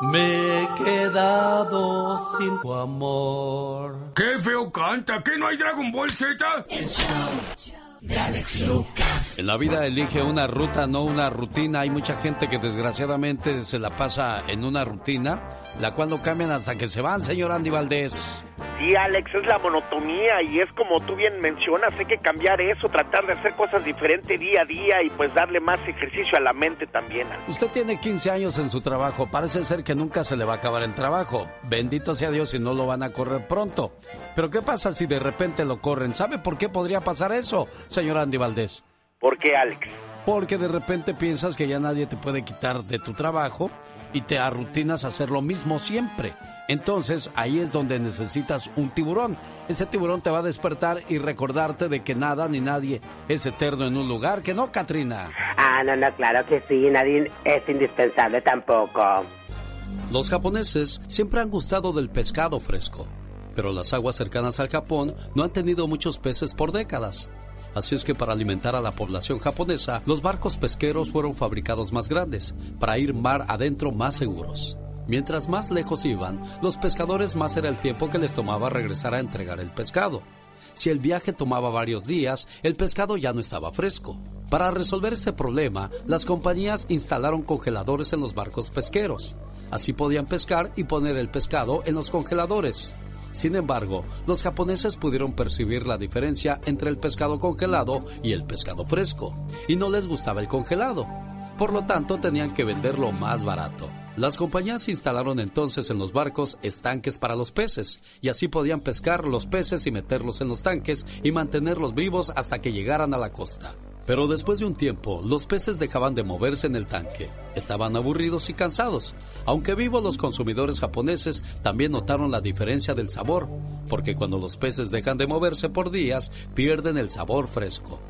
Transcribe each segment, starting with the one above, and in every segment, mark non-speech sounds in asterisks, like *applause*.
Me he quedado sin tu amor. ¡Qué feo canta! ¿Qué no hay Dragon Ball Z? de Alex Lucas. En la vida elige una ruta, no una rutina. Hay mucha gente que desgraciadamente se la pasa en una rutina, la cual no cambian hasta que se van, señor Andy Valdés. Sí, Alex, es la monotonía y es como tú bien mencionas, hay que cambiar eso, tratar de hacer cosas diferentes día a día y pues darle más ejercicio a la mente también. Usted tiene 15 años en su trabajo, parece ser que nunca se le va a acabar el trabajo. Bendito sea Dios si no lo van a correr pronto. Pero ¿qué pasa si de repente lo corren? ¿Sabe por qué podría pasar eso, señor Andy Valdés? ¿Por qué, Alex? Porque de repente piensas que ya nadie te puede quitar de tu trabajo y te arrutinas a hacer lo mismo siempre. Entonces ahí es donde necesitas un tiburón. Ese tiburón te va a despertar y recordarte de que nada ni nadie es eterno en un lugar, que no, Katrina. Ah, no, no, claro que sí, nadie es indispensable tampoco. Los japoneses siempre han gustado del pescado fresco, pero las aguas cercanas al Japón no han tenido muchos peces por décadas. Así es que para alimentar a la población japonesa, los barcos pesqueros fueron fabricados más grandes, para ir mar adentro más seguros. Mientras más lejos iban, los pescadores más era el tiempo que les tomaba regresar a entregar el pescado. Si el viaje tomaba varios días, el pescado ya no estaba fresco. Para resolver este problema, las compañías instalaron congeladores en los barcos pesqueros. Así podían pescar y poner el pescado en los congeladores. Sin embargo, los japoneses pudieron percibir la diferencia entre el pescado congelado y el pescado fresco, y no les gustaba el congelado. Por lo tanto, tenían que venderlo más barato. Las compañías instalaron entonces en los barcos estanques para los peces, y así podían pescar los peces y meterlos en los tanques y mantenerlos vivos hasta que llegaran a la costa. Pero después de un tiempo, los peces dejaban de moverse en el tanque. Estaban aburridos y cansados. Aunque vivos, los consumidores japoneses también notaron la diferencia del sabor, porque cuando los peces dejan de moverse por días, pierden el sabor fresco.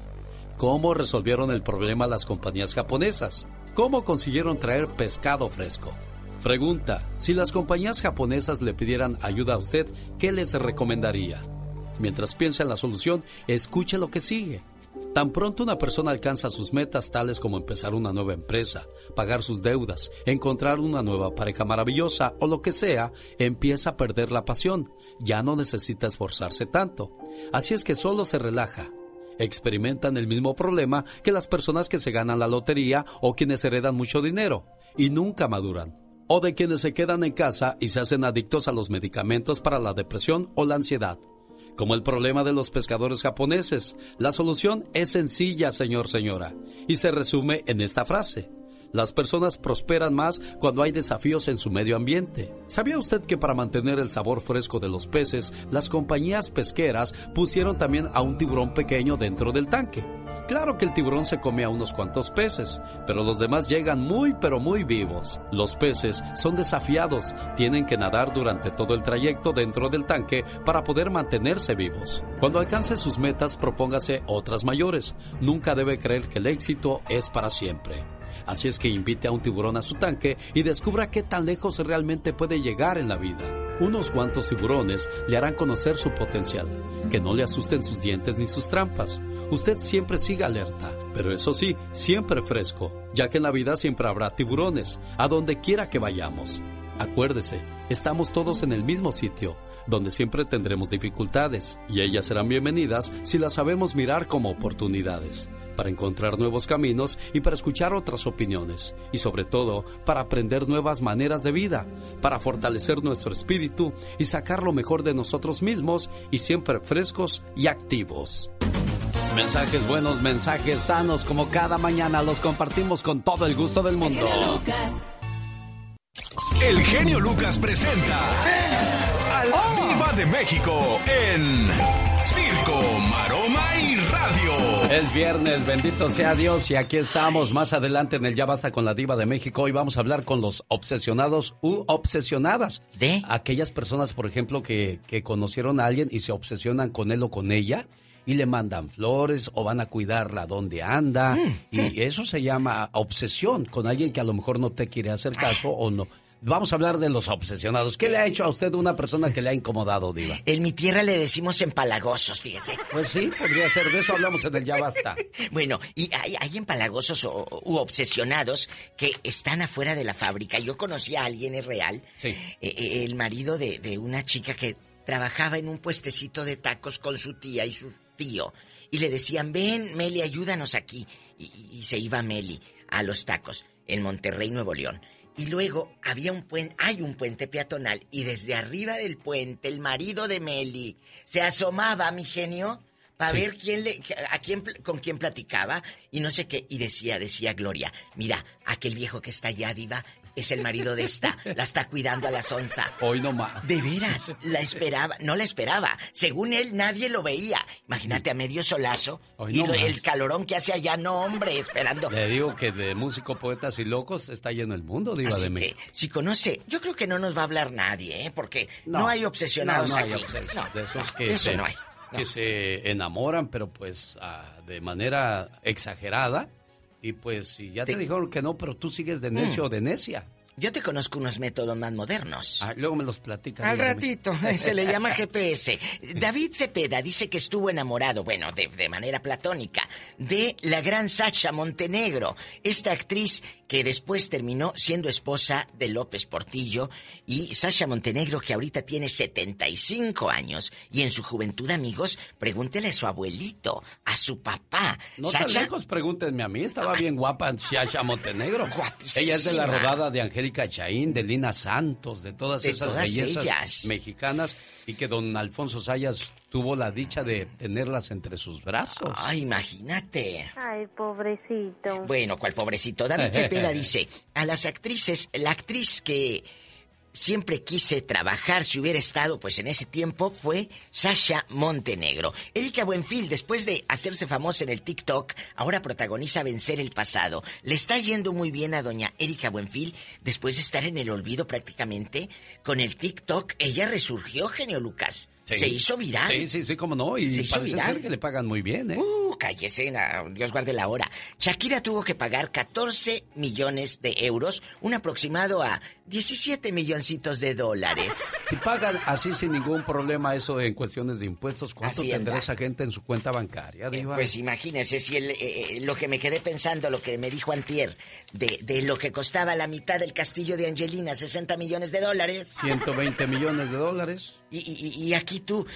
¿Cómo resolvieron el problema las compañías japonesas? ¿Cómo consiguieron traer pescado fresco? Pregunta, si las compañías japonesas le pidieran ayuda a usted, ¿qué les recomendaría? Mientras piensa en la solución, escuche lo que sigue. Tan pronto una persona alcanza sus metas tales como empezar una nueva empresa, pagar sus deudas, encontrar una nueva pareja maravillosa o lo que sea, empieza a perder la pasión. Ya no necesita esforzarse tanto. Así es que solo se relaja. Experimentan el mismo problema que las personas que se ganan la lotería o quienes heredan mucho dinero y nunca maduran. O de quienes se quedan en casa y se hacen adictos a los medicamentos para la depresión o la ansiedad como el problema de los pescadores japoneses. La solución es sencilla, señor, señora, y se resume en esta frase. Las personas prosperan más cuando hay desafíos en su medio ambiente. ¿Sabía usted que para mantener el sabor fresco de los peces, las compañías pesqueras pusieron también a un tiburón pequeño dentro del tanque? Claro que el tiburón se come a unos cuantos peces, pero los demás llegan muy pero muy vivos. Los peces son desafiados, tienen que nadar durante todo el trayecto dentro del tanque para poder mantenerse vivos. Cuando alcance sus metas, propóngase otras mayores. Nunca debe creer que el éxito es para siempre. Así es que invite a un tiburón a su tanque y descubra qué tan lejos realmente puede llegar en la vida. Unos cuantos tiburones le harán conocer su potencial. Que no le asusten sus dientes ni sus trampas. Usted siempre siga alerta, pero eso sí, siempre fresco, ya que en la vida siempre habrá tiburones, a donde quiera que vayamos. Acuérdese, estamos todos en el mismo sitio, donde siempre tendremos dificultades, y ellas serán bienvenidas si las sabemos mirar como oportunidades para encontrar nuevos caminos y para escuchar otras opiniones, y sobre todo para aprender nuevas maneras de vida, para fortalecer nuestro espíritu y sacar lo mejor de nosotros mismos y siempre frescos y activos. Mensajes buenos, mensajes sanos, como cada mañana los compartimos con todo el gusto del mundo. El genio Lucas presenta a la Viva de México en Circo, Maroma y Radio. Es viernes, bendito sea Dios, y aquí estamos más adelante en el Ya Basta con la Diva de México. Hoy vamos a hablar con los obsesionados u obsesionadas. ¿De? Aquellas personas, por ejemplo, que, que conocieron a alguien y se obsesionan con él o con ella y le mandan flores o van a cuidarla donde anda. Mm. Y eso se llama obsesión con alguien que a lo mejor no te quiere hacer caso o no Vamos a hablar de los obsesionados. ¿Qué le ha hecho a usted una persona que le ha incomodado, Diva? En mi tierra le decimos empalagosos, fíjese. Pues sí, podría ser. De eso hablamos en el Ya Basta. *laughs* bueno, y hay, empalagosos o, u obsesionados que están afuera de la fábrica. Yo conocí a alguien, es real. Sí. Eh, eh, el marido de, de una chica que trabajaba en un puestecito de tacos con su tía y su tío. Y le decían, ven, Meli, ayúdanos aquí. Y, se iba Meli a los tacos en Monterrey, Nuevo León. Y luego había un puente, hay un puente peatonal y desde arriba del puente el marido de Meli se asomaba, mi genio, para ver quién le, a quién, con quién platicaba y no sé qué. Y decía, decía Gloria, mira, aquel viejo que está allá, diva, es el marido de esta. La está cuidando a la sonza. Hoy no más. De veras, la esperaba. No la esperaba. Según él, nadie lo veía. Imagínate a medio solazo. y el calorón que hace allá, no, hombre, esperando. Le digo que de músico, poetas y locos está lleno el mundo, diva de mí. si conoce, yo creo que no nos va a hablar nadie, ¿eh? Porque no, hay obsesionados no, no Hay de esos que eso no hay. Que se enamoran, pero pues ah, de manera exagerada y pues si ya te, dijeron que no, pero tú sigues de necio o mm. de necia. Yo te conozco unos métodos más modernos. Ah, luego me los platicas. Al ratito, *laughs* se le llama GPS. David Cepeda dice que estuvo enamorado, bueno, de, de, manera platónica, de la gran Sacha Montenegro, esta actriz que después terminó siendo esposa de López Portillo y Sasha Montenegro que ahorita tiene 75 años y en su juventud amigos pregúntele a su abuelito, a su papá. No tan lejos, pregúntenme a mí, estaba bien guapa Sasha Montenegro. Guapísima. Ella es de la rodada de Angélica Chaín, de Lina Santos, de todas esas bellezas mexicanas y que don Alfonso Sayas tuvo la dicha de tenerlas entre sus brazos. Ay, imagínate. Ay, pobrecito. Bueno, ¿cuál pobrecito? David Cepeda *laughs* dice, a las actrices, la actriz que siempre quise trabajar si hubiera estado pues en ese tiempo fue Sasha Montenegro. Erika Buenfil, después de hacerse famosa en el TikTok, ahora protagoniza Vencer el pasado. Le está yendo muy bien a doña Erika Buenfil después de estar en el olvido prácticamente. Con el TikTok ella resurgió, genio Lucas. Se hizo viral. Sí, sí, sí, cómo no. Y parece ser que le pagan muy bien, ¿eh? Uh, cállese, Dios guarde la hora. Shakira tuvo que pagar 14 millones de euros, un aproximado a 17 milloncitos de dólares. Si pagan así sin ningún problema eso en cuestiones de impuestos, ¿cuánto tendrá esa gente en su cuenta bancaria, eh, pues imagínese, si el, eh, eh, lo que me quedé pensando, lo que me dijo Antier, de, de lo que costaba la mitad del castillo de Angelina, 60 millones de dólares. 120 millones de dólares. Y, aquí tú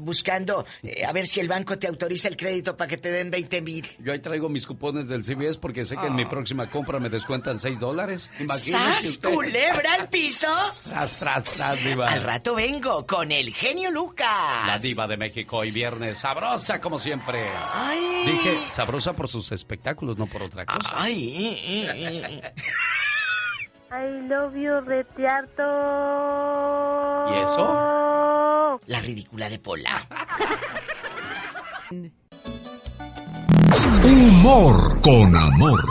buscando a ver si el banco te autoriza el crédito para que te den 20 mil. Yo ahí traigo mis cupones del CBS porque sé que en mi ah. próxima compra me descuentan 6 dólares. Imagínese culebra al piso. Tras, tras, tras, diva. Al rato vengo con el genio Lucas. La diva de México y viernes. Sabrosa como siempre. Ay. Dije sabrosa por sus espectáculos, no por otra cosa. Ay. I love you, retiarto. ¿Y eso? La ridícula de Pola. Humor con amor.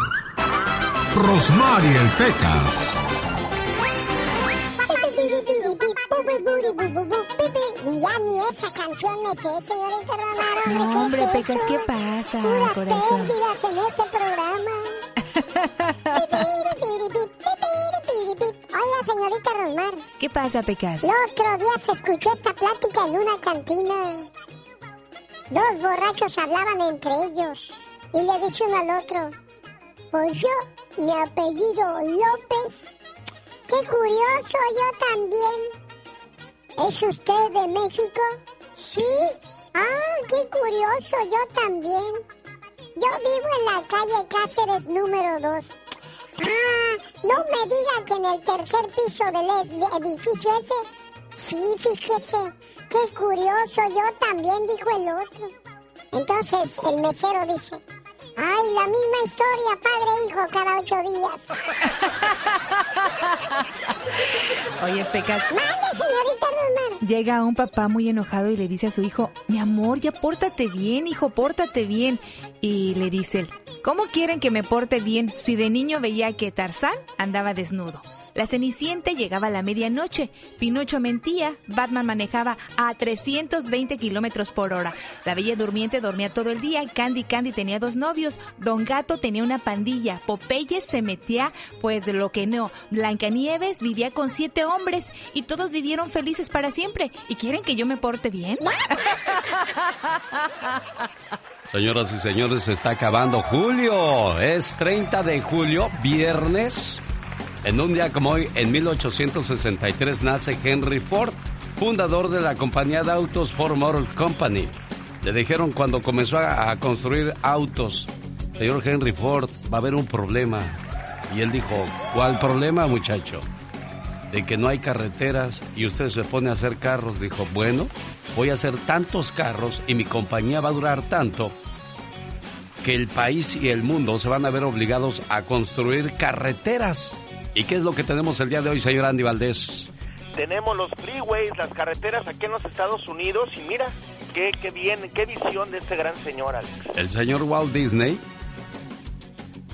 Rosmarie el Pecas. Ya ni esa canción me sé, señorita Romero. No, hombre, Pecas, ¿qué pasa, Puras corazón? pérdidas en este programa. *laughs* Oiga, señorita Rosmar. ¿Qué pasa, Pecas? El otro día se escuchó esta plática en una cantina. Dos borrachos hablaban entre ellos y le dice uno al otro, pues yo, mi apellido López. Qué curioso, yo también. ¿Es usted de México? Sí. Ah, qué curioso, yo también. Yo vivo en la calle Cáceres número 2. Ah, no me diga que en el tercer piso del edificio ese. Sí, fíjese. Qué curioso, yo también, dijo el otro. Entonces el mesero dice, Ay, la misma historia, padre e hijo, cada ocho días. *laughs* Oye, Pecas. Mande, señorita Román. Llega un papá muy enojado y le dice a su hijo, mi amor, ya pórtate bien, hijo, pórtate bien. Y le dice él, ¿Cómo quieren que me porte bien si de niño veía que Tarzán andaba desnudo? La Cenicienta llegaba a la medianoche, Pinocho mentía, Batman manejaba a 320 kilómetros por hora, la Bella Durmiente dormía todo el día, Candy Candy tenía dos novios, Don Gato tenía una pandilla, Popeye se metía pues de lo que no, Blancanieves vivía con siete hombres y todos vivieron felices para siempre. ¿Y quieren que yo me porte bien? *laughs* Señoras y señores, se está acabando julio. Es 30 de julio, viernes. En un día como hoy, en 1863, nace Henry Ford, fundador de la compañía de autos Ford Motor Company. Le dijeron cuando comenzó a, a construir autos, señor Henry Ford, va a haber un problema. Y él dijo, ¿cuál problema, muchacho? De que no hay carreteras y usted se pone a hacer carros. Dijo, bueno, voy a hacer tantos carros y mi compañía va a durar tanto que el país y el mundo se van a ver obligados a construir carreteras. ¿Y qué es lo que tenemos el día de hoy, señor Andy Valdés? Tenemos los freeways, las carreteras aquí en los Estados Unidos y mira, qué, qué bien, qué visión de este gran señor, Alex. El señor Walt Disney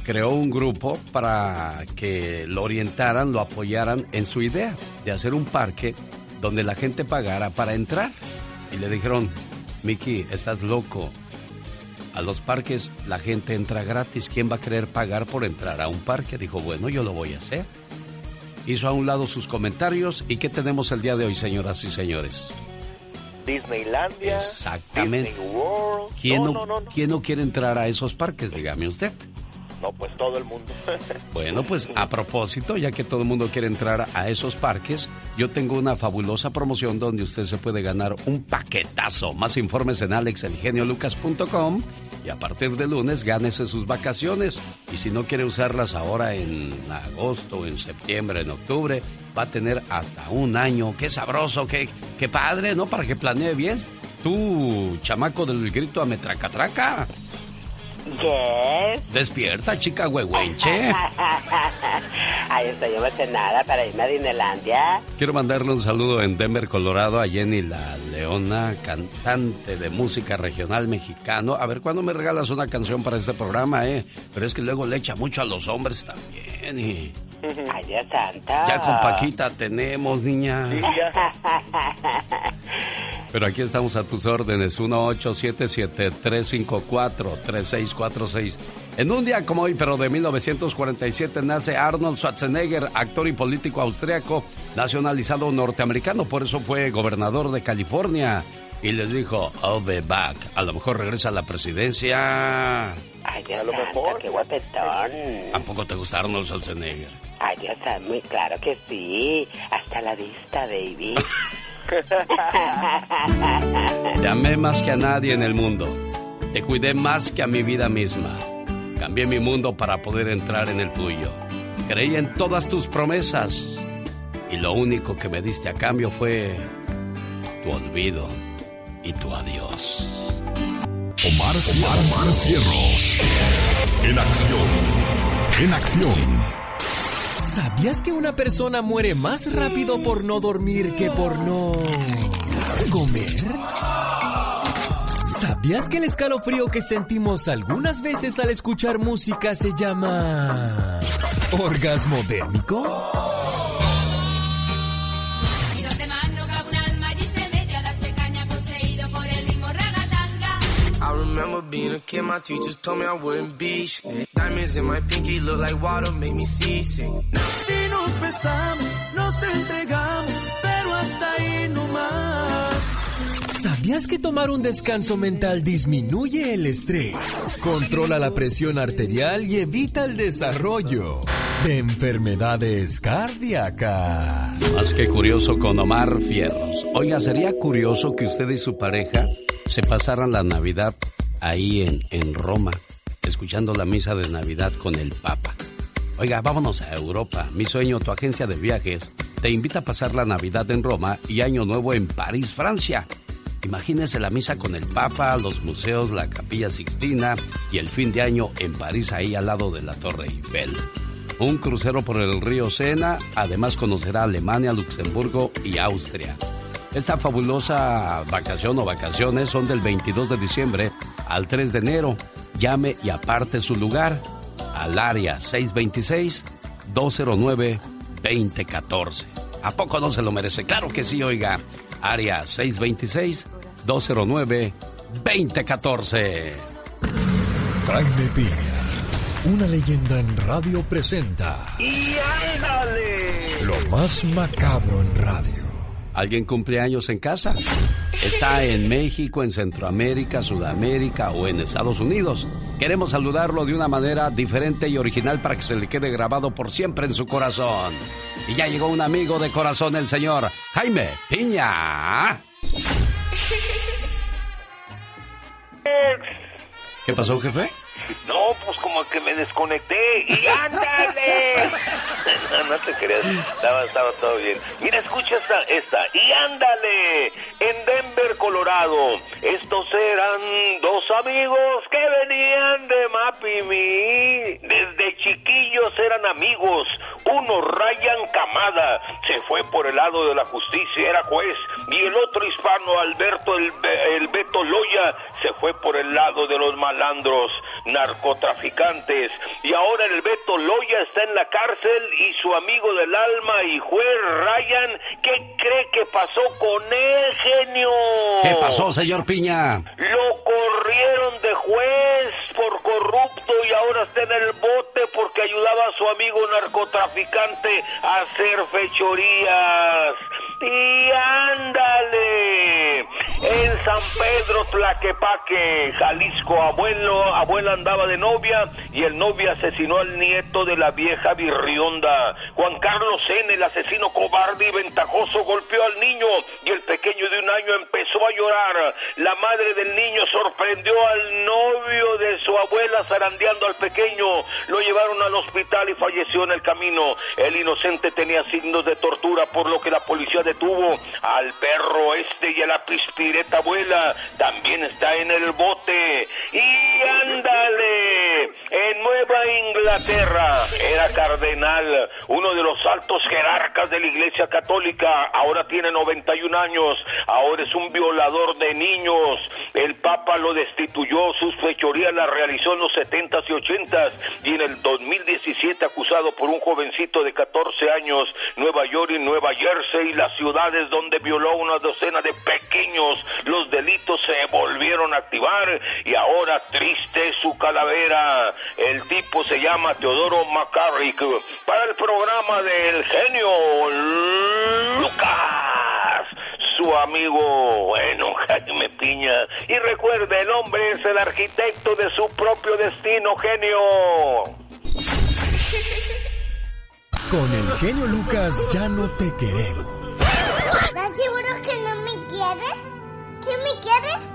creó un grupo para que lo orientaran, lo apoyaran en su idea de hacer un parque donde la gente pagara para entrar. Y le dijeron, Mickey, estás loco. A los parques la gente entra gratis. ¿Quién va a querer pagar por entrar a un parque? Dijo, bueno, yo lo voy a hacer. Hizo a un lado sus comentarios. ¿Y qué tenemos el día de hoy, señoras y señores? Disneylandia. Exactamente. Disney World. ¿Quién no, no, no. ¿Quién no quiere entrar a esos parques? Dígame usted. No, pues todo el mundo. *laughs* Bueno, pues a propósito, ya que todo el mundo quiere entrar a esos parques, yo tengo una fabulosa promoción donde usted se puede ganar un paquetazo. Más informes en alexelgeniolucas.com y a partir de lunes gánese sus vacaciones. Y si no quiere usarlas ahora en agosto, en septiembre, en octubre, va a tener hasta un año. Qué sabroso, qué, qué padre, ¿no? Para que planee bien. Tú, chamaco del grito a metracatraca. Yes. Despierta, chica huehuenche. *laughs* Ay, estoy emocionada para irme a Disneylandia. Quiero mandarle un saludo en Denver, Colorado, a Jenny La Leona, cantante de música regional mexicano. A ver, ¿cuándo me regalas una canción para este programa, eh? Pero es que luego le echa mucho a los hombres también y... Ay, Dios santo. Ya con Paquita tenemos, niña. Sí, ya. *laughs* Pero aquí estamos a tus órdenes, 1877-354-3646. En un día como hoy, pero de 1947, nace Arnold Schwarzenegger, actor y político austriaco, nacionalizado norteamericano, por eso fue gobernador de California. Y les dijo, I'll be back. A lo mejor regresa a la presidencia. Ay, A lo mejor. qué guapetón. ¿Tampoco te gusta Arnold Schwarzenegger? Ay, Dios santo, muy claro que sí. Hasta la vista, baby. *laughs* Te amé más que a nadie en el mundo. Te cuidé más que a mi vida misma. Cambié mi mundo para poder entrar en el tuyo. Creí en todas tus promesas. Y lo único que me diste a cambio fue tu olvido y tu adiós. Omar, Omar, Omar Cierros. En acción. En acción. ¿Sabías que una persona muere más rápido por no dormir que por no comer? ¿Sabías que el escalofrío que sentimos algunas veces al escuchar música se llama orgasmo térmico? Being a kid, my teachers told me I wouldn't be shit. Diamonds in my pinky look like water, make me seasick. Si nos besamos, nos entregamos, pero hasta ahí no más. ¿Sabías que tomar un descanso mental disminuye el estrés, controla la presión arterial y evita el desarrollo de enfermedades cardíacas? Más que curioso con Omar Fierros. Oiga, sería curioso que usted y su pareja se pasaran la Navidad ahí en, en Roma, escuchando la misa de Navidad con el Papa. Oiga, vámonos a Europa. Mi sueño, tu agencia de viajes, te invita a pasar la Navidad en Roma y Año Nuevo en París, Francia. Imagínese la misa con el Papa, los museos, la Capilla Sixtina y el fin de año en París, ahí al lado de la Torre Eiffel. Un crucero por el río Sena, además conocerá Alemania, Luxemburgo y Austria. Esta fabulosa vacación o vacaciones son del 22 de diciembre al 3 de enero. llame y aparte su lugar al área 626-209-2014. ¿A poco no se lo merece? Claro que sí, oiga. Área 626-209-2014. Jaime Piña, una leyenda en radio presenta. ¡Y ándale! Lo más macabro en radio. ¿Alguien cumple años en casa? Está en México, en Centroamérica, Sudamérica o en Estados Unidos. Queremos saludarlo de una manera diferente y original para que se le quede grabado por siempre en su corazón. Y ya llegó un amigo de corazón, el señor Jaime Piña. *laughs* ¿Qué pasó, jefe? No, pues como que me desconecté y *laughs* ándale. no, no te creas, estaba, estaba todo bien. Mira, escucha esta, esta. Y ándale, en Denver, Colorado. Estos eran dos amigos que venían de Mapimi. Desde chiquillos eran amigos. Uno, Ryan Camada, se fue por el lado de la justicia, era juez. Y el otro hispano, Alberto el, el Beto Loya, se fue por el lado de los malandros narcotraficantes. Y ahora el Beto Loya está en la cárcel y su amigo del alma y juez Ryan, ¿qué cree que pasó con él, genio? ¿Qué pasó, señor Piña? Lo corrieron de juez por corrupto y ahora está en el bote porque ayudaba a su amigo narcotraficante a hacer fechorías. Y ándale, en San Pedro Tlaquepaque, Jalisco, abuelo, abuela andaba de novia y el novio asesinó al nieto de la vieja virrionda. Juan Carlos N., el asesino cobarde y ventajoso, golpeó al niño y el pequeño de un año empezó a llorar. La madre del niño sorprendió al novio de su abuela zarandeando al pequeño. Lo llevaron al hospital y falleció en el camino. El inocente tenía signos de tortura, por lo que la policía detuvo al perro este y a la pispireta abuela. También está en el bote. Y en Nueva Inglaterra era cardenal, uno de los altos jerarcas de la Iglesia Católica. Ahora tiene 91 años. Ahora es un violador de niños. El Papa lo destituyó. Sus fechorías las realizó en los 70s y 80s. Y en el 2017 acusado por un jovencito de 14 años, Nueva York y Nueva Jersey, las ciudades donde violó una docena de pequeños. Los delitos se volvieron a activar y ahora triste su calavera. El tipo se llama Teodoro McCarrick. Para el programa del genio Lucas su amigo, bueno, *laughs* Jaime Piña. Y recuerde, el hombre es el arquitecto de su propio destino, genio. Con el genio Lucas ya no te queremos. ¿Estás seguro que no me quieres? ¿Sí me no?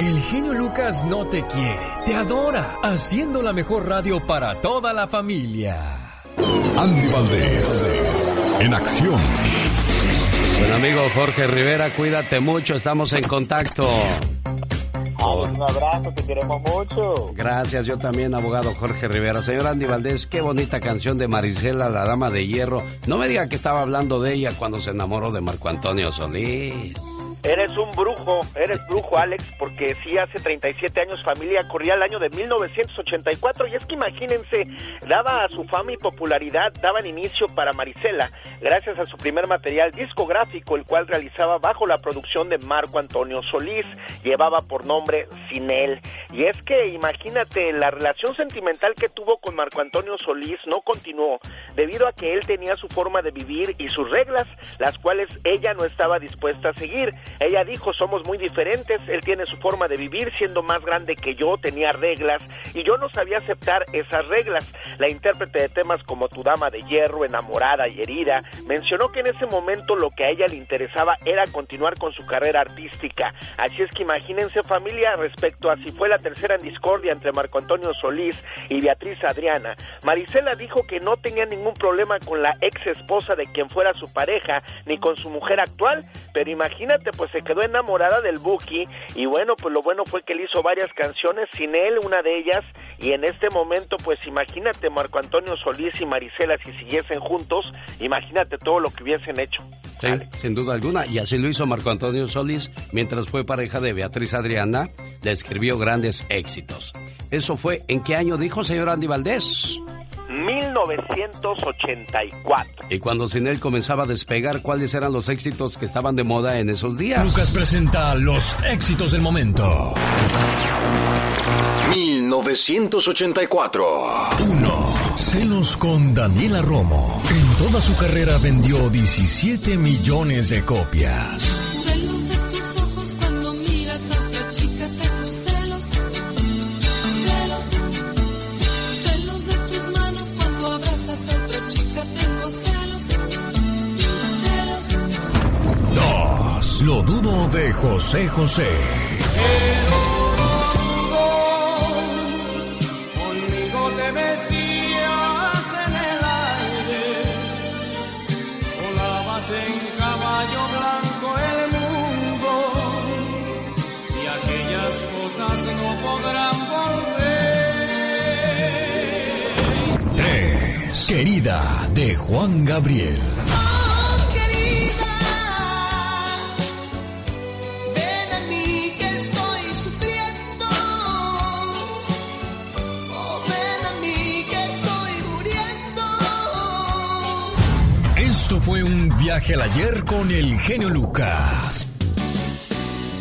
El genio Lucas no te quiere, te adora, haciendo la mejor radio para toda la familia. Andy Valdés, en acción. Buen amigo Jorge Rivera, cuídate mucho, estamos en contacto. Un abrazo, te queremos mucho. Gracias, yo también, abogado Jorge Rivera. Señor Andy Valdés, qué bonita canción de Marisela, la dama de hierro. No me diga que estaba hablando de ella cuando se enamoró de Marco Antonio Solís. Eres un brujo, eres brujo, Alex, porque sí, hace 37 años familia corría el año de 1984 y es que imagínense, daba a su fama y popularidad, daban inicio para Marisela, gracias a su primer material discográfico, el cual realizaba bajo la producción de Marco Antonio Solís, llevaba por nombre Sin. Y es que imagínate, la relación sentimental que tuvo con Marco Antonio Solís no continuó, debido a que él tenía su forma de vivir y sus reglas, las cuales ella no estaba dispuesta a seguir. Ella dijo, somos muy diferentes, él tiene su forma de vivir, siendo más grande que yo, tenía reglas, y yo no sabía aceptar esas reglas. La intérprete de temas como Tu Dama de Hierro, Enamorada y Herida, mencionó que en ese momento lo que a ella le interesaba era continuar con su carrera artística. Así es que imagínense familia respecto a si fue la tercera en discordia entre Marco Antonio Solís y Beatriz Adriana. Marisela dijo que no tenía ningún problema con la ex esposa de quien fuera su pareja, ni con su mujer actual, pero imagínate pues se quedó enamorada del Buki y bueno, pues lo bueno fue que él hizo varias canciones sin él, una de ellas y en este momento, pues imagínate Marco Antonio Solís y Marisela si siguiesen juntos, imagínate todo lo que hubiesen hecho. Sí, sin duda alguna, y así lo hizo Marco Antonio Solís mientras fue pareja de Beatriz Adriana, le escribió grandes éxitos. ¿Eso fue en qué año dijo señor Andy Valdés? 1984. Y cuando sin él comenzaba a despegar, ¿cuáles eran los éxitos que estaban de moda en esos días? Lucas presenta los éxitos del momento. 1984. 1. Celos con Daniela Romo. En toda su carrera vendió 17 millones de copias. 2. Lo dudo de José José. En caballo blanco el mundo y aquellas cosas no podrán volver. 3. Querida de Juan Gabriel. Fue un viaje al ayer con el genio Lucas.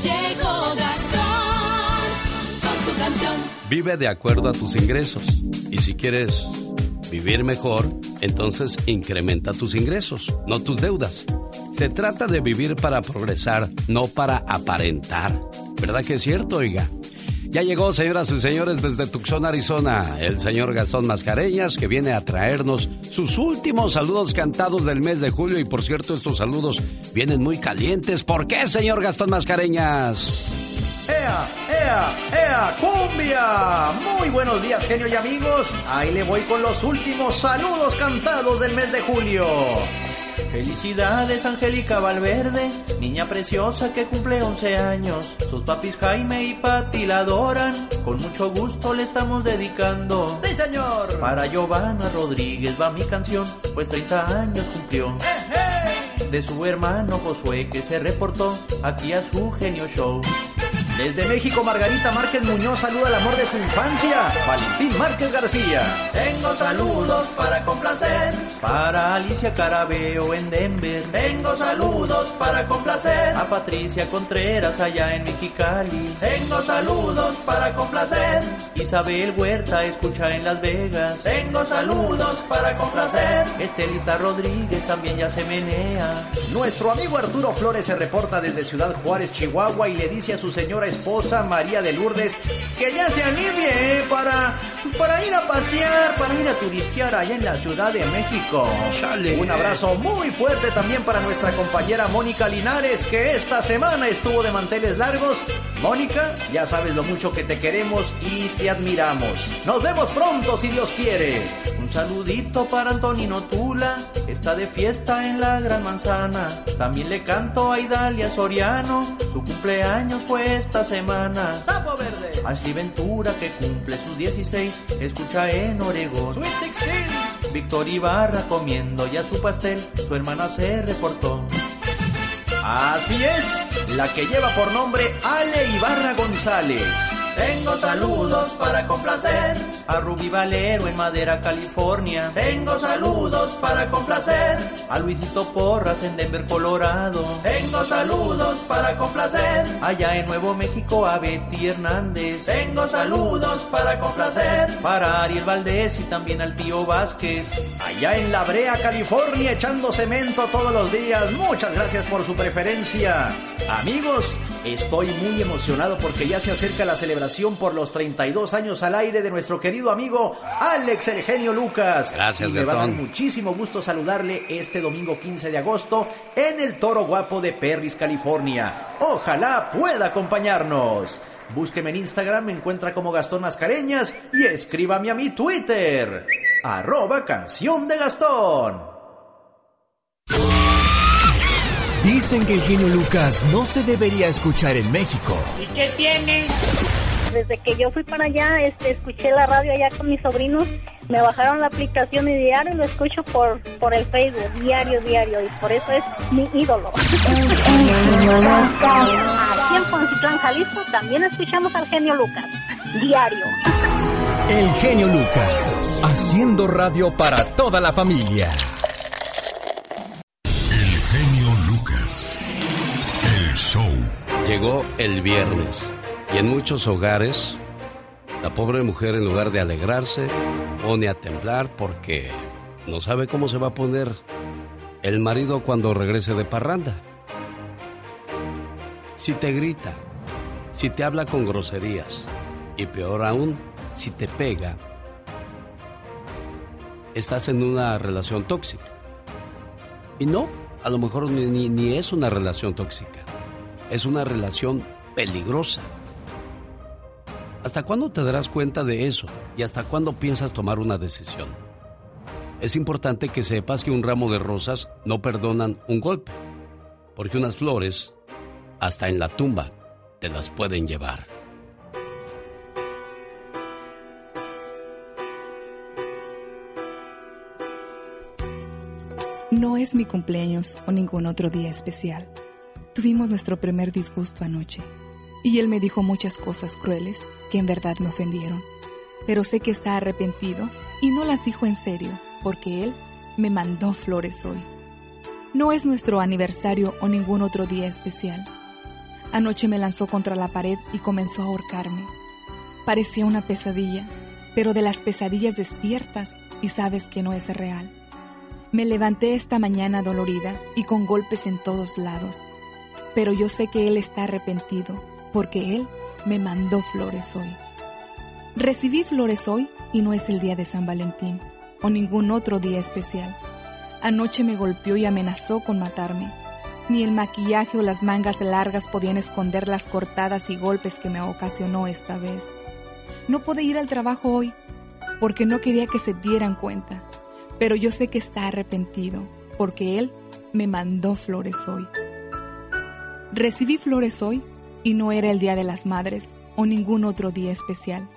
Llegó Gastón con su canción. Vive de acuerdo a tus ingresos. Y si quieres vivir mejor, entonces incrementa tus ingresos, no tus deudas. Se trata de vivir para progresar, no para aparentar. ¿Verdad que es cierto, oiga? Ya llegó, señoras y señores, desde Tucson, Arizona, el señor Gastón Mascareñas, que viene a traernos sus últimos saludos cantados del mes de julio. Y por cierto, estos saludos vienen muy calientes. ¿Por qué, señor Gastón Mascareñas? ¡Ea, ea, ea, cumbia! Muy buenos días, genio y amigos. Ahí le voy con los últimos saludos cantados del mes de julio. Felicidades, Angélica Valverde, niña preciosa que cumple 11 años. Sus papis Jaime y Pati la adoran, con mucho gusto le estamos dedicando. ¡Sí, señor! Para Giovanna Rodríguez va mi canción, pues 30 años cumplió. De su hermano Josué que se reportó aquí a su genio show. Desde México, Margarita Márquez Muñoz saluda al amor de su infancia, Valentín Márquez García. Tengo saludos para complacer. Para Alicia Carabeo en Denver. Tengo saludos para complacer. A Patricia Contreras allá en Mexicali. Tengo saludos para complacer. Isabel Huerta escucha en Las Vegas. Tengo saludos para complacer. Estelita Rodríguez también ya se menea. Nuestro amigo Arturo Flores se reporta desde Ciudad Juárez, Chihuahua y le dice a su señora esposa María de Lourdes que ya se alivie eh, para, para ir a pasear, para ir a turistear allá en la Ciudad de México. Un abrazo muy fuerte también para nuestra compañera Mónica Linares que esta semana estuvo de manteles largos. Mónica, ya sabes lo mucho que te queremos y te admiramos. Nos vemos pronto si Dios quiere. Un saludito para Antonino Tula, está de fiesta en la Gran Manzana. También le canto a Idalia Soriano, su cumpleaños fue esta semana. ¡Tapo verde! Ashley Ventura que cumple sus 16, escucha en Oregón. Sweet 16. Víctor Ibarra comiendo ya su pastel, su hermana se reportó. Así es, la que lleva por nombre Ale Ibarra González. Tengo saludos para complacer a Rubí Valero en Madera, California. Tengo saludos para complacer a Luisito Porras en Denver, Colorado. Tengo saludos para complacer allá en Nuevo México a Betty Hernández. Tengo saludos para complacer para Ariel Valdés y también al tío Vázquez. Allá en La Brea, California, echando cemento todos los días. Muchas gracias por su preferencia. Amigos, estoy muy emocionado porque ya se acerca la celebración por los 32 años al aire de nuestro querido amigo Alex el genio Lucas. Gracias, y me va a dar muchísimo gusto saludarle este domingo 15 de agosto en el Toro Guapo de Perris, California. Ojalá pueda acompañarnos. Búsqueme en Instagram, me encuentra como Gastón Mascareñas y escríbame a mi Twitter, arroba canción de Gastón. Dicen que el genio Lucas no se debería escuchar en México. ¿Y qué tiene? Desde que yo fui para allá, este, escuché la radio allá con mis sobrinos, me bajaron la aplicación y diario lo escucho por, por el Facebook, diario, diario, y por eso es mi ídolo. Aquí en Poncitlán, Jalisco, también escuchamos al genio Lucas, diario. El genio Lucas, haciendo radio para toda la familia. El genio Lucas. El show. Llegó el viernes y en muchos hogares la pobre mujer en lugar de alegrarse pone a temblar porque no sabe cómo se va a poner el marido cuando regrese de parranda. Si te grita, si te habla con groserías y peor aún, si te pega, estás en una relación tóxica. Y no, a lo mejor ni, ni- es una relación tóxica, es una relación peligrosa. ¿Hasta cuándo te darás cuenta de eso? ¿Y hasta cuándo piensas tomar una decisión? Es importante que sepas que un ramo de rosas no perdonan un golpe, porque unas flores, hasta en la tumba, te las pueden llevar. No es mi cumpleaños o ningún otro día especial. Tuvimos nuestro primer disgusto anoche y él me dijo muchas cosas crueles que en verdad me ofendieron. Pero sé que está arrepentido y no las dijo en serio porque él me mandó flores hoy. No es nuestro aniversario o ningún otro día especial. Anoche me lanzó contra la pared y comenzó a ahorcarme. Parecía una pesadilla, pero de las pesadillas despiertas y sabes que no es real. Me levanté esta mañana dolorida y con golpes en todos lados, pero yo sé que Él está arrepentido porque Él me mandó flores hoy. Recibí flores hoy y no es el día de San Valentín o ningún otro día especial. Anoche me golpeó y amenazó con matarme. Ni el maquillaje o las mangas largas podían esconder las cortadas y golpes que me ocasionó esta vez. No pude ir al trabajo hoy porque no quería que se dieran cuenta pero yo sé que está arrepentido, porque Él me mandó flores hoy. Recibí flores hoy y no era el Día de las Madres o ningún otro día especial.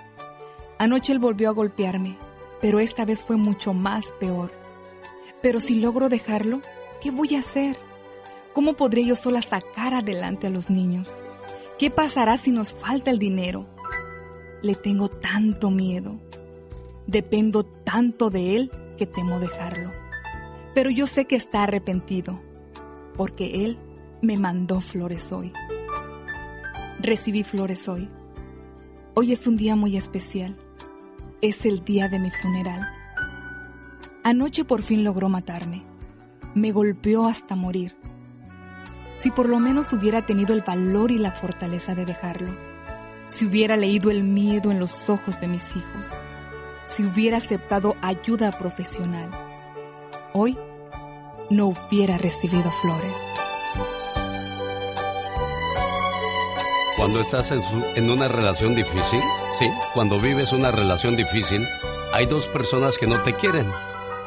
Anoche Él volvió a golpearme, pero esta vez fue mucho más peor. Pero si logro dejarlo, ¿qué voy a hacer? ¿Cómo podré yo sola sacar adelante a los niños? ¿Qué pasará si nos falta el dinero? Le tengo tanto miedo. Dependo tanto de Él que temo dejarlo. Pero yo sé que está arrepentido, porque Él me mandó flores hoy. Recibí flores hoy. Hoy es un día muy especial. Es el día de mi funeral. Anoche por fin logró matarme. Me golpeó hasta morir. Si por lo menos hubiera tenido el valor y la fortaleza de dejarlo. Si hubiera leído el miedo en los ojos de mis hijos si hubiera aceptado ayuda profesional, hoy no hubiera recibido flores. Cuando estás en, su- en una relación difícil, sí, cuando vives una relación difícil, hay dos personas que no te quieren.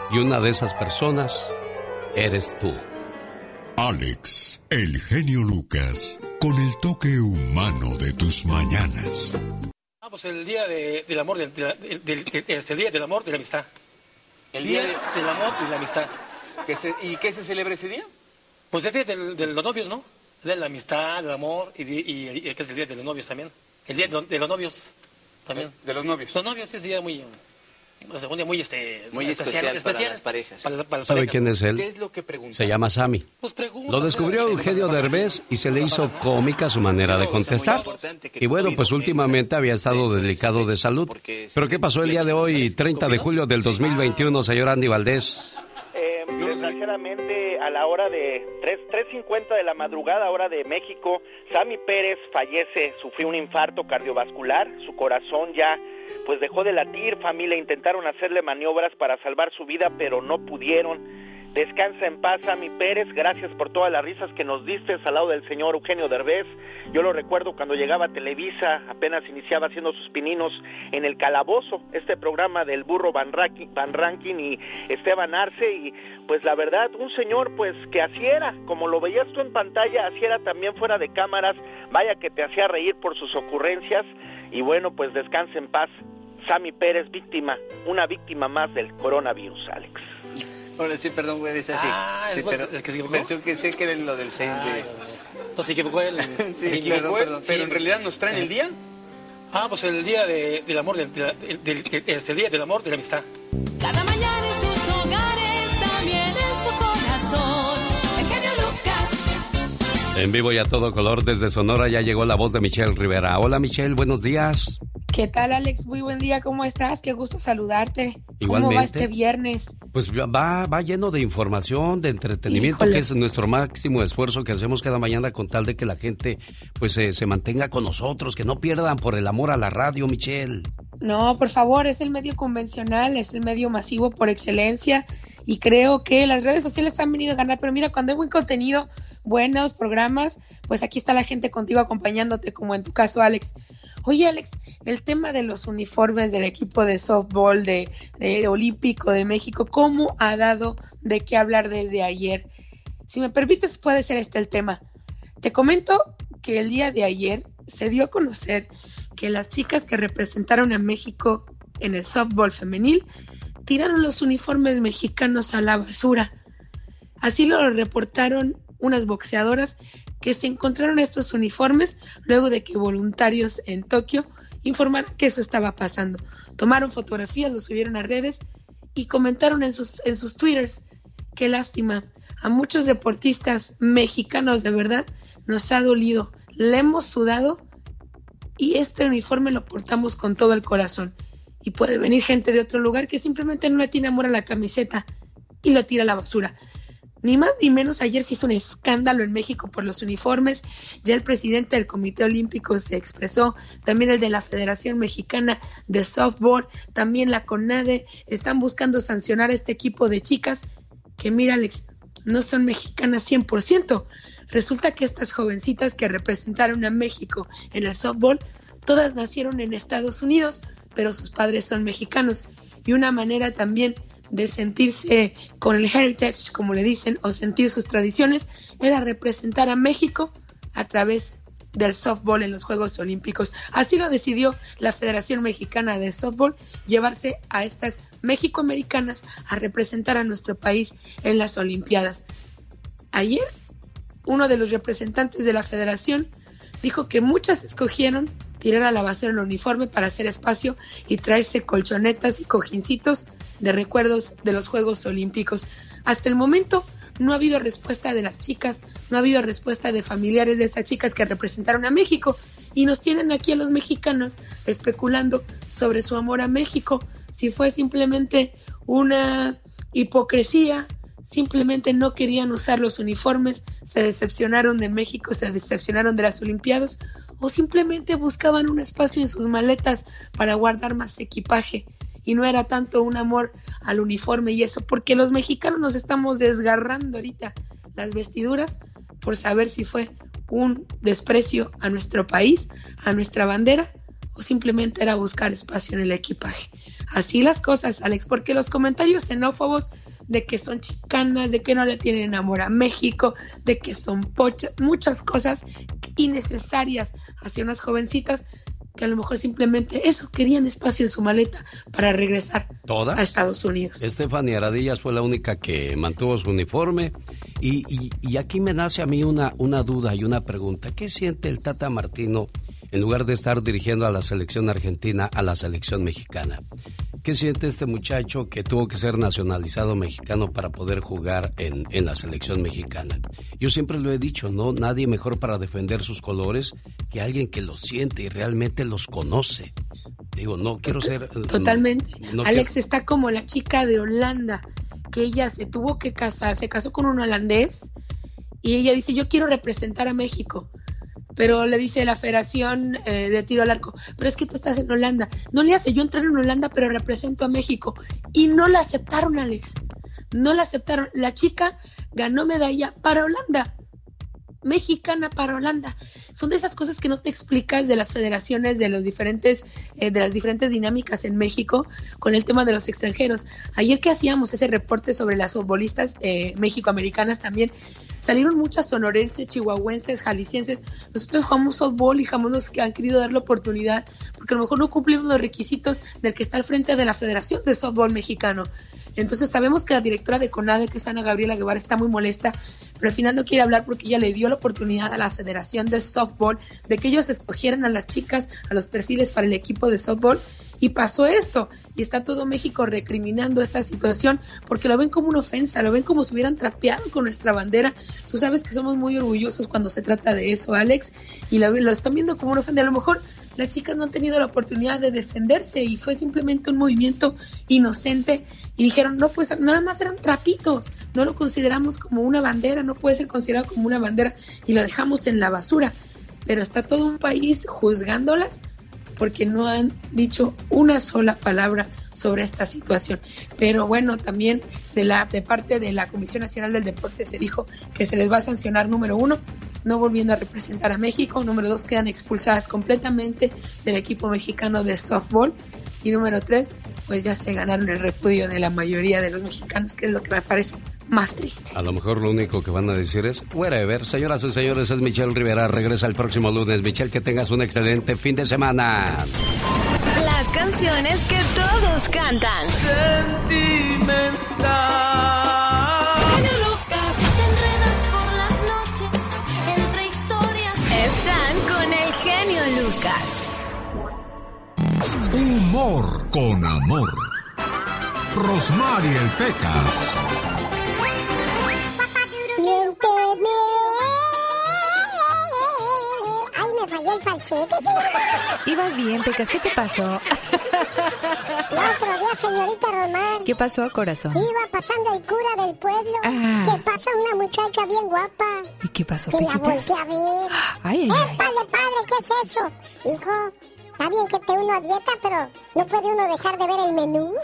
Y una de esas personas eres tú. Alex, el genio Lucas, con el toque humano de tus mañanas. Pues el día de- del amor, del, del- del- del- este, el día del amor, de la amistad. El día de- del amor y la amistad. ¿Qué se- ¿Y qué se celebra ese día? Pues el día de los novios, ¿no? El de la amistad, del amor y, y, y- que es el día de los novios también. El día de, los- de los novios también. De los novios. Los novios es día muy, o sea, un día muy, este, Muy especial para las parejas. para- para las ¿Sabe parejas. quién es él? ¿Qué es lo que pregunta? Se llama Sammy. Pues pregunta, Lo descubrió Eugenio Derbez y se le hizo cómica su manera de contestar. Y bueno, pues últimamente había estado delicado de salud. Pero ¿qué pasó el día de hoy, 30 de julio del 2021, señor Andy Valdés? Desgraciadamente, a la hora de 3, 3.50 de la madrugada, hora de México, Sammy Pérez fallece, sufrió un infarto cardiovascular, su corazón ya pues dejó de latir, familia intentaron hacerle maniobras para salvar su vida, pero no pudieron. Descansa en paz, Sammy Pérez. Gracias por todas las risas que nos diste al lado del señor Eugenio Derbez. Yo lo recuerdo cuando llegaba a Televisa, apenas iniciaba haciendo sus pininos en el Calabozo, este programa del burro Van, Rankin y Esteban Arce. Y pues la verdad, un señor pues que así era, como lo veías tú en pantalla, así era también fuera de cámaras. Vaya que te hacía reír por sus ocurrencias. Y bueno, pues descanse en paz. Sammy Pérez, víctima, una víctima más del coronavirus, Alex. Ahora sí, perdón, güey, dice así. Ah, sí, ¿es pero el que se equivocó? pensé que sé que era lo del 6 Ah, de... Entonces se equivocó él. *laughs* Sí, se equivocó perdón, él, perdón, sí. pero en realidad nos traen el día. Ah, pues el día de- del amor, del, del, del- del- este el día del amor, de la amistad. Cada mañana En vivo y a todo color desde Sonora ya llegó la voz de Michelle Rivera. Hola Michelle, buenos días. ¿Qué tal, Alex? Muy buen día, ¿cómo estás? Qué gusto saludarte. ¿Cómo Igualmente. va este viernes? Pues va, va lleno de información, de entretenimiento, Híjole. que es nuestro máximo esfuerzo que hacemos cada mañana con tal de que la gente pues eh, se mantenga con nosotros, que no pierdan por el amor a la radio, Michelle. No, por favor, es el medio convencional, es el medio masivo por excelencia y creo que las redes sociales han venido a ganar, pero mira, cuando hay buen contenido, buenos programas, pues aquí está la gente contigo acompañándote, como en tu caso, Alex. Oye, Alex, el tema de los uniformes del equipo de softball de, de Olímpico de México, ¿cómo ha dado de qué hablar desde ayer? Si me permites, puede ser este el tema. Te comento que el día de ayer se dio a conocer que las chicas que representaron a México en el softball femenil tiraron los uniformes mexicanos a la basura. Así lo reportaron unas boxeadoras que se encontraron estos uniformes luego de que voluntarios en Tokio informaron que eso estaba pasando. Tomaron fotografías, lo subieron a redes y comentaron en sus, en sus twitters. Qué lástima. A muchos deportistas mexicanos de verdad nos ha dolido. Le hemos sudado y este uniforme lo portamos con todo el corazón. Y puede venir gente de otro lugar que simplemente no le tiene amor a la camiseta y lo tira a la basura. Ni más ni menos, ayer se hizo un escándalo en México por los uniformes. Ya el presidente del Comité Olímpico se expresó, también el de la Federación Mexicana de Softball, también la CONADE. Están buscando sancionar a este equipo de chicas que, mira, Alex, no son mexicanas 100%. Resulta que estas jovencitas que representaron a México en el softball, todas nacieron en Estados Unidos, pero sus padres son mexicanos. Y una manera también de sentirse con el heritage, como le dicen, o sentir sus tradiciones, era representar a México a través del softball en los Juegos Olímpicos. Así lo decidió la Federación Mexicana de Softball, llevarse a estas mexicoamericanas a representar a nuestro país en las Olimpiadas. Ayer, uno de los representantes de la federación dijo que muchas escogieron tirar a la basura el uniforme para hacer espacio y traerse colchonetas y cojincitos de recuerdos de los Juegos Olímpicos. Hasta el momento no ha habido respuesta de las chicas, no ha habido respuesta de familiares de estas chicas que representaron a México y nos tienen aquí a los mexicanos especulando sobre su amor a México, si fue simplemente una hipocresía, simplemente no querían usar los uniformes, se decepcionaron de México, se decepcionaron de las Olimpiadas o simplemente buscaban un espacio en sus maletas para guardar más equipaje y no era tanto un amor al uniforme y eso, porque los mexicanos nos estamos desgarrando ahorita las vestiduras por saber si fue un desprecio a nuestro país, a nuestra bandera o simplemente era buscar espacio en el equipaje. Así las cosas, Alex, porque los comentarios xenófobos de que son chicanas, de que no le tienen amor a México, de que son pochas, muchas cosas innecesarias hacia unas jovencitas que a lo mejor simplemente eso, querían espacio en su maleta para regresar ¿Todas? a Estados Unidos. Estefania Aradillas fue la única que mantuvo su uniforme. Y, y- y aquí me nace a mí una, una duda y una pregunta. ¿Qué siente el Tata Martino en lugar de estar dirigiendo a la selección argentina a la selección mexicana? ¿Qué siente este muchacho que tuvo que ser nacionalizado mexicano para poder jugar en, en la selección mexicana? Yo siempre lo he dicho, ¿no? Nadie mejor para defender sus colores que alguien que los siente y realmente los conoce. Digo, no quiero ser... eh, Totalmente. no Alex quiero- está como la chica de Holanda, que ella se tuvo que casar, se casó con un holandés y ella dice, yo quiero representar a México. Pero le dice la Federación eh, de Tiro al Arco, pero es que tú estás en Holanda. No le hace, yo entré en Holanda, pero represento a México. Y no la aceptaron, Alex. No la aceptaron. La chica ganó medalla para Holanda. Mexicana para Holanda. Son de esas cosas que no te explicas de las federaciones, de los diferentes, eh, de las diferentes dinámicas en México con el tema de los extranjeros. Ayer que hacíamos ese reporte sobre las futbolistas eh, también, salieron muchas sonorenses, chihuahuenses, jaliscienses. Nosotros jugamos softball y jamás nos han querido dar la oportunidad porque a lo mejor no cumplimos los requisitos del que está al frente de la Federación de Softball Mexicano. Entonces sabemos que la directora de CONADE, que es Ana Gabriela Guevara, está muy molesta, pero al final no quiere hablar porque ella le dio la oportunidad a la Federación de Softball de que ellos escogieran a las chicas, a los perfiles para el equipo de softball y pasó esto. Y está todo México recriminando esta situación porque lo ven como una ofensa, lo ven como si hubieran trapeado con nuestra bandera. Tú sabes que somos muy orgullosos cuando se trata de eso, Alex, y lo, lo están viendo como una ofensa. A lo mejor las chicas no han tenido la oportunidad de defenderse y fue simplemente un movimiento inocente y dijeron, no, pues nada más eran trapitos, no lo consideramos como una bandera, no puede ser considerado como una bandera y lo dejamos en la basura. Pero está todo un país juzgándolas porque no han dicho una sola palabra sobre esta situación. Pero bueno, también de la de parte de la Comisión Nacional del Deporte se dijo que se les va a sancionar número uno, no volviendo a representar a México, número dos, quedan expulsadas completamente del equipo mexicano de softball y número tres, pues ya se ganaron el repudio de la mayoría de los mexicanos, que es lo que me parece más triste. A lo mejor lo único que van a decir es, whatever. Señoras y señores, es Michelle Rivera. Regresa el próximo lunes. Michelle, que tengas un excelente fin de semana. Las canciones que todos cantan. Sentimental. Genio Lucas, te enredas por las noches entre historias. Están con el genio Lucas. Humor con amor. Rosmarie Pecas. Miénteme. Ay, me falló el falsete, señorita. Ibas bien, Pecas, ¿qué te pasó? El otro día, señorita Román. ¿Qué pasó, corazón? Iba pasando el cura del pueblo. Ah. Que pasa una muchacha bien guapa. ¿Y qué pasó, Que la Pequitas? volteé a ver. Ay, ay, ay. ¡Épale, padre! ¿Qué es eso? Hijo, está bien que esté uno a dieta, pero no puede uno dejar de ver el menú. *laughs*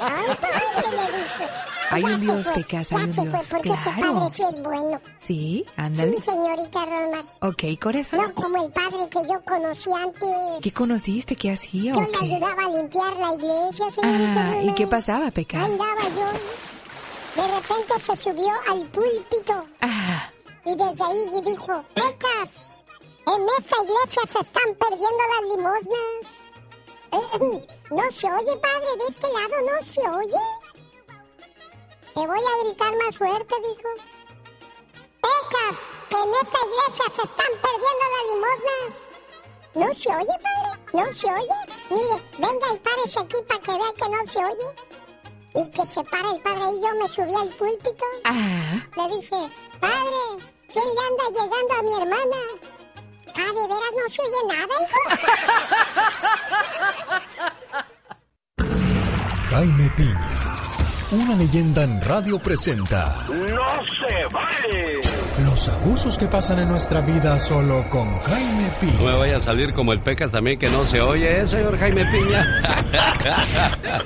Ay, padre, le dije. Hay un Dios, un se Dios. fue, porque Claro. padre sí es bueno. Sí, ándale. Sí, señorita Román. Ok, corazón. No como el padre que yo conocí antes. ¿Qué conociste? ¿Qué hacía Yo o le ayudaba a limpiar la iglesia, señorita Ah, ¿y qué pasaba, Pecas? Andaba yo. De repente se subió al púlpito. Ah. Y desde ahí dijo, Pecas, en esta iglesia se están perdiendo las limosnas. Eh, no se oye, padre, de este lado no se oye. Te voy a gritar más fuerte, dijo. Pecas, en esta iglesia se están perdiendo las limosnas. ¿No se oye, padre? ¿No se oye? Mire, venga y párese aquí para que vea que no se oye. Y que se para el padre y yo me subí al púlpito. Ah. Le dije, padre, ¿quién le anda llegando a mi hermana? Ah, ¿de veras no se oye nada, hijo? Jaime Piña, una leyenda en radio presenta ¡No se vale! los abusos que pasan en nuestra vida solo con Jaime Piña. No me vaya a salir como el Pecas también que no se oye, ¿eh, señor Jaime Piña? *laughs*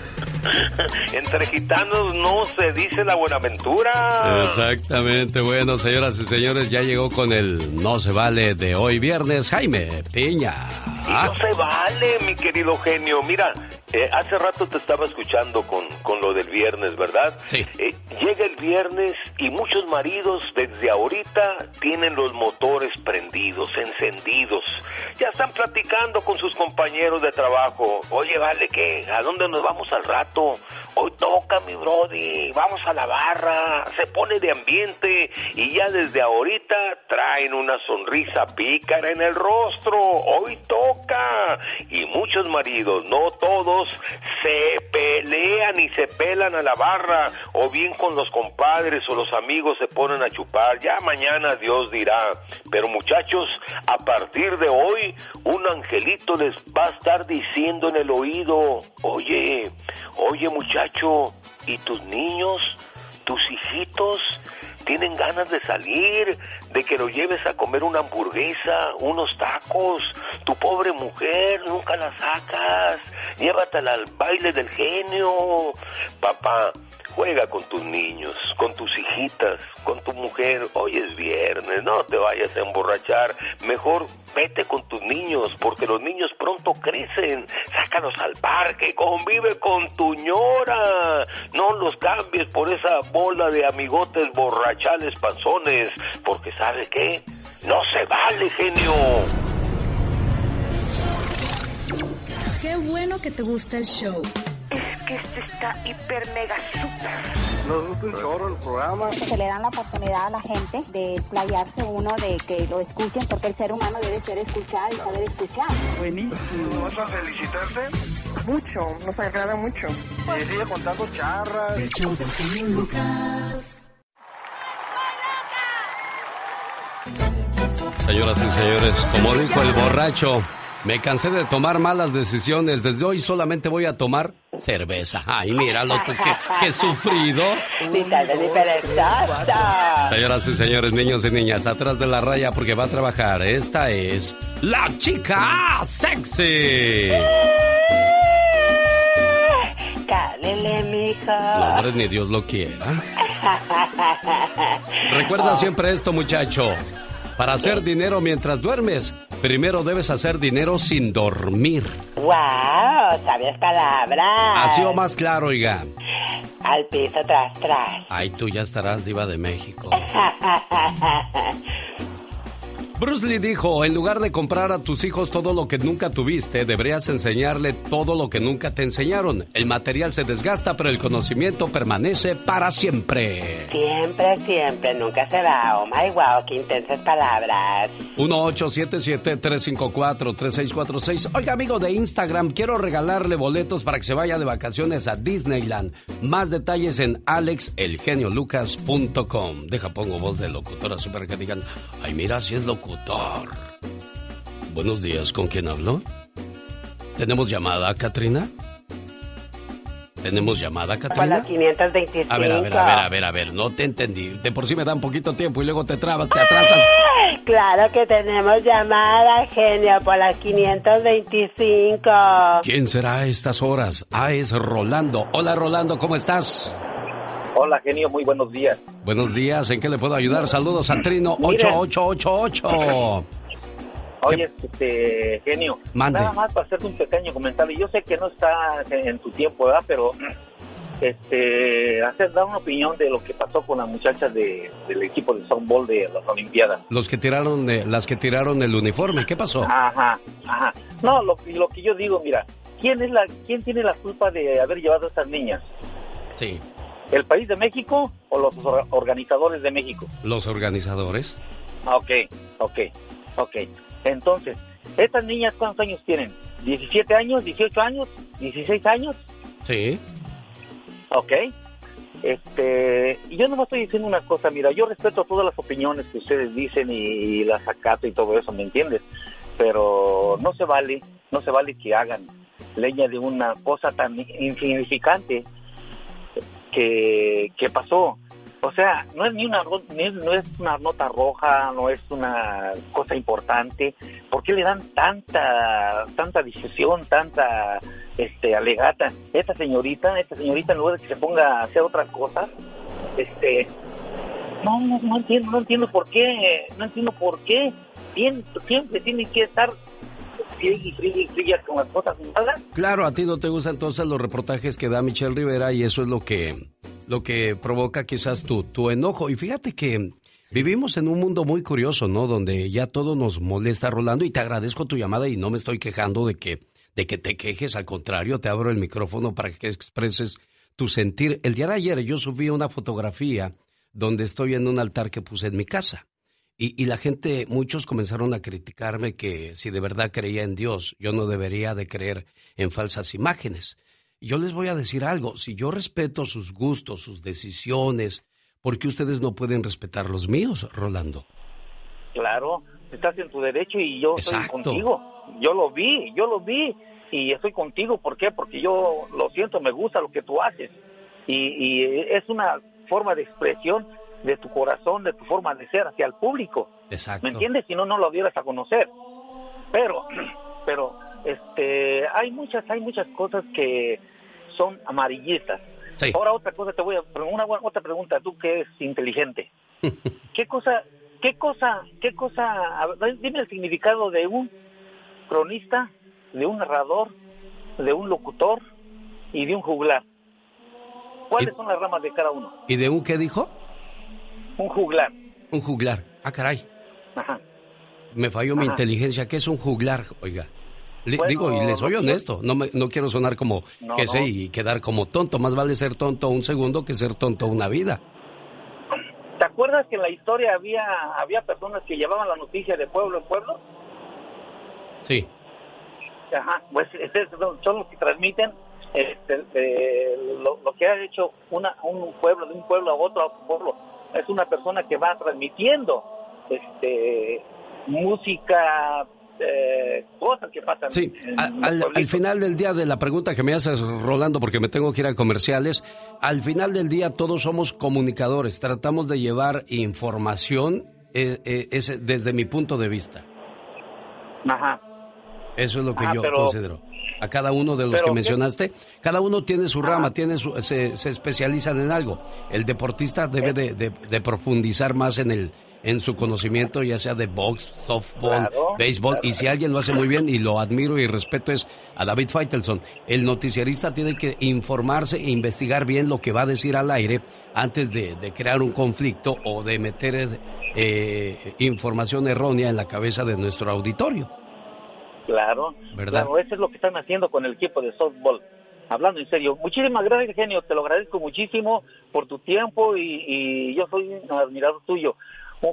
*laughs* Entre gitanos no se dice la buenaventura. Exactamente, bueno, señoras y señores, ya llegó con el No se vale de hoy viernes, Jaime Piña. Y no se vale, mi querido genio. Mira, eh, hace rato te estaba escuchando con, con lo del viernes, ¿verdad? Sí. Eh, llega el viernes y muchos maridos desde ahorita tienen los motores prendidos, encendidos. Ya están platicando con sus compañeros de trabajo. Oye, vale, ¿qué? ¿A dónde nos vamos al rato? Hoy toca, mi brody. Vamos a la barra. Se pone de ambiente y ya desde ahorita traen una sonrisa pícara en el rostro. Hoy toca. Y muchos maridos, no todos, se pelean y se pelan a la barra o bien con los compadres o los amigos se ponen a chupar. Ya mañana Dios dirá. Pero muchachos, a partir de hoy, un angelito les va a estar diciendo en el oído, oye, oye muchacho, ¿y tus niños, tus hijitos? tienen ganas de salir, de que lo lleves a comer una hamburguesa, unos tacos. Tu pobre mujer, nunca la sacas. Llévatela al baile del genio. Papá, Juega con tus niños, con tus hijitas, con tu mujer. Hoy es viernes, no te vayas a emborrachar. Mejor vete con tus niños, porque los niños pronto crecen. Sácalos al parque, convive con tu ñora. No los cambies por esa bola de amigotes borrachales panzones, porque ¿sabe qué? No se vale, genio. Qué bueno que te gusta el show. Que este está hiper mega super. Nos gusta un chorro el programa. Se le dan la oportunidad a la gente de explayarse uno, de que lo escuchen, porque el ser humano debe ser escuchado y saber escuchar. Buenísimo. ¿Vas a felicitarte? Mucho, nos agrada mucho. Y sigue contando charras. El show del genio Lucas. Señoras y señores, como dijo el borracho, me cansé de tomar malas decisiones. Desde hoy solamente voy a tomar cerveza. Ay, míralo qué, qué sufrido. Señoras y señores, niños y niñas, atrás de la raya porque va a trabajar. Esta es la chica sexy. Cálele, mijo. No, hombre, ni Dios lo quiera. *laughs* Recuerda siempre esto, muchacho. Para hacer dinero mientras duermes, primero debes hacer dinero sin dormir. ¡Wow! Sabias palabras. Así o más claro, oiga. Al piso tras tras. Ay, tú ya estarás diva de México. *laughs* Bruce Lee dijo, en lugar de comprar a tus hijos todo lo que nunca tuviste, deberías enseñarle todo lo que nunca te enseñaron. El material se desgasta, pero el conocimiento permanece para siempre. Siempre, siempre, nunca se va. Oh my wow, qué intensas palabras. 1877-354-3646. Oiga, amigo de Instagram, quiero regalarle boletos para que se vaya de vacaciones a Disneyland. Más detalles en alexelgeniolucas.com. Deja, pongo voz de locutora super que digan, ay, mira, si es locutor. Buenos días, ¿con quién hablo? ¿Tenemos llamada, Katrina? ¿Tenemos llamada, Katrina? la 525. A ver, a ver, a ver, a ver, a ver, no te entendí. De por sí me dan poquito tiempo y luego te trabas, te atrasas. Claro que tenemos llamada, genio, por las 525. ¿Quién será a estas horas? Ah, es Rolando. Hola, Rolando, ¿cómo estás? Hola, genio, muy buenos días. Buenos días, ¿en qué le puedo ayudar? Saludos a Trino Mira. 8888. Oye, este, genio, Mande. nada más para hacerte un pequeño comentario. Yo sé que no está en tu tiempo, ¿verdad? Pero, este, hacer, dar una opinión de lo que pasó con las muchachas de, del equipo de softball de las Olimpiadas. Los que tiraron, eh, las que tiraron el uniforme, ¿qué pasó? Ajá, ajá. No, lo, lo que yo digo, mira, ¿quién es la, quién tiene la culpa de haber llevado a estas niñas? Sí. ¿El país de México o los or- organizadores de México? Los organizadores. Ah, Ok, ok, ok. Entonces, ¿estas niñas cuántos años tienen? ¿17 años, 18 años, 16 años? Sí. Ok. Este, y yo no estoy diciendo una cosa, mira, yo respeto todas las opiniones que ustedes dicen y, las acato y todo eso, ¿me entiendes? Pero no se vale, no se vale que hagan leña de una cosa tan insignificante que, que pasó. O sea, no es ni una no es una nota roja, no es una cosa importante. ¿Por qué le dan tanta tanta difusión, tanta este alegata? Esta señorita, esta señorita en lugar de que se ponga a hacer otras cosas, este no, no, no entiendo, no entiendo por qué, no entiendo por qué. Bien, siempre tiene que estar friegue y friegue y con las cosas. Claro, a ti no te gustan entonces los reportajes que da Michelle Rivera y eso es lo que, lo que provoca quizás tu, tu enojo. Y fíjate que vivimos en un mundo muy curioso, ¿no? Donde ya todo nos molesta, Rolando, y te agradezco tu llamada y no me estoy quejando de que, de que te quejes, al contrario, te abro el micrófono para que expreses tu sentir. El día de ayer yo subí una fotografía donde estoy en un altar que puse en mi casa. Y, y la gente, muchos comenzaron a criticarme que si de verdad creía en Dios, yo no debería de creer en falsas imágenes. Yo les voy a decir algo, si yo respeto sus gustos, sus decisiones, ¿por qué ustedes no pueden respetar los míos, Rolando? Claro, estás en tu derecho y yo estoy contigo. Yo lo vi, yo lo vi y estoy contigo. ¿Por qué? Porque yo lo siento, me gusta lo que tú haces. Y, y es una forma de expresión de tu corazón, de tu forma de ser hacia el público. Exacto. ¿Me entiendes? Si no, no lo dieras a conocer. Pero, *clears throat* pero, este, hay muchas, hay muchas cosas que son amarillistas. Sí. Ahora otra cosa te voy a una otra pregunta, tú que eres inteligente. *laughs* ¿Qué cosa qué cosa qué cosa a ver, dime el significado de un cronista, de un narrador, de un locutor y de un juglar? ¿Cuáles son las ramas de cada uno? ¿Y de un qué dijo? Un juglar. Un juglar. Ah, caray. Ajá. Me falló mi inteligencia. ¿Qué es un juglar? Oiga. Le- Bueno, digo, y le soy honesto. No, me- no quiero sonar como No, que sé no. y quedar como tonto. Más vale ser tonto un segundo que ser tonto una vida. ¿Te acuerdas que en la historia había había personas que llevaban la noticia de pueblo en pueblo? Sí. Ajá, pues *laughs* son los que transmiten este, eh, lo, lo que ha hecho una, un pueblo, de un pueblo a otro, a otro pueblo. Es una persona que va transmitiendo este, música, eh, cosas que pasan. Sí, en al, final del día de la pregunta que me haces, Rolando, porque me tengo que ir a comerciales, al final del día todos somos comunicadores, tratamos de llevar información eh, eh, ese- desde mi punto de vista. Ajá. Eso es lo que yo pero- considero. A cada uno de los pero que mencionaste, cada uno tiene su rama, tiene su- se, se especializan en algo. El deportista debe de, de- de profundizar más en el en su conocimiento, ya sea de box, softball, Claro, béisbol, claro. y si alguien lo hace muy bien y lo admiro y respeto es a David Feitelson. El noticiarista tiene que informarse e investigar bien lo que va a decir al aire antes de, de crear un conflicto o de meter eh, información errónea en la cabeza de nuestro auditorio. Claro, ¿Verdad? claro, eso es lo que están haciendo con el equipo de softball. Hablando en serio, muchísimas gracias, genio. Te lo agradezco muchísimo por tu tiempo y, y yo soy un admirador tuyo.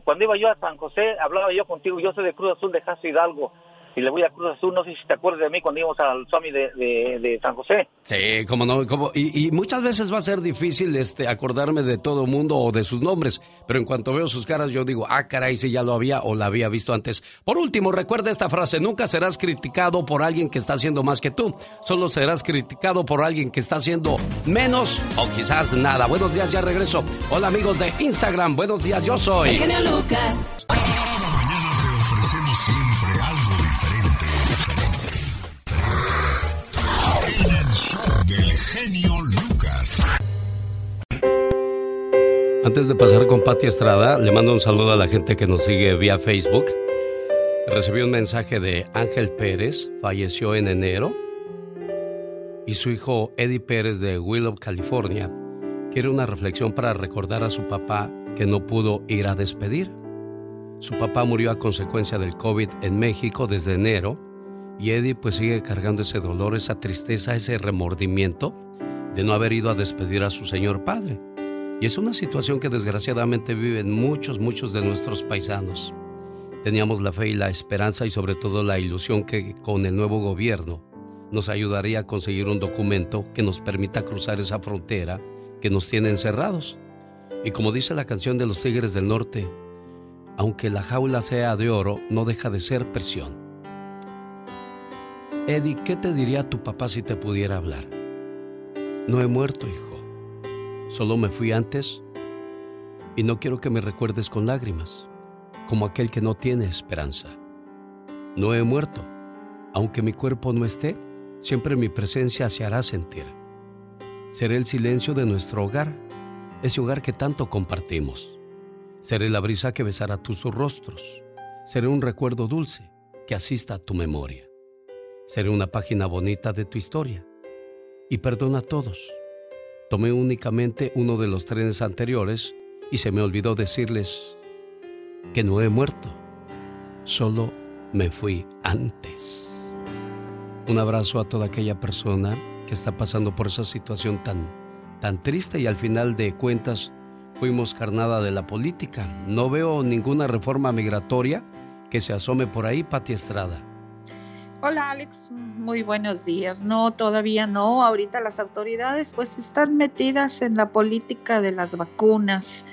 Cuando iba yo a San José, hablaba yo contigo. Yo soy de Cruz Azul de Jaso Hidalgo y le voy a Cruz Azul. No sé si te acuerdas de mí cuando íbamos al Swami de, de, de San José. Sí, como no, como, y, y muchas veces va a ser difícil este, acordarme de todo mundo o de sus nombres, pero en cuanto veo sus caras yo digo, ah, caray, si ya lo había o la había visto antes. Por último, recuerda esta frase, nunca serás criticado por alguien que está haciendo más que tú, solo serás criticado por alguien que está haciendo menos o quizás nada. Buenos días, ya regreso. Hola amigos de Instagram, buenos días, yo soy... El genio Lucas. Ofrecemos siempre algo genio Lucas. Antes de pasar con Pati Estrada, le mando un saludo a la gente que nos sigue vía Facebook. Recibí un mensaje de Ángel Pérez, falleció en enero, y su hijo Eddie Pérez de Willow, California, quiere una reflexión para recordar a su papá que no pudo ir a despedir. Su papá murió a consecuencia del COVID en México desde enero y Eddie pues sigue cargando ese dolor, esa tristeza, ese remordimiento de no haber ido a despedir a su señor padre. Y es una situación que desgraciadamente viven muchos, muchos de nuestros paisanos. Teníamos la fe y la esperanza y sobre todo la ilusión que con el nuevo gobierno nos ayudaría a conseguir un documento que nos permita cruzar esa frontera que nos tiene encerrados. Y como dice la canción de los Tigres del Norte, aunque la jaula sea de oro, no deja de ser presión. Eddie, ¿qué te diría tu papá si te pudiera hablar? No he muerto, hijo. Solo me fui antes y no quiero que me recuerdes con lágrimas, como aquel que no tiene esperanza. No he muerto. Aunque mi cuerpo no esté, siempre mi presencia se hará sentir. Seré el silencio de nuestro hogar, ese hogar que tanto compartimos. Seré la brisa que besará tus rostros. Seré un recuerdo dulce que asista a tu memoria. Seré una página bonita de tu historia. Y perdona a todos. Tomé únicamente uno de los trenes anteriores y se me olvidó decirles que no he muerto. Solo me fui antes. Un abrazo a toda aquella persona que está pasando por esa situación tan, tan triste y al final de cuentas fuimos carnada de la política. No veo ninguna reforma migratoria que se asome por ahí, Pati Estrada. Hola Alex, muy buenos días. No, todavía no. Ahorita las autoridades pues están metidas en la política de las vacunas,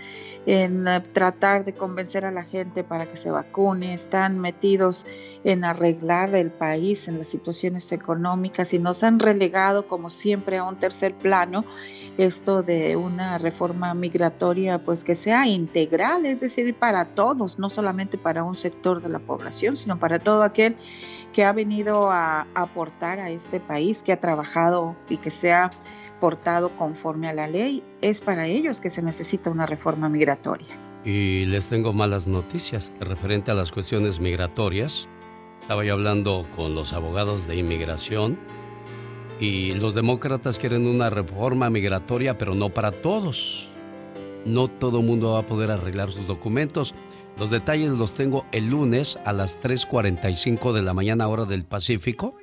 en eh, tratar de convencer a la gente para que se vacune, están metidos en arreglar el país, en las situaciones económicas y nos han relegado como siempre a un tercer plano esto de una reforma migratoria pues que sea integral, es decir, para todos, no solamente para un sector de la población, sino para todo aquel que ha venido a aportar a este país, que ha trabajado y que se ha portado conforme a la ley, es para ellos que se necesita una reforma migratoria. Y les tengo malas noticias referente a las cuestiones migratorias. Estaba yo hablando con los abogados de inmigración y los demócratas quieren una reforma migratoria, pero no para todos. No todo mundo va a poder arreglar sus documentos. Los detalles los tengo el lunes a las 3.45 de la mañana hora del Pacífico.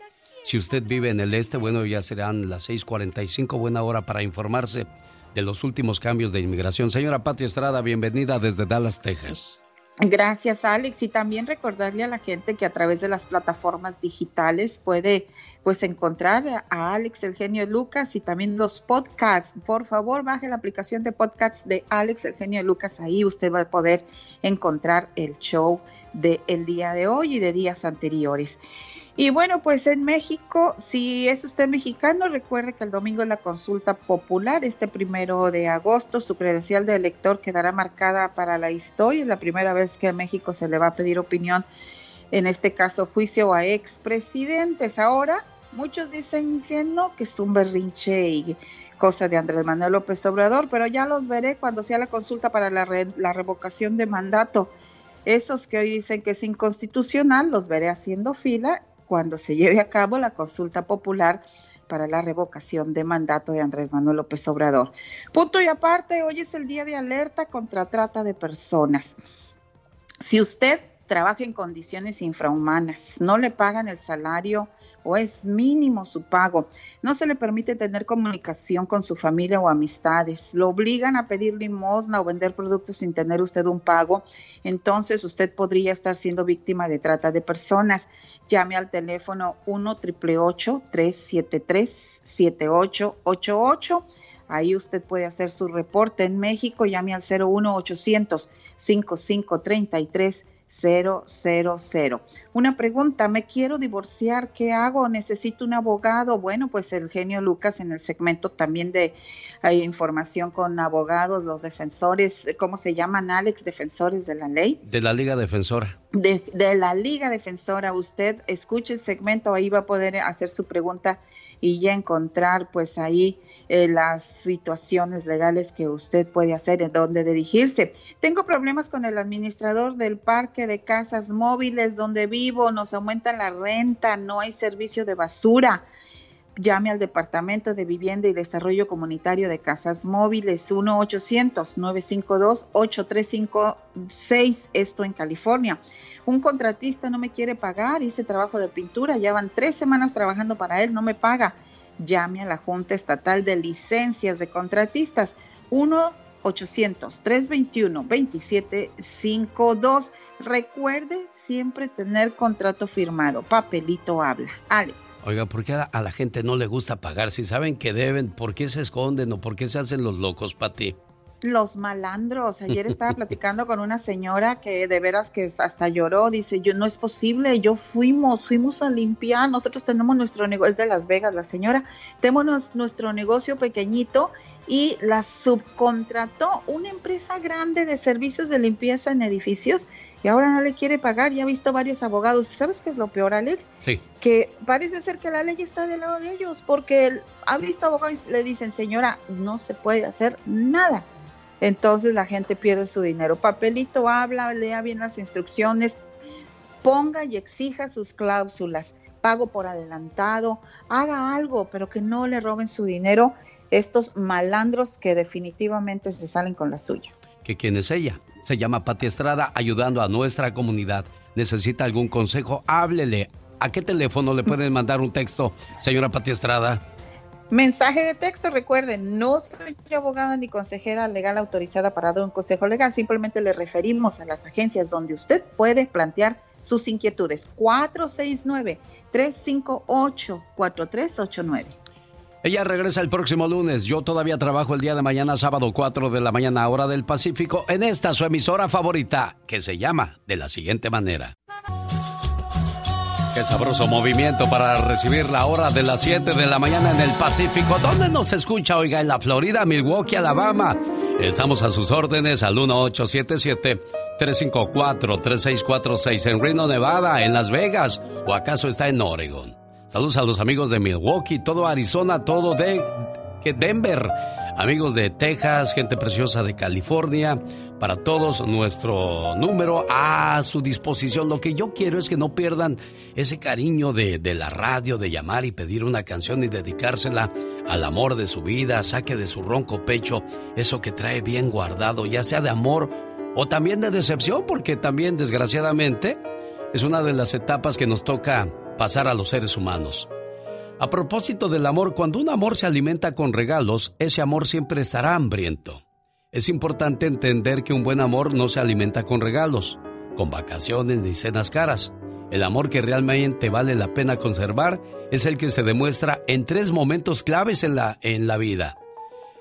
Si usted vive en el este, bueno, ya serán las 6.45, buena hora para informarse de los últimos cambios de inmigración. Señora Patria Estrada, bienvenida desde Dallas, Texas. Gracias, Alex. Y también recordarle a la gente que a través de las plataformas digitales puede pues encontrar a Alex el genio Lucas y también los podcasts. Por favor, baje la aplicación de podcasts de Alex el genio Lucas. Ahí usted va a poder encontrar el show del el día de hoy y de días anteriores. Y bueno, pues en México, si es usted mexicano, recuerde que el domingo es la consulta popular, este primero de agosto, su credencial de elector quedará marcada para la historia. Es la primera vez que en México se le va a pedir opinión, en este caso juicio a expresidentes. Ahora, muchos dicen que no, que es un berrinche y cosa de Andrés Manuel López Obrador, pero ya los veré cuando sea la consulta para la, la revocación de mandato. Esos que hoy dicen que es inconstitucional, los veré haciendo fila cuando se lleve a cabo la consulta popular para la revocación de mandato de Andrés Manuel López Obrador. Punto y aparte, hoy es el día de alerta contra trata de personas. Si usted trabaja en condiciones infrahumanas, no le pagan el salario o es mínimo su pago. No se le permite tener comunicación con su familia o amistades. Lo obligan a pedir limosna o vender productos sin tener usted un pago. Entonces usted podría estar siendo víctima de trata de personas. Llame al teléfono 1 373 7888 Ahí usted puede hacer su reporte. En México llame al 01 800 5533 000. Una pregunta, me quiero divorciar, ¿qué hago? ¿Necesito un abogado? Bueno, pues el genio Lucas en el segmento también de hay información con abogados, los defensores, ¿cómo se llaman, Alex? Defensores de la ley. De la Liga Defensora. De, de la Liga Defensora, usted escuche el segmento, ahí va a poder hacer su pregunta y ya encontrar pues ahí eh, las situaciones legales que usted puede hacer, en dónde dirigirse. Tengo problemas con el administrador del parque de casas móviles donde vivo, nos aumentan la renta, no hay servicio de basura. Llame al Departamento de Vivienda y Desarrollo Comunitario de Casas Móviles 1-800-952-8356, esto en California. Un contratista no me quiere pagar, hice trabajo de pintura, ya van tres semanas trabajando para él, no me paga llame a la Junta Estatal de Licencias de Contratistas 1-800-321-2752. Recuerde siempre tener contrato firmado. Papelito habla. Alex. Oiga, ¿por qué a la gente no le gusta pagar? Si saben que deben, ¿por qué se esconden o por qué se hacen los locos, ti? los malandros. Ayer *laughs* estaba platicando con una señora que de veras que hasta lloró. Dice, yo no es posible, yo fuimos, fuimos a limpiar. Nosotros tenemos nuestro negocio, es de Las Vegas la señora, tenemos nuestro negocio pequeñito y la subcontrató una empresa grande de servicios de limpieza en edificios y ahora no le quiere pagar. Ya ha visto varios abogados. ¿Sabes qué es lo peor, Alex? Sí. Que parece ser que la ley está del lado de ellos porque él ha visto abogados y le dicen, señora, no se puede hacer nada entonces la gente pierde su dinero. Papelito habla, lea bien las instrucciones, ponga y exija sus cláusulas, pago por adelantado, haga algo, pero que no le roben su dinero estos malandros que definitivamente se salen con la suya. ¿Que quién es ella? Se llama Pati Estrada, ayudando a nuestra comunidad. ¿Necesita algún consejo? Háblele. ¿A qué teléfono le pueden mandar un texto, señora Pati Estrada? Mensaje de texto, recuerden, no soy abogada ni consejera legal autorizada para dar un consejo legal, simplemente le referimos a las agencias donde usted puede plantear sus inquietudes. 469-358-4389. Ella regresa el próximo lunes. Yo todavía trabajo el día de mañana, sábado 4 de la mañana, hora del Pacífico, en esta su emisora favorita, que se llama de la siguiente manera. Qué sabroso movimiento para recibir la hora de las 7 de la mañana en el Pacífico. ¿Dónde nos escucha, oiga? En la Florida, Milwaukee, Alabama. Estamos a sus órdenes al 1877-354-3646 en Reno, Nevada, en Las Vegas o acaso está en Oregon. Saludos a los amigos de Milwaukee, todo Arizona, todo de que Denver. Amigos de Texas, gente preciosa de California, para todos nuestro número a su disposición. Lo que yo quiero es que no pierdan ese cariño de, de, la radio, de llamar y pedir una canción y dedicársela al amor de su vida, saque de su ronco pecho eso que trae bien guardado, ya sea de amor o también de decepción, porque también desgraciadamente es una de las etapas que nos toca pasar a los seres humanos. A propósito del amor, cuando un amor se alimenta con regalos, ese amor siempre estará hambriento. Es importante entender que un buen amor no se alimenta con regalos, con vacaciones ni cenas caras. El amor que realmente vale la pena conservar es el que se demuestra en tres momentos claves en la, en la vida.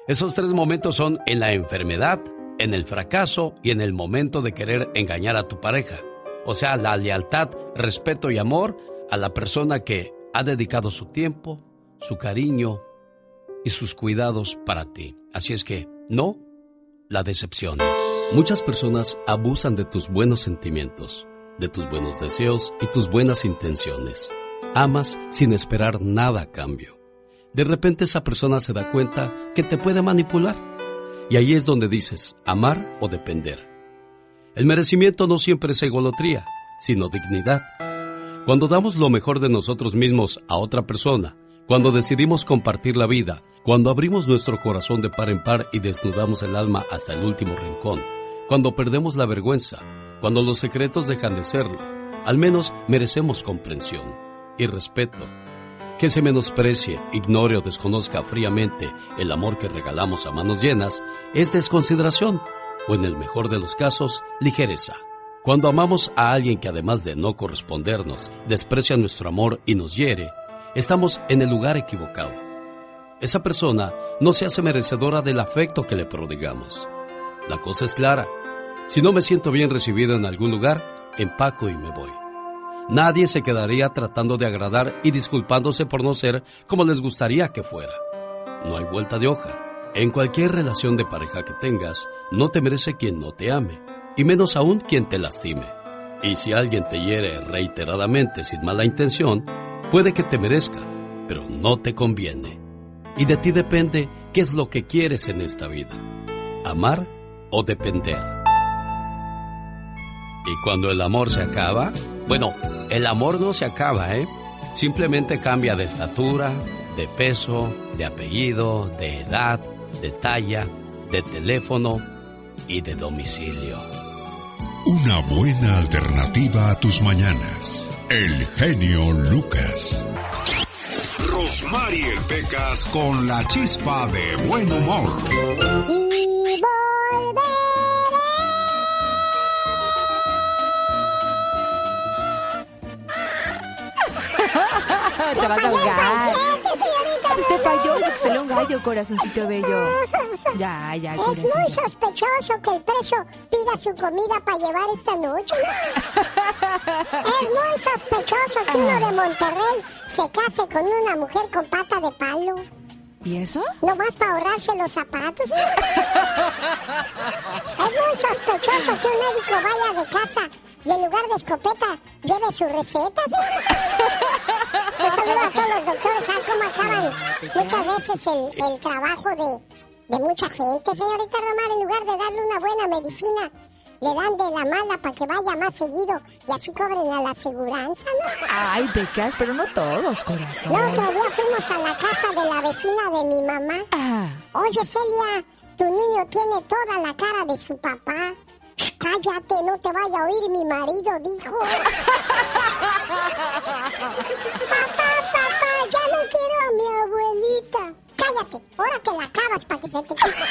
Esos tres momentos son en la enfermedad, en el fracaso y en el momento de querer engañar a tu pareja. O sea, la lealtad, respeto y amor a la persona que ha dedicado su tiempo, su cariño y sus cuidados para ti. Así es que, no la decepciones. Muchas personas abusan de tus buenos sentimientos, de tus buenos deseos y tus buenas intenciones. Amas sin esperar nada a cambio. De repente esa persona se da cuenta que te puede manipular. Y ahí es donde dices amar o depender. El merecimiento no siempre es egolotría, sino dignidad. Cuando damos lo mejor de nosotros mismos a otra persona, cuando decidimos compartir la vida, cuando abrimos nuestro corazón de par en par y desnudamos el alma hasta el último rincón, cuando perdemos la vergüenza, cuando los secretos dejan de serlo, al menos merecemos comprensión y respeto. Que se menosprecie, ignore o desconozca fríamente el amor que regalamos a manos llenas es desconsideración o en el mejor de los casos, ligereza. Cuando amamos a alguien que además de no correspondernos, desprecia nuestro amor y nos hiere, estamos en el lugar equivocado. Esa persona no se hace merecedora del afecto que le prodigamos. La cosa es clara. Si no me siento bien recibido en algún lugar, empaco y me voy. Nadie se quedaría tratando de agradar y disculpándose por no ser como les gustaría que fuera. No hay vuelta de hoja. En cualquier relación de pareja que tengas, no te merece quien no te ame y menos aún quien te lastime. Y si alguien te hiere reiteradamente sin mala intención, puede que te merezca, pero no te conviene. Y de ti depende qué es lo que quieres en esta vida, amar o depender. Y cuando el amor se acaba, bueno, el amor no se acaba, ¿eh? Simplemente cambia de estatura, de peso, de apellido, de edad, de talla, de teléfono y de domicilio. Una buena alternativa a tus mañanas. El genio Lucas. Rosmarie Pecas con la chispa de buen humor. Y Te vas a ahogar. Señorita Usted falló, se te salió un gallo, corazoncito bello. Ya, ya, Es muy sospechoso que el preso pida su comida para llevar esta noche. *laughs* es muy sospechoso que uno de Monterrey se case con una mujer con pata de palo. ¿Y eso? Nomás para ahorrarse los zapatos. *laughs* es muy sospechoso que un médico vaya de casa y en lugar de escopeta lleve su receta. Un saludo a todos los doctores. ¿Saben cómo acaban muchas veces el, el trabajo de, de mucha gente, señorita Romar? En lugar de darle una buena medicina, le dan de la mala para que vaya más seguido y así cobren a la aseguranza, ¿no? Ay, Pecas, pero no todos, corazón. El otro día fuimos a la casa de la vecina de mi mamá. Ah. Oye, Celia, tu niño tiene toda la cara de su papá. Cállate, no te vaya a oír mi marido, dijo. *laughs* papá, papá, ya no quiero a mi abuelita. Cállate, ahora te la acabas para que se te quite.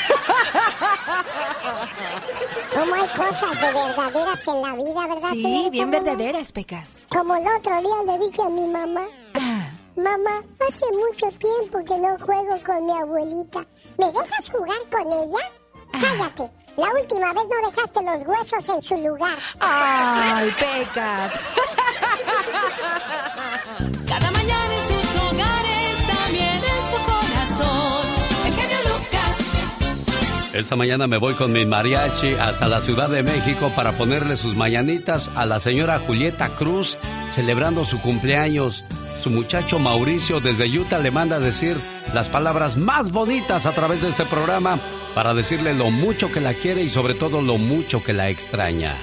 Como hay cosas de verdaderas en la vida, ¿verdad, Sí, señorita bien verdaderas, Pecas. Como el otro día le dije a mi mamá, mamá, hace mucho tiempo que no juego con mi abuelita. ¿Me dejas jugar con ella? Cállate. La última vez no dejaste los huesos en su lugar. Ay, Pecas. *laughs* Cada mañana en sus hogares, también en su corazón. El genio Lucas. Esta mañana me voy con mi mariachi hasta la Ciudad de México para ponerle sus mañanitas a la señora Julieta Cruz celebrando su cumpleaños. Su muchacho Mauricio desde Utah le manda a decir las palabras más bonitas a través de este programa para decirle lo mucho que la quiere y sobre todo lo mucho que la extraña.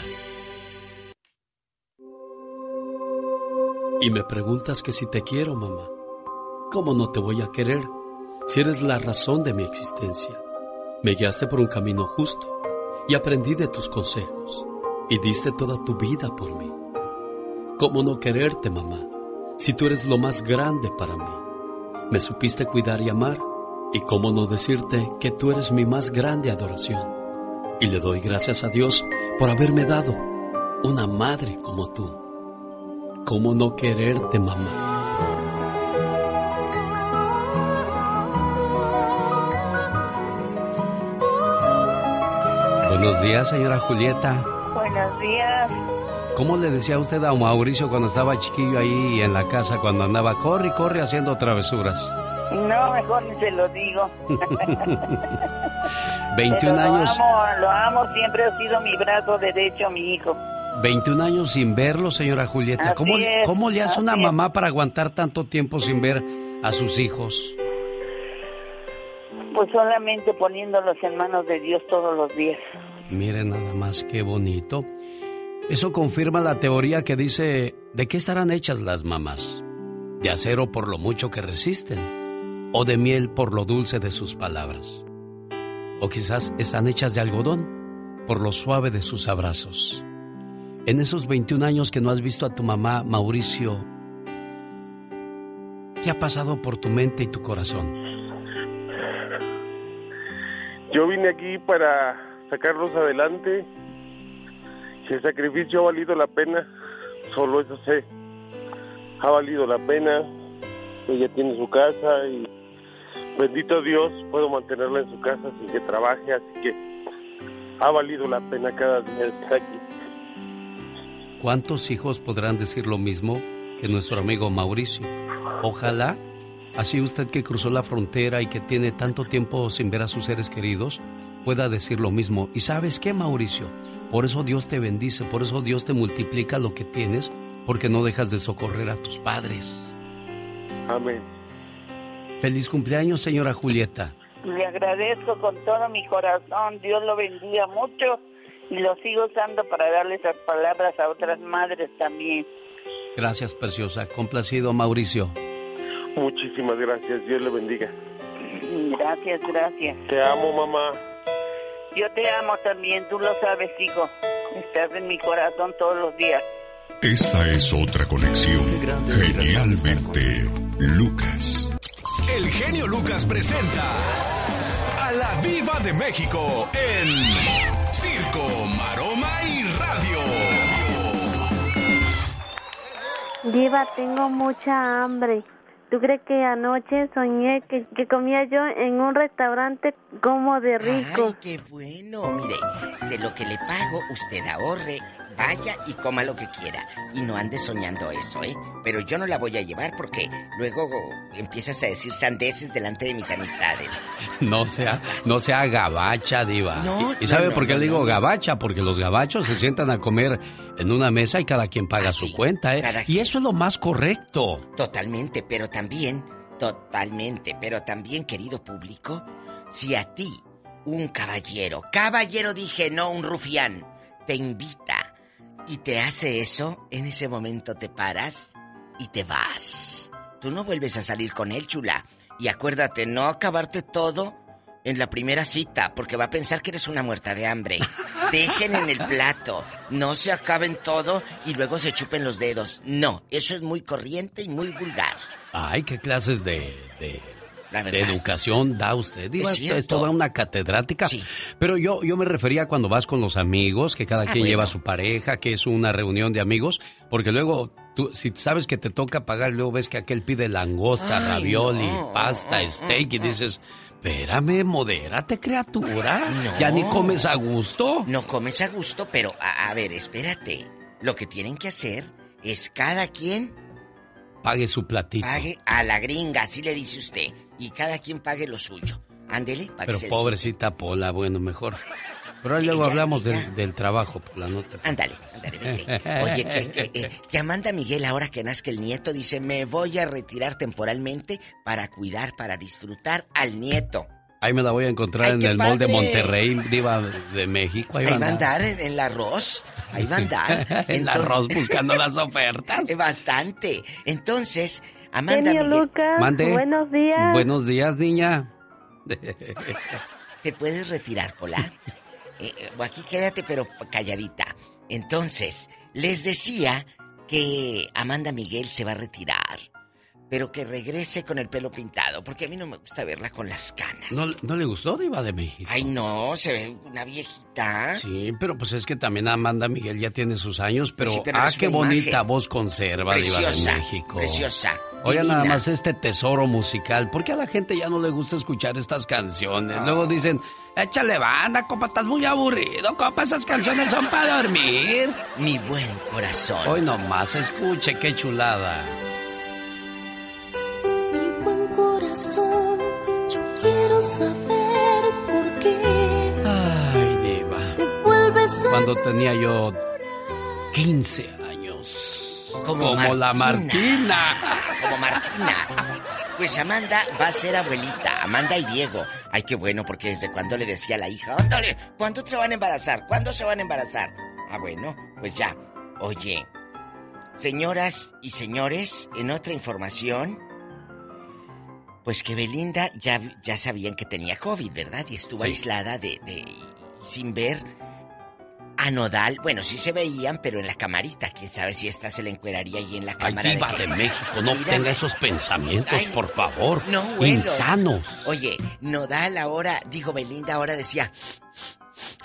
Y me preguntas que si te quiero, mamá. ¿Cómo no te voy a querer si eres la razón de mi existencia? Me guiaste por un camino justo y aprendí de tus consejos y diste toda tu vida por mí. ¿Cómo no quererte, mamá, si tú eres lo más grande para mí? Me supiste cuidar y amar y cómo no decirte que tú eres mi más grande adoración. Y le doy gracias a Dios por haberme dado una madre como tú. ¿Cómo no quererte, mamá? Buenos días, señora Julieta. Buenos días. ¿Cómo le decía usted a Mauricio cuando estaba chiquillo ahí en la casa, cuando andaba corre y corre haciendo travesuras? No, mejor ni se lo digo. *laughs* 21 Pero años, Lo amo, lo amo, siempre ha sido mi brazo derecho, mi hijo. 21 años sin verlo, señora Julieta. Así ¿Cómo, es, ¿Cómo le hace una es. mamá para aguantar tanto tiempo sin ver a sus hijos? Pues solamente poniéndolos en manos de Dios todos los días. Miren nada más qué bonito. Eso confirma la teoría que dice, ¿de qué estarán hechas las mamás? ¿De acero por lo mucho que resisten? ¿O de miel por lo dulce de sus palabras? ¿O quizás están hechas de algodón por lo suave de sus abrazos? En esos 21 años que no has visto a tu mamá, Mauricio, ¿qué ha pasado por tu mente y tu corazón? Yo vine aquí para sacarlos adelante. Si el sacrificio ha valido la pena, solo eso sé. Ha valido la pena. Ella tiene su casa y bendito Dios, puedo mantenerla en su casa sin que trabaje, así que ha valido la pena cada día estar aquí. ¿Cuántos hijos podrán decir lo mismo que nuestro amigo Mauricio? Ojalá, así usted que cruzó la frontera y que tiene tanto tiempo sin ver a sus seres queridos, pueda decir lo mismo. ¿Y sabes qué, Mauricio? Por eso Dios te bendice, por eso Dios te multiplica lo que tienes, porque no dejas de socorrer a tus padres. Amén. Feliz cumpleaños, señora Julieta. Le agradezco con todo mi corazón. Dios lo bendiga mucho y lo sigo usando para darle esas palabras a otras madres también. Gracias, preciosa. Complacido, Mauricio. Muchísimas gracias, Dios le bendiga. Gracias, gracias. Te amo, mamá. Yo te amo también, tú lo sabes, hijo. Estás en mi corazón todos los días. Esta es otra conexión. Genialmente. El genio Lucas presenta a la Viva de México en Circo, Maroma y Radio. Diva, tengo mucha hambre. ¿Tú crees que anoche soñé que, que comía yo en un restaurante como de rico? Ay, qué bueno. Mire, de lo que le pago, usted ahorre, vaya y coma lo que quiera. Y no ande soñando eso, ¿eh? Pero yo no la voy a llevar porque luego empiezas a decir sandeces delante de mis amistades. No sea, no sea gabacha, diva. No, ¿Y sabe no, por qué le digo gabacha? Porque los gabachos se sientan a comer en una mesa y cada quien paga su cuenta, ¿eh? Ah, Y eso es lo más correcto. Totalmente, pero también, totalmente, pero también, querido público, si a ti un caballero, caballero dije, no un rufián, te invita y te hace eso, en ese momento te paras y te vas. Tú no vuelves a salir con él, chula. Y acuérdate, no acabarte todo en la primera cita, porque va a pensar que eres una muerta de hambre. *laughs* Dejen en el plato, no se acaben todo y luego se chupen los dedos. No, eso es muy corriente y muy vulgar. Ay, qué clases de, de, La de verdad. educación da usted. Diva, Es es, toda una catedrática. Pero yo, yo me refería cuando vas con los amigos, que cada Ah, quien bueno. lleva a su pareja, que es una reunión de amigos, porque luego tú, si sabes que te toca pagar, luego ves que aquel pide langosta, Ay, ravioli, no. pasta, steak, y dices, espérame, modérate, criatura. No. Ya ni comes a gusto. No comes a gusto, pero a, a ver, espérate. Lo que tienen que hacer es cada quien Pague su platito. pague a la gringa, así le dice usted. Y cada quien pague lo suyo. Ándele, para que Pero se le pobrecita Pola, bueno, mejor. Pero ahí *laughs* luego hablamos del, del trabajo por la nota. Ándale, ándale, vete. Oye, que, que, eh, que Amanda Miguel, ahora que nazca el nieto, dice, me voy a retirar temporalmente para cuidar, para disfrutar al nieto. Ahí me la voy a encontrar Ay, en el mall de. Monterrey, diva de México. Ahí, Ahí va a andar. en, en el arroz. Ahí va a andar. *laughs* En el arroz buscando las *laughs* ofertas. Bastante. Entonces, Amanda Genio Miguel. Lucas, Mande. buenos días. Buenos días, niña. ¿Te puedes retirar, Pola? Eh, eh, aquí quédate, pero calladita. Entonces, les decía que Amanda Miguel se va a retirar, pero que regrese con el pelo pintado, porque a mí no me gusta verla con las canas. ¿No, no le gustó Diva de México? Ay, no, se ve una viejita. Sí, pero pues es que también Amanda Miguel ya tiene sus años, pero, sí, pero ah, qué bonita imagen. voz conserva Diva Preciosa, de México. preciosa, Oiga, nada más este tesoro musical. ¿Por qué a la gente ya no le gusta escuchar estas canciones? Luego dicen, échale banda, compa, estás muy aburrido, compa, esas canciones son para dormir. Mi buen corazón. Hoy nomás, escuche, qué chulada. Quiero saber por qué Ay, Diva. te vuelves a Cuando tenía yo 15 años. Como la Martina. Como Martina. Pues Amanda va a ser abuelita, Amanda y Diego. Ay, qué bueno, porque desde cuando le decía a la hija, ándale, ¿cuándo se van a embarazar? ¿Cuándo se van a embarazar? Ah, bueno, pues ya. Oye, señoras y señores, en otra información, pues que Belinda ya, ya sabían que tenía COVID, ¿verdad? Y estuvo Sí. aislada de, de- sin ver a Nodal. Bueno, sí se veían, pero en la camarita. Quién sabe si esta se le encueraría ahí en la Ay, cámara. Diva que- de México, no Mira, tenga esos pensamientos, Ay, por favor. No, huelo. Insanos. Oye, Nodal ahora, digo Belinda ahora decía,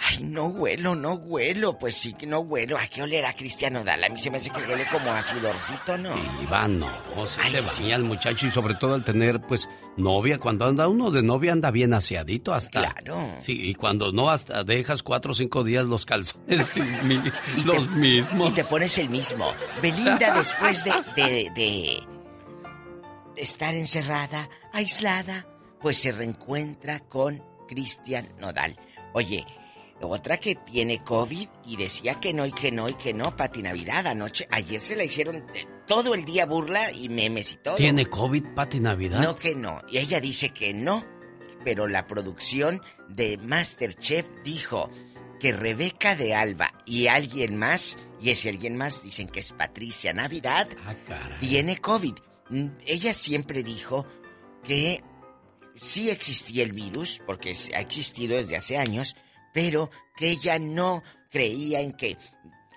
ay, no huelo, no huelo. Pues sí que no huelo. ¿A qué olerá Cristian Nodal? A mí se me hace que huele como a sudorcito, ¿no? Diva, no, sí Ay, se sí. baña el muchacho y sobre todo al tener, pues, novia. Cuando anda uno de novia anda bien aseadito hasta... Claro. Sí, y cuando no, hasta dejas cuatro o cinco días los calzones *laughs* mi- los mismos. Y te pones el mismo. Belinda, después de, de, de estar encerrada, aislada, pues se reencuentra con Cristian Nodal. Oye, otra que tiene COVID y decía que no y que no y que no, Pati Navidad anoche, ayer se la hicieron eh, todo el día burla y memes y todo. ¿Tiene COVID, Pati Navidad? No que no. Y ella dice que no. Pero la producción de Masterchef dijo que Rebeca de Alba y alguien más, y ese alguien más dicen que es Patricia Navidad, Ah, tiene COVID. Mm, Ella siempre dijo que sí existía el virus, porque ha existido desde hace años, pero que ella no creía en que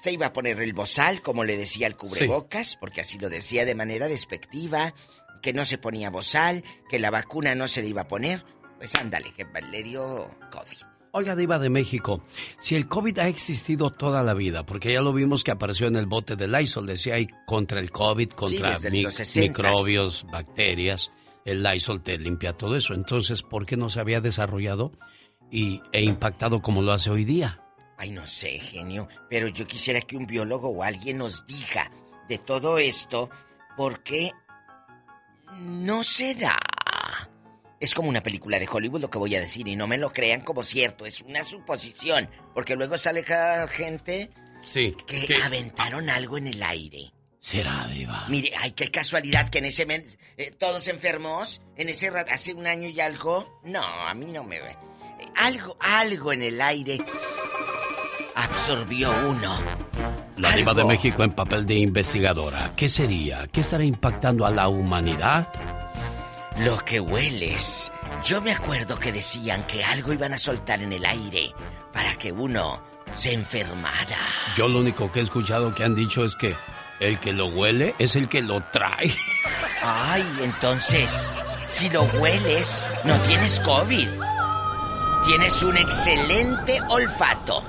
se iba a poner el bozal, como le decía el cubrebocas, porque así lo decía de manera despectiva, que no se ponía bozal, que la vacuna no se le iba a poner. Pues ándale, que le dio COVID. Oiga, Diva de México, si el COVID ha existido toda la vida, porque ya lo vimos que apareció en el bote de Lysol, decía ahí contra el COVID, contra desde mic- los 60s. microbios, bacterias, el Lysol te limpia todo eso. Entonces, ¿por qué no se había desarrollado y, e impactado como lo hace hoy día? Ay, no sé, genio, pero yo quisiera que un biólogo o alguien nos diga de todo esto, porque no será. Es como una película de Hollywood lo que voy a decir y no me lo crean como cierto, es una suposición, porque luego sale cada gente Sí. que ¿qué? aventaron algo en el aire. Será, Diva. Mire, ay, qué casualidad que en ese mes eh, todos enfermos, en ese ra- hace un año y algo. No, a mí no me ve. Eh, algo, algo en el aire absorbió uno. La Diva de México en papel de investigadora. ¿Qué sería? ¿Qué estará impactando a la humanidad? Lo que hueles. Yo me acuerdo que decían que algo iban a soltar en el aire para que uno se enfermara. Yo lo único que he escuchado que han dicho es que el que lo huele es el que lo trae. Ay, entonces, si lo hueles, no tienes COVID. Tienes un excelente olfato.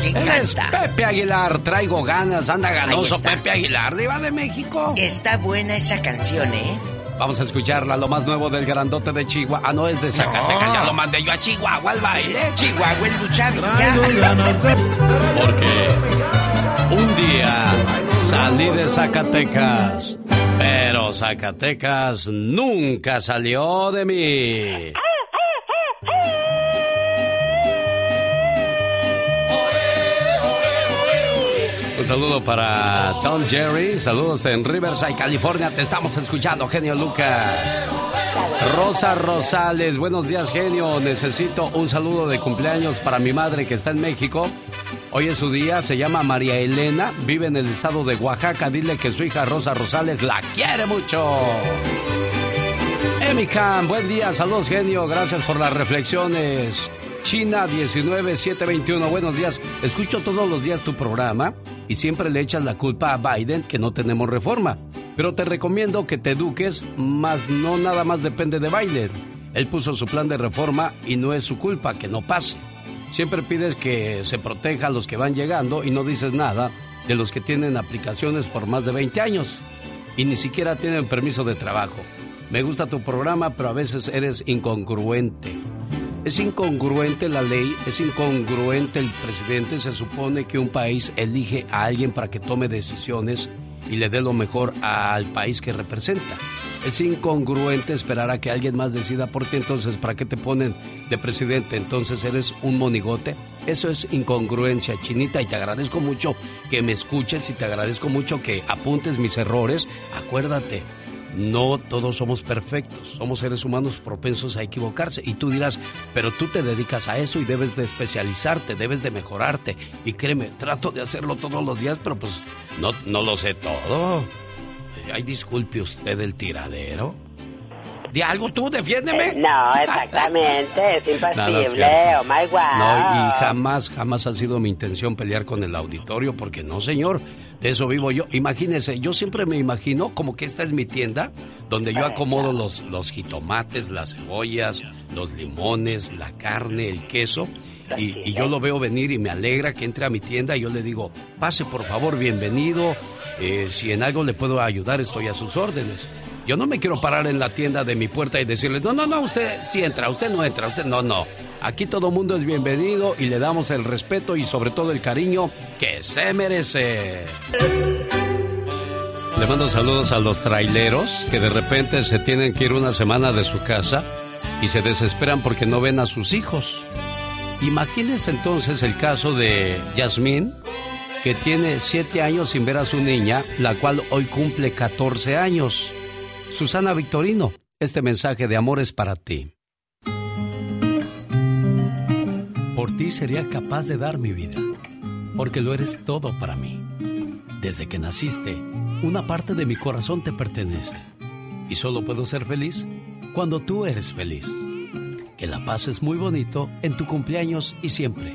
¿Quién Él es canta? Pepe Aguilar, traigo ganas, anda ganoso. Pepe Aguilar, Diva de México. Está buena esa canción, ¿eh? Vamos a escucharla, lo más nuevo del grandote de Chihuahua. Ah, no, es de Zacatecas, ya lo mandé yo a Chihuahua al baile. Chihuahua en Lucha Villa. Porque un día Salí de Zacatecas, pero Zacatecas nunca salió de mí. Un saludo para Tom Jerry. Saludos en Riverside, California. Te estamos escuchando, genio Lucas. Rosa Rosales, buenos días, genio. Necesito un saludo de cumpleaños para mi madre que está en México Hoy es su día, se llama María Elena, vive en el estado de Oaxaca. Dile que su hija Rosa Rosales la quiere mucho. Emicam, buen día, saludos genio, gracias por las reflexiones. China 19721, buenos días. Escucho todos los días tu programa y siempre le echas la culpa a Biden que no tenemos reforma. Pero te recomiendo que te eduques, más no nada más depende de Biden. Él puso su plan de reforma y no es su culpa que no pase. Siempre pides que se proteja a los que van llegando y no dices nada de los que tienen aplicaciones por más de 20 años y ni siquiera tienen permiso de trabajo. Me gusta tu programa, pero a veces eres incongruente. Es incongruente la ley, es incongruente el presidente. Se supone que un país elige a alguien para que tome decisiones y le dé lo mejor al país que representa. Es incongruente esperar a que alguien más decida por ti, entonces ¿para qué te ponen de presidente? Entonces eres un monigote. Eso es incongruencia, Chinita, y te agradezco mucho que me escuches y te agradezco mucho que apuntes mis errores. Acuérdate, no todos somos perfectos, somos seres humanos propensos a equivocarse. Y tú dirás, pero tú te dedicas a eso y debes de especializarte, debes de mejorarte. Y créeme, trato de hacerlo todos los días, pero pues no, no lo sé todo. Ay, disculpe usted el tiradero. ¿De algo tú? Defiéndeme. Eh, no, exactamente, es *laughs* imposible, oh my God. No, y jamás, jamás ha sido mi intención pelear con el auditorio, porque no, señor, de eso vivo yo. Imagínese, yo siempre me imagino como que esta es mi tienda, donde yo acomodo los, los jitomates, las cebollas, los limones, la carne, el queso. Y, y yo lo veo venir y me alegra que entre a mi tienda y yo le digo, pase por favor, bienvenido. Eh, si en algo le puedo ayudar, estoy a sus órdenes. Yo no me quiero parar en la tienda de mi puerta y decirle, no, no, no, usted sí entra, usted no entra, usted no, no. Aquí todo mundo es bienvenido y le damos el respeto y sobre todo el cariño que se merece. Le mando saludos a los traileros que de repente se tienen que ir una semana de su casa y se desesperan porque no ven a sus hijos. Imagínense entonces el caso de Yasmín, que tiene siete años sin ver a su niña, la cual hoy cumple 14 años. Susana Victorino, este mensaje de amor es para ti. Por ti sería capaz de dar mi vida, porque lo eres todo para mí. Desde que naciste, una parte de mi corazón te pertenece. Y solo puedo ser feliz cuando tú eres feliz. Que la paz es muy bonito en tu cumpleaños y siempre.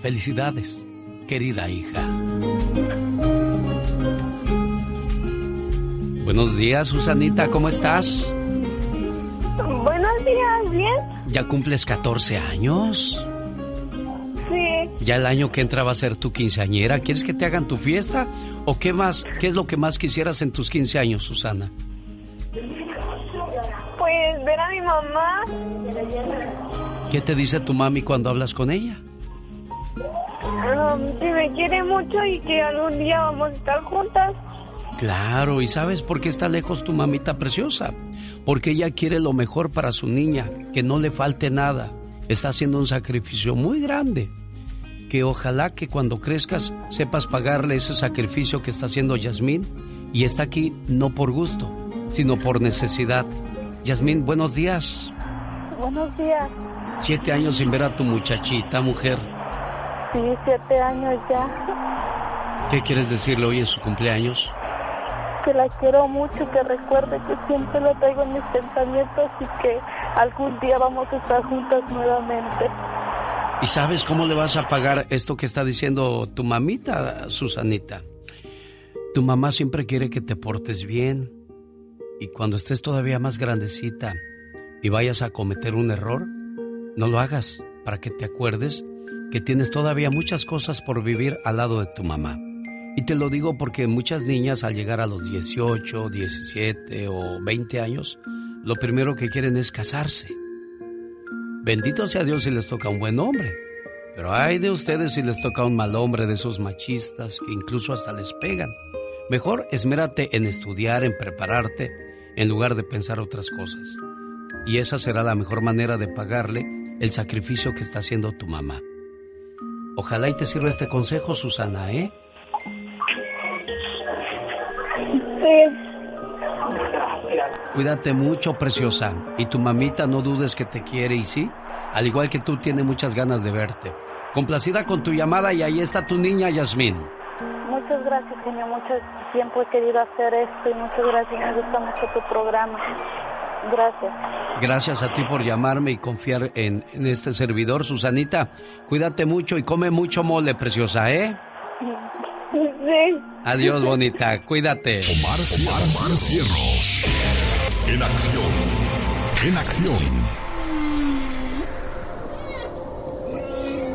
Felicidades, querida hija. Buenos días, Susanita, ¿cómo estás? Buenos días, bien. ¿Ya cumples 14 años? Sí. Ya el año que entra va a ser tu quinceañera. ¿Quieres que te hagan tu fiesta? ¿O qué más? ¿Qué es lo que más quisieras en tus 15 años, Susana? Pues ver a mi mamá. ¿Qué te dice tu mami cuando hablas con ella? Um, que me quiere mucho y que algún día vamos a estar juntas. Claro, ¿y sabes por qué está lejos tu mamita preciosa? Porque ella quiere lo mejor para su niña, que no le falte nada. Está haciendo un sacrificio muy grande. Que ojalá que cuando crezcas sepas pagarle ese sacrificio que está haciendo Yasmín y está aquí no por gusto, sino por necesidad. Yasmín, buenos días. Buenos días. Siete años sin ver a tu muchachita, mujer. Sí, siete años ya. ¿Qué quieres decirle hoy en su cumpleaños? Que la quiero mucho, que recuerde que siempre lo traigo en mis pensamientos y que algún día vamos a estar juntas nuevamente. ¿Y sabes cómo le vas a pagar esto que está diciendo tu mamita, Susanita? Tu mamá siempre quiere que te portes bien. Y cuando estés todavía más grandecita y vayas a cometer un error, no lo hagas para que te acuerdes que tienes todavía muchas cosas por vivir al lado de tu mamá. Y te lo digo porque muchas niñas al llegar a los 18, 17 o 20 años, lo primero que quieren es casarse. Bendito sea Dios si les toca un buen hombre. Pero hay de ustedes si les toca un mal hombre de esos machistas que incluso hasta les pegan. Mejor esmérate en estudiar, en prepararte, en lugar de pensar otras cosas. Y esa será la mejor manera de pagarle el sacrificio que está haciendo tu mamá. Ojalá y te sirva este consejo, Susana, ¿eh? Sí. Cuídate mucho, preciosa. Y tu mamita no dudes que te quiere y sí, al igual que tú, tiene muchas ganas de verte. Complacida con tu llamada y ahí está tu niña, Yasmín. Muchas gracias, genio. Mucho tiempo he querido hacer esto y muchas gracias. Me gusta mucho tu programa. Gracias. Gracias a ti por llamarme y confiar en, en este servidor, Susanita. Cuídate mucho y come mucho mole, preciosa, ¿eh? Sí. Adiós, bonita. Cuídate. Omar, Omar, Omar Cierros. En acción. En acción.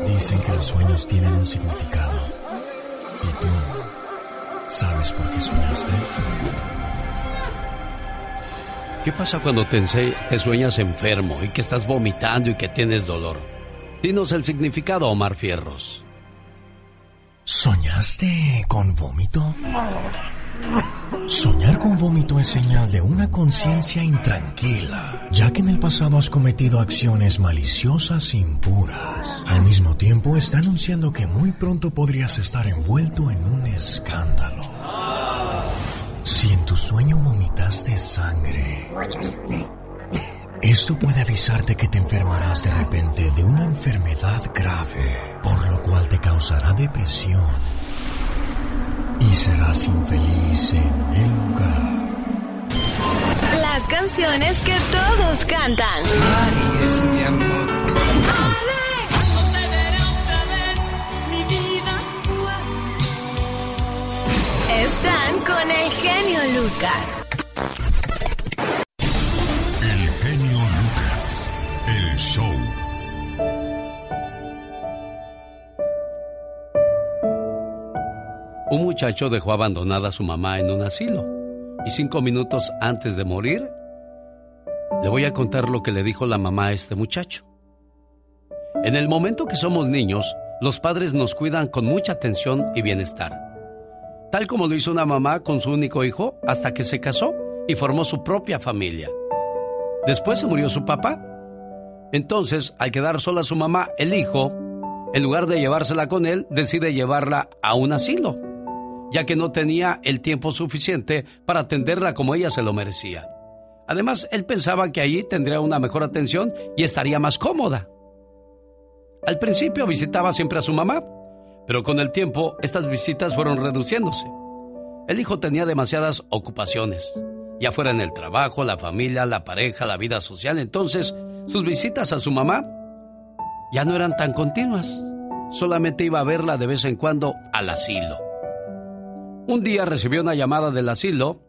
Dicen que los sueños tienen un significado. ¿Y tú sabes por qué soñaste? ¿Qué pasa cuando te, te sueñas enfermo y que estás vomitando y que tienes dolor? Dinos el significado, Omar Fierros. ¿Soñaste con vómito? Soñar con vómito es señal de una conciencia intranquila, ya que en el pasado has cometido acciones maliciosas e impuras. Al mismo tiempo está anunciando que muy pronto podrías estar envuelto en un escándalo. Si en tu sueño vomitaste sangre, esto puede avisarte que te enfermarás de repente de una enfermedad grave, por lo cual te causará depresión y serás infeliz en el hogar. Las canciones que todos cantan. es mi amor. El genio Lucas. El genio Lucas. El show. Un muchacho dejó abandonada a su mamá en un asilo y cinco minutos antes de morir, le voy a contar lo que le dijo la mamá a este muchacho. En el momento que somos niños, los padres nos cuidan con mucha atención y bienestar. Tal como lo hizo una mamá con su único hijo hasta que se casó y formó su propia familia. Después se murió su papá. Entonces, al quedar sola su mamá, el hijo, en lugar de llevársela con él, decide llevarla a un asilo, ya que no tenía el tiempo suficiente para atenderla como ella se lo merecía. Además, él pensaba que allí tendría una mejor atención y estaría más cómoda. Al principio visitaba siempre a su mamá, pero con el tiempo estas visitas fueron reduciéndose. El hijo tenía demasiadas ocupaciones, ya fuera en el trabajo, la familia, la pareja, la vida social, entonces sus visitas a su mamá ya no eran tan continuas, solamente iba a verla de vez en cuando al asilo. Un día recibió una llamada del asilo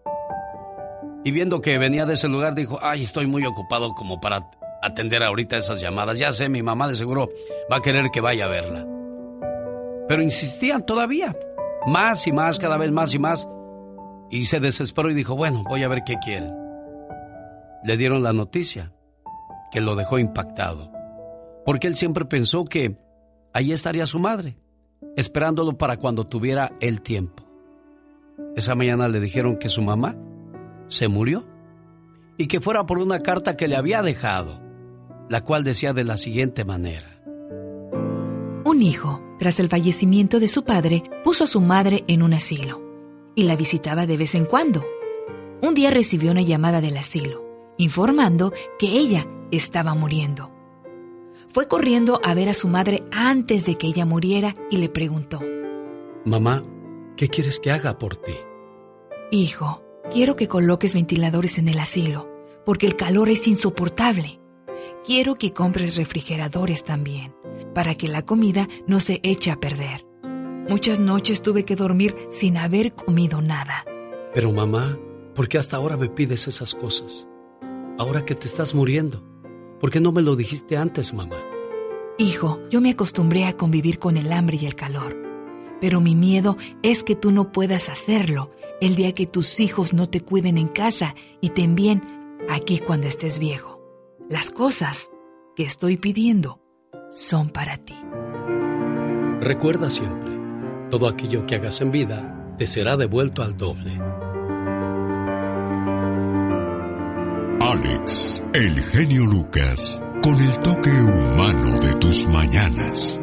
y viendo que venía de ese lugar dijo, ay, estoy muy ocupado como para atender ahorita esas llamadas. Ya sé, mi mamá de seguro va a querer que vaya a verla. Pero insistían todavía, más y más, cada vez más y más. Y se desesperó y dijo, bueno, voy a ver qué quieren. Le dieron la noticia, que lo dejó impactado, porque él siempre pensó que ahí estaría su madre, esperándolo para cuando tuviera el tiempo. Esa mañana le dijeron que su mamá se murió y que fuera por una carta que le había dejado, la cual decía de la siguiente manera. Un hijo, tras el fallecimiento de su padre, puso a su madre en un asilo y la visitaba de vez en cuando. Un día recibió una llamada del asilo, informando que ella estaba muriendo. Fue corriendo a ver a su madre antes de que ella muriera y le preguntó, Mamá, ¿qué quieres que haga por ti? Hijo, quiero que coloques ventiladores en el asilo, porque el calor es insoportable. Quiero que compres refrigeradores también, para que la comida no se eche a perder. Muchas noches tuve que dormir sin haber comido nada. Pero mamá, ¿por qué hasta ahora me pides esas cosas? Ahora que te estás muriendo, ¿por qué no me lo dijiste antes, mamá? Hijo, yo me acostumbré a convivir con el hambre y el calor. Pero mi miedo es que tú no puedas hacerlo el día que tus hijos no te cuiden en casa y te envíen aquí cuando estés viejo. Las cosas que estoy pidiendo son para ti. Recuerda siempre, todo aquello que hagas en vida te será devuelto al doble. Alex, el genio Lucas, con el toque humano de tus mañanas.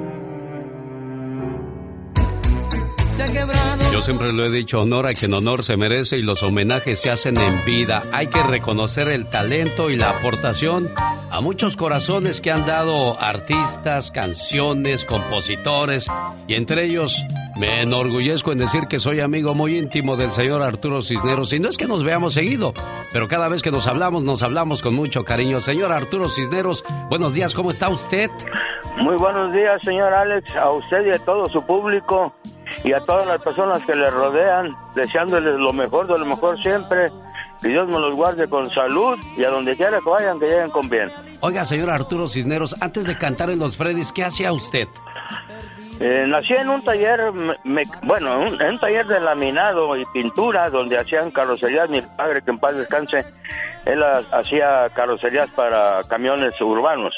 Se. Yo siempre lo he dicho, honor a quien honor se merece y los homenajes se hacen en vida. Hay que reconocer el talento y la aportación a muchos corazones que han dado artistas, canciones, compositores y entre ellos me enorgullezco en decir que soy amigo muy íntimo del señor Arturo Cisneros y no es que nos veamos seguido, pero cada vez que nos hablamos nos hablamos con mucho cariño. Señor Arturo Cisneros, buenos días, ¿cómo está usted? Muy buenos días, señor Alex, a usted y a todo su público y a todas las personas que le rodean, deseándoles lo mejor de lo mejor siempre. Que Dios me los guarde con salud y a donde quiera que vayan, que lleguen con bien. Oiga, señor Arturo Cisneros, antes de cantar en los Freddys, ¿qué hacía usted? Eh, nací en un taller, me- me- bueno, un- en un taller de laminado y pintura, donde hacían carrocerías. Mi padre, que en paz descanse, él ha- hacía carrocerías para camiones urbanos.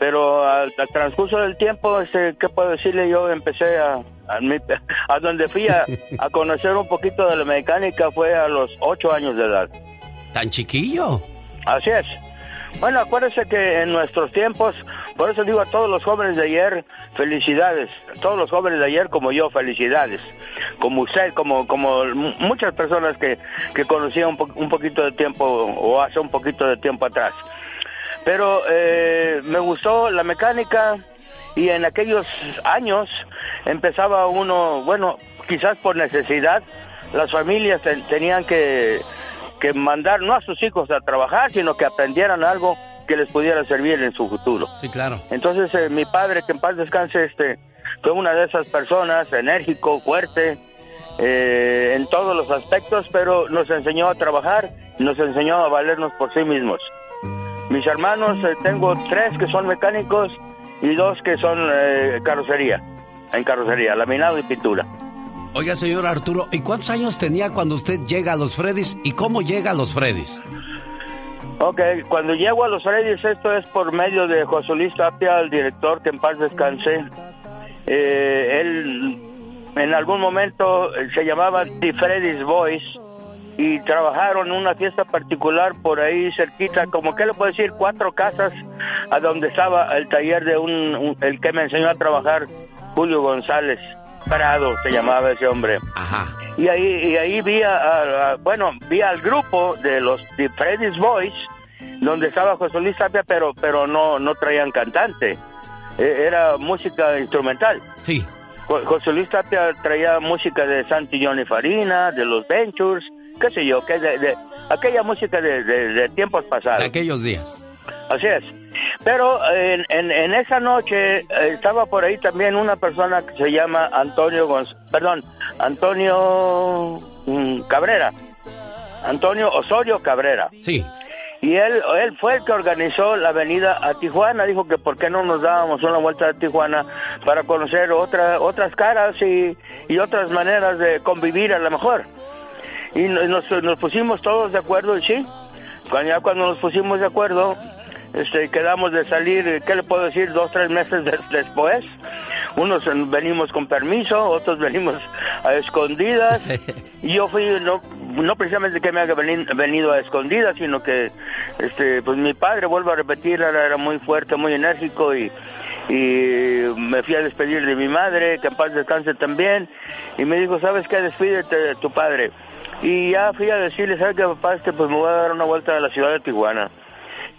Pero al, al transcurso del tiempo, este, ¿qué puedo decirle? Yo empecé a, a, mi- a donde fui a, a *laughs* conocer un poquito de la mecánica fue a los ocho años de edad. ¿Tan chiquillo? Así es. Bueno, acuérdese que en nuestros tiempos, por eso digo a todos los jóvenes de ayer, felicidades. A todos los jóvenes de ayer como yo, felicidades. Como usted, como como mu- muchas personas que, que conocía un, po- un poquito de tiempo o hace un poquito de tiempo atrás. Pero eh, me gustó la mecánica y en aquellos años empezaba uno, bueno, quizás por necesidad, las familias ten- tenían que, que mandar no a sus hijos a trabajar, sino que aprendieran algo que les pudiera servir en su futuro. Sí, claro. Entonces eh, mi padre, que en paz descanse, este, fue una de esas personas, enérgico, fuerte, eh, en todos los aspectos, pero nos enseñó a trabajar, nos enseñó a valernos por sí mismos. Mis hermanos, eh, tengo tres que son mecánicos y dos que son carrocería, en carrocería, laminado y pintura. Oiga, señor Arturo, ¿y cuántos años tenía cuando usted llega a los Freddys y cómo llega a los Freddys? Ok, cuando llego a los Freddys, esto es por medio de José Luis Tapia, el director, que en paz descanse. Eh, él en algún momento eh, se llamaba The Freddy's Boys y trabajaron en una fiesta particular por ahí cerquita, como que le puedo decir, cuatro casas a donde estaba el taller de un, un- el que me enseñó a trabajar, Julio González Prado, se llamaba ese hombre. Ajá. Y ahí, y ahí vi, a, a- a- bueno, vi al grupo de los de Freddy's Boys, donde estaba José Luis Tapia, pero, pero no, no traían cantante. Eh, Era música instrumental. Sí. Jo- José Luis Tapia traía música de Santi Johnny Farina, de los Ventures, qué sé yo, que de, de- aquella música de, de- de tiempos pasados. De aquellos días. Así es. Pero en, en, en esa noche eh, estaba por ahí también una persona que se llama Antonio Gonz perdón, Antonio mm, Cabrera. Antonio Osorio Cabrera. Sí. Y él, él fue el que organizó la venida a Tijuana. Dijo que por qué no nos dábamos una vuelta a Tijuana para conocer otra, otras caras y, y otras maneras de convivir a lo mejor. Y no- nos, nos pusimos todos de acuerdo y sí. Cuando, ya cuando nos pusimos de acuerdo, este, quedamos de salir, ¿qué le puedo decir? Dos, tres meses des- después. Unos venimos con permiso, otros *laughs* venimos a escondidas. *laughs* Y yo fui, no, no precisamente que me haya veni- venido a escondidas, sino que, este, pues mi padre, vuelvo a repetir, era, era muy fuerte, muy enérgico y, y me fui a despedir de mi madre, que en paz descanse también. Y me dijo, ¿sabes qué? Despídete de tu padre. Y ya fui a decirle, ¿sabes qué, papá? Este, pues me voy a dar una vuelta a la ciudad de Tijuana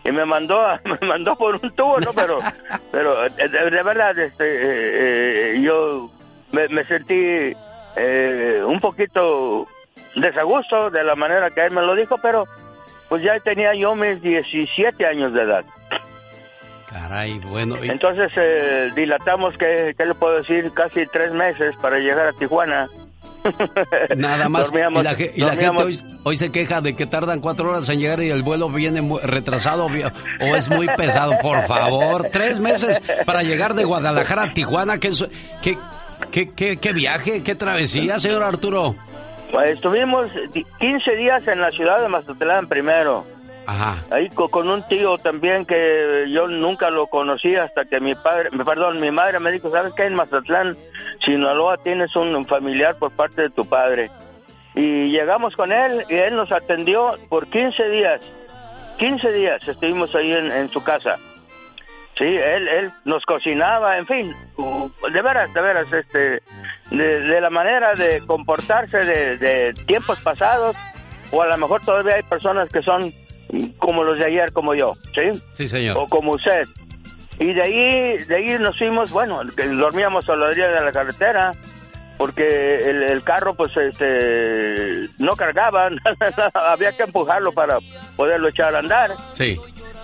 y me mandó a- *laughs* me mandó por un tubo no pero pero eh, de, de verdad este eh, eh, yo me, me sentí eh, un poquito desagusto de la manera que él me lo dijo pero pues ya tenía yo mis 17 años de edad. Caray, bueno. y- entonces eh, dilatamos que qué le puedo decir casi tres meses para llegar a Tijuana *laughs* Nada más. Dormíamos- y la, y la gente hoy, hoy se queja de que tardan cuatro horas en llegar y el vuelo viene retrasado o es muy pesado. Por favor, tres meses para llegar de Guadalajara a Tijuana. ¿Qué, qué, qué, qué, qué viaje, qué travesía, señor Arturo? Pues, estuvimos di- 15 días en la ciudad de Mazatlán primero Ajá. Ahí co- con un tío también que yo nunca lo conocí hasta que mi padre, perdón, mi madre me dijo, ¿sabes qué? En Mazatlán, Sinaloa, tienes un familiar por parte de tu padre. Y llegamos con él y él nos atendió por 15 días. 15 días estuvimos ahí en, en su casa. Sí, él, él nos cocinaba, en fin, de veras, de veras, este, de, de la manera de comportarse de, de tiempos pasados, o a lo mejor todavía hay personas que son como los de ayer, como yo, ¿sí? Sí, señor. O como usted. Y de ahí, de ahí nos fuimos, bueno, dormíamos a la orilla de la carretera, porque el, el carro, pues, este, no cargaba, *laughs* había que empujarlo para poderlo echar a andar. Sí.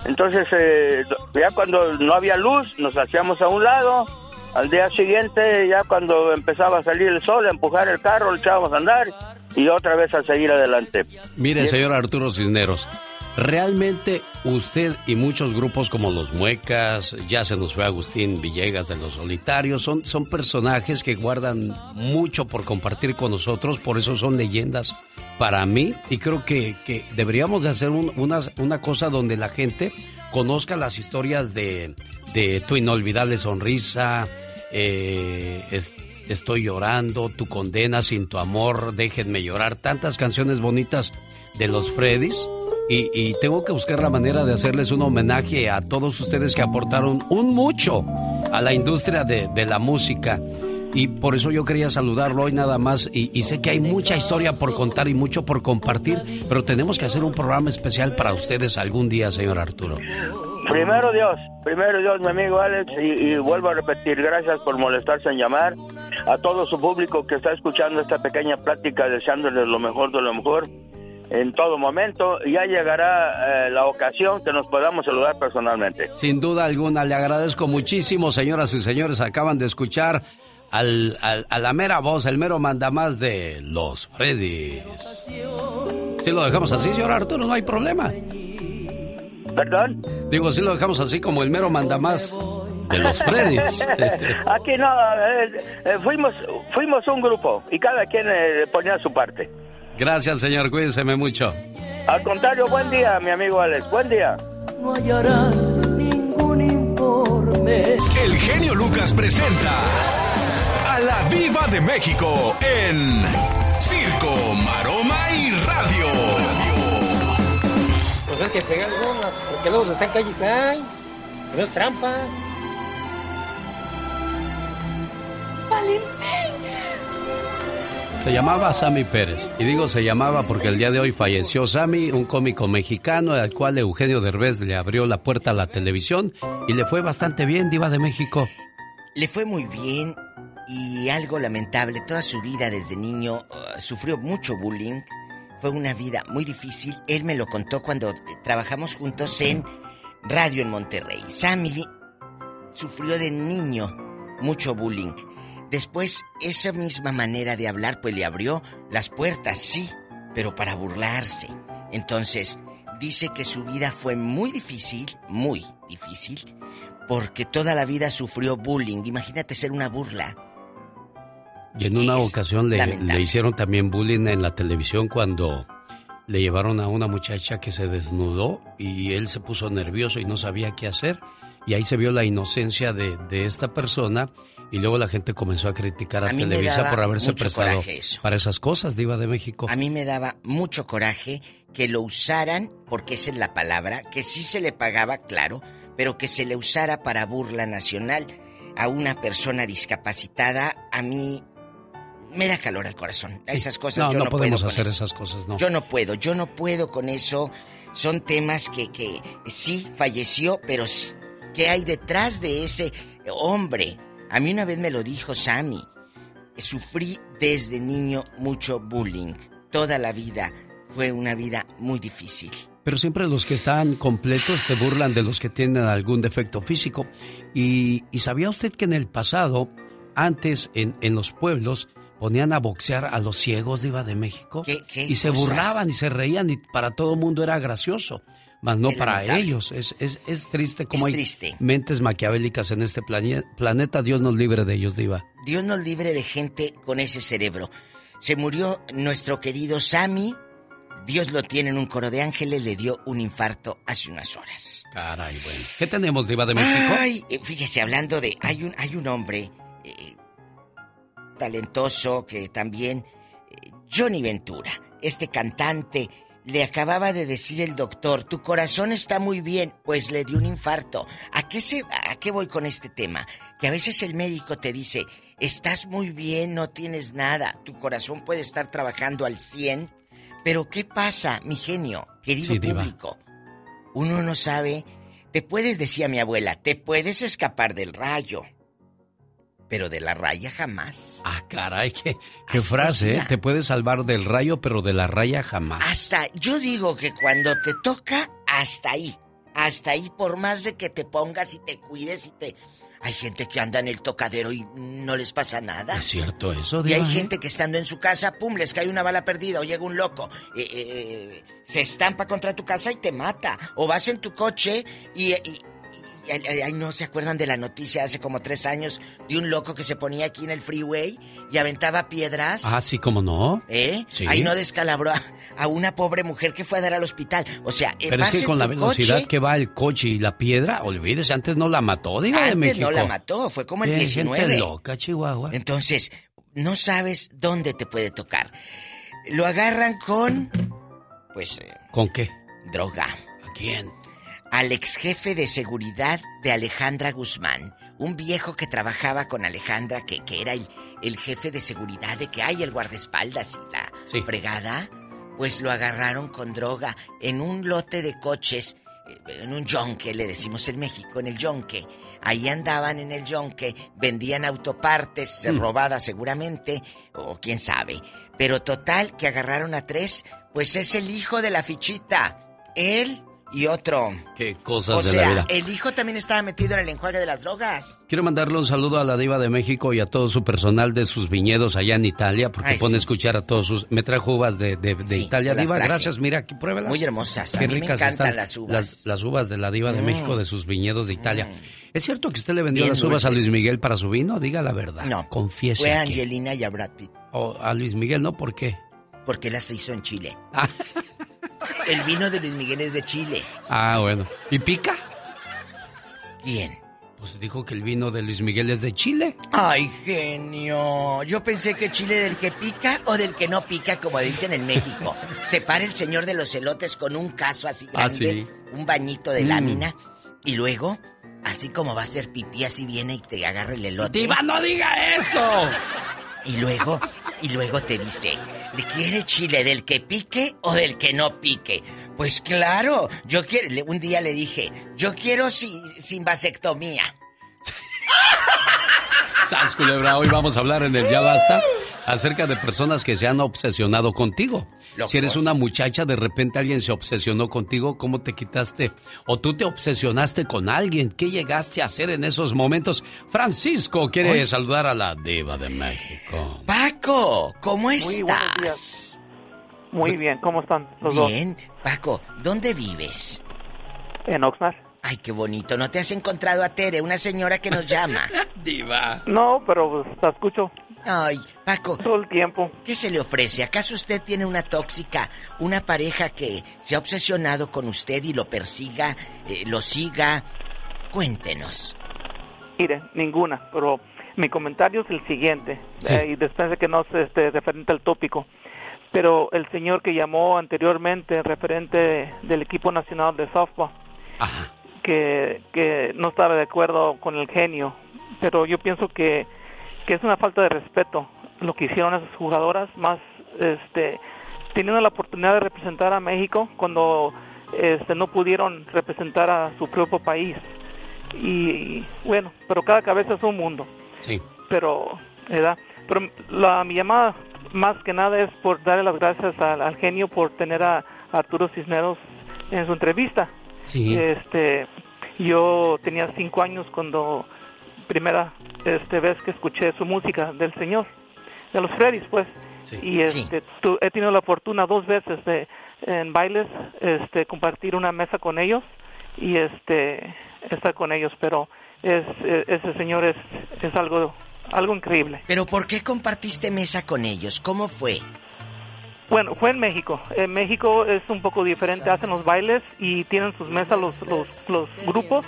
Entonces, eh, ya cuando no había luz, nos hacíamos a un lado. Al día siguiente, ya cuando empezaba a salir el sol, a empujar el carro, lo echábamos a andar y otra vez a seguir adelante. Mire, Y- señor Arturo Cisneros, realmente usted y muchos grupos como los Muecas, ya se nos fue Agustín Villegas de los Solitarios, son, son personajes que guardan mucho por compartir con nosotros, por eso son leyendas para mí y creo que, que deberíamos de hacer un- una, una cosa donde la gente conozca las historias de, de tu inolvidable sonrisa, eh, es- Estoy llorando, Tu condena sin tu amor, Déjenme llorar, tantas canciones bonitas de los Freddys. Y, y tengo que buscar la manera de hacerles un homenaje a todos ustedes que aportaron un mucho a la industria de, de la música. Y por eso yo quería saludarlo hoy nada más. Y, sé que hay mucha historia por contar y mucho por compartir, pero tenemos que hacer un programa especial para ustedes algún día, señor Arturo. Primero Dios, primero Dios, mi amigo Alex, y, y vuelvo a repetir, gracias por molestarse en llamar a todo su público que está escuchando esta pequeña plática, deseándoles lo mejor de lo mejor en todo momento. Ya llegará eh, la ocasión que nos podamos saludar personalmente. Sin duda alguna, le agradezco muchísimo, señoras y señores. Acaban de escuchar al, al- a la mera voz, el mero mandamás de los Freddys. Si lo dejamos así, señor Arturo, no hay problema. ¿Perdón? Digo, si lo dejamos así como el mero mandamás de los *laughs* Freddys. Aquí no, eh, eh, fuimos, fuimos un grupo y cada quien eh, ponía su parte. Gracias, señor, cuídeseme mucho. Al contrario, buen día, mi amigo Alex, buen día. No hallarás ningún informe. El genio Lucas presenta a la Viva de México en Circo, Maroma y Radio. Pues es que pegar gomas, porque luego se están calle y cae. Que no es trampa. Se llamaba Sammy Pérez. Y digo se llamaba porque el día de hoy falleció Sammy, un cómico mexicano al cual Eugenio Derbez le abrió la puerta a la televisión y le fue bastante bien, Diva de México. Le fue muy bien y algo lamentable. Toda su vida desde niño uh, sufrió mucho bullying. Fue una vida muy difícil. Él me lo contó cuando eh, trabajamos juntos en radio en Monterrey. Sammy sufrió de niño mucho bullying. Después, esa misma manera de hablar, pues le abrió las puertas, sí, pero para burlarse. Entonces, dice que su vida fue muy difícil, muy difícil, porque toda la vida sufrió bullying. Imagínate ser una burla. Y en una Es ocasión le, le hicieron también bullying en la televisión cuando le llevaron a una muchacha que se desnudó y él se puso nervioso y no sabía qué hacer. Y ahí se vio la inocencia de, de esta persona y luego la gente comenzó a criticar a, A Televisa por haberse prestado para esas cosas, Diva de México. A mí me daba mucho coraje que lo usaran, porque esa es la palabra, que sí se le pagaba, claro, pero que se le usara para burla nacional a una persona discapacitada, a mí me da calor al corazón. Sí. Esas cosas no, yo no, no, podemos puedo hacer esas cosas, no. Yo no puedo, yo no puedo con eso. Son temas que, que sí falleció, pero ¿qué hay detrás de ese hombre? A mí una vez me lo dijo Sammy. Sufrí desde niño mucho bullying. Toda la vida fue una vida muy difícil. Pero siempre los que están completos se burlan de los que tienen algún defecto físico. Y, y sabía usted que en el pasado, antes en, en los pueblos, ponían a boxear a los ciegos de Iba de México. ¿Qué- qué y se burlaban y se reían y para todo el mundo era gracioso. Mas no para ellos. Es, es, es triste como Es hay triste. mentes maquiavélicas en este planeta. Dios nos libre de ellos, Diva. Dios nos libre de gente con ese cerebro. Se murió nuestro querido Sammy. Dios lo tiene en un coro de ángeles. Le dio un infarto hace unas horas. Caray, bueno. ¿Qué tenemos, Diva de México? Ay, eh, fíjese, hablando de. Hay un, hay un hombre eh, talentoso que también. eh, Johnny Ventura, este cantante le acababa de decir el doctor, tu corazón está muy bien, pues le dio un infarto. ¿A qué, se, ¿A qué voy con este tema? Que a veces el médico te dice, estás muy bien, no tienes nada, tu corazón puede estar trabajando al 100, pero ¿qué pasa, mi genio, querido Sí, público? Uno no sabe, te puedes, decía mi abuela, te puedes escapar del rayo, pero de la raya jamás. Ah, caray, qué, qué frase, ¿eh? Te puedes salvar del rayo, pero de la raya jamás. Hasta, yo digo que cuando te toca, hasta ahí. Hasta ahí, por más de que te pongas y te cuides y te... Hay gente que anda en el tocadero y no les pasa nada. ¿Es cierto eso, Y hay eh? gente que estando en su casa, pum, les cae una bala perdida o llega un loco, eh, se estampa contra tu casa y te mata. O vas en tu coche y- ay, no se acuerdan de la noticia hace como tres años de un loco que se ponía aquí en el freeway y aventaba piedras. Ah, sí, ¿cómo no? ¿Eh? Sí. Ahí no descalabró a, a una pobre mujer que fue a dar al hospital. O sea, eh, Pero es que con la velocidad coche, que va el coche y la piedra, olvídese, antes no la mató, Diva de México. no la mató, fue como el Qué 19. gente loca, Chihuahua. Entonces, no sabes dónde te puede tocar. Lo agarran con, pues, eh, ¿Con qué? droga. ¿A quién? Al ex jefe de seguridad de Alejandra Guzmán, un viejo que trabajaba con Alejandra, que, que era el, el jefe de seguridad de que hay el guardaespaldas y la Sí. fregada, pues lo agarraron con droga en un lote de coches, eh, en un yonque, le decimos en México, en el yonque. Ahí andaban en el yonque, vendían autopartes eh, Mm. robadas seguramente, o quién sabe. Pero total, que agarraron a tres, pues es el hijo de la fichita. Él y otro. Qué cosas O de sea, la vida. el hijo también estaba metido en el enjuague de las drogas. Quiero mandarle un saludo a la Diva de México y a todo su personal de sus viñedos allá en Italia, porque Ay, pone sí. a escuchar a todos sus... Me trajo uvas de, de- de Sí, Italia. Diva, traje. gracias. Mira, aquí pruébalas. Muy hermosas. A Qué mí me ricas encantan están las uvas. Las, las uvas de la Diva de Mm. México, de sus viñedos de Italia. ¿Es cierto que usted le vendió Bien las uvas a. Luis Miguel para su vino? Diga la verdad. No. Confiese. Fue a que- Angelina y a Brad Pitt, o a Luis Miguel, ¿no? ¿Por qué? porque las hizo en Chile. *laughs* el vino de Luis Miguel es de Chile. Ah, bueno. ¿Y pica? ¿Quién? Pues dijo que el vino de Luis Miguel es de Chile. Ay, genio. Yo pensé que Chile del que pica o del que no pica, como dicen en México. *laughs* Se para el señor de los elotes con un caso así Ah, grande, sí. un bañito de Mm. lámina, y luego, así como va a ser pipí, así viene y te agarra el elote. Diva, no diga eso. Y luego, y luego te dice, ¿le quiere chile del que pique o del que no pique? Pues claro, yo quiero, un día le dije, yo quiero si- sin vasectomía. *laughs* Sas, culebra, hoy vamos a hablar en el Ya Basta acerca de personas que se han obsesionado contigo. Si eres una muchacha, de repente alguien se obsesionó contigo, ¿cómo te quitaste? O tú te obsesionaste con alguien, ¿qué llegaste a hacer en esos momentos? Francisco quiere saludar a la diva de México. Paco, ¿cómo Muy estás? días. Muy bien, ¿cómo están los dos? Bien, Paco, ¿dónde vives? En Oxnard. Ay, qué bonito, ¿no te has encontrado a Tere, una señora que nos llama? *laughs* Diva. No, pero pues, la escucho Ay, Paco. todo el tiempo. ¿Qué se le ofrece? ¿Acaso usted tiene una tóxica, una pareja que se ha obsesionado con usted y lo persiga, eh, lo siga? Cuéntenos. Mire, ninguna, pero mi comentario es el siguiente, Sí. eh, y después de que no se esté referente al tópico. Pero el señor que llamó anteriormente, referente del equipo nacional de softball, que, que no estaba de acuerdo con el genio, pero yo pienso que, que es una falta de respeto lo que hicieron esas jugadoras, más este teniendo la oportunidad de representar a México cuando este no pudieron representar a su propio país. Y bueno, pero cada cabeza es un mundo Sí. pero ¿verdad? pero la mi llamada más que nada es por darle las gracias al, al genio por tener a, Arturo Cisneros en su entrevista Sí. este yo tenía cinco años cuando primera este vez que escuché su música del señor de los Freddys pues y este tu- he tenido la fortuna dos veces de en bailes este compartir una mesa con ellos y este estar con ellos pero es e- ese señor es es algo algo increíble ¿Pero por qué compartiste mesa con ellos? ¿Cómo fue? Bueno fue en México. En México es un poco diferente. Hacen los bailes y tienen sus mesas los los, grupos.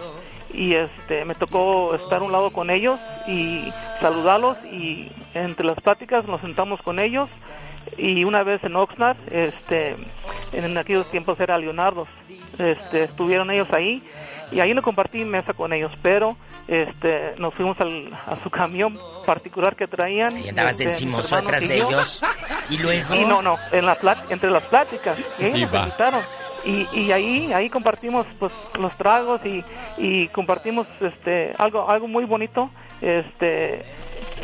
Y este me tocó estar a un lado con ellos y saludarlos. Y entre las pláticas nos sentamos con ellos. Y una vez en Oxnard este en aquellos tiempos era Leonardo. Este, estuvieron ellos ahí y ahí lo compartí mesa con ellos, pero este, nos fuimos al, a su camión particular que traían. Y andabas este, de encimoso atrás de ellos. Y *laughs* luego. Y no, no, en la plat- entre las pláticas. Y ahí Y nos invitaron. Y, y ahí ahí compartimos pues los tragos y, y compartimos este algo algo muy bonito este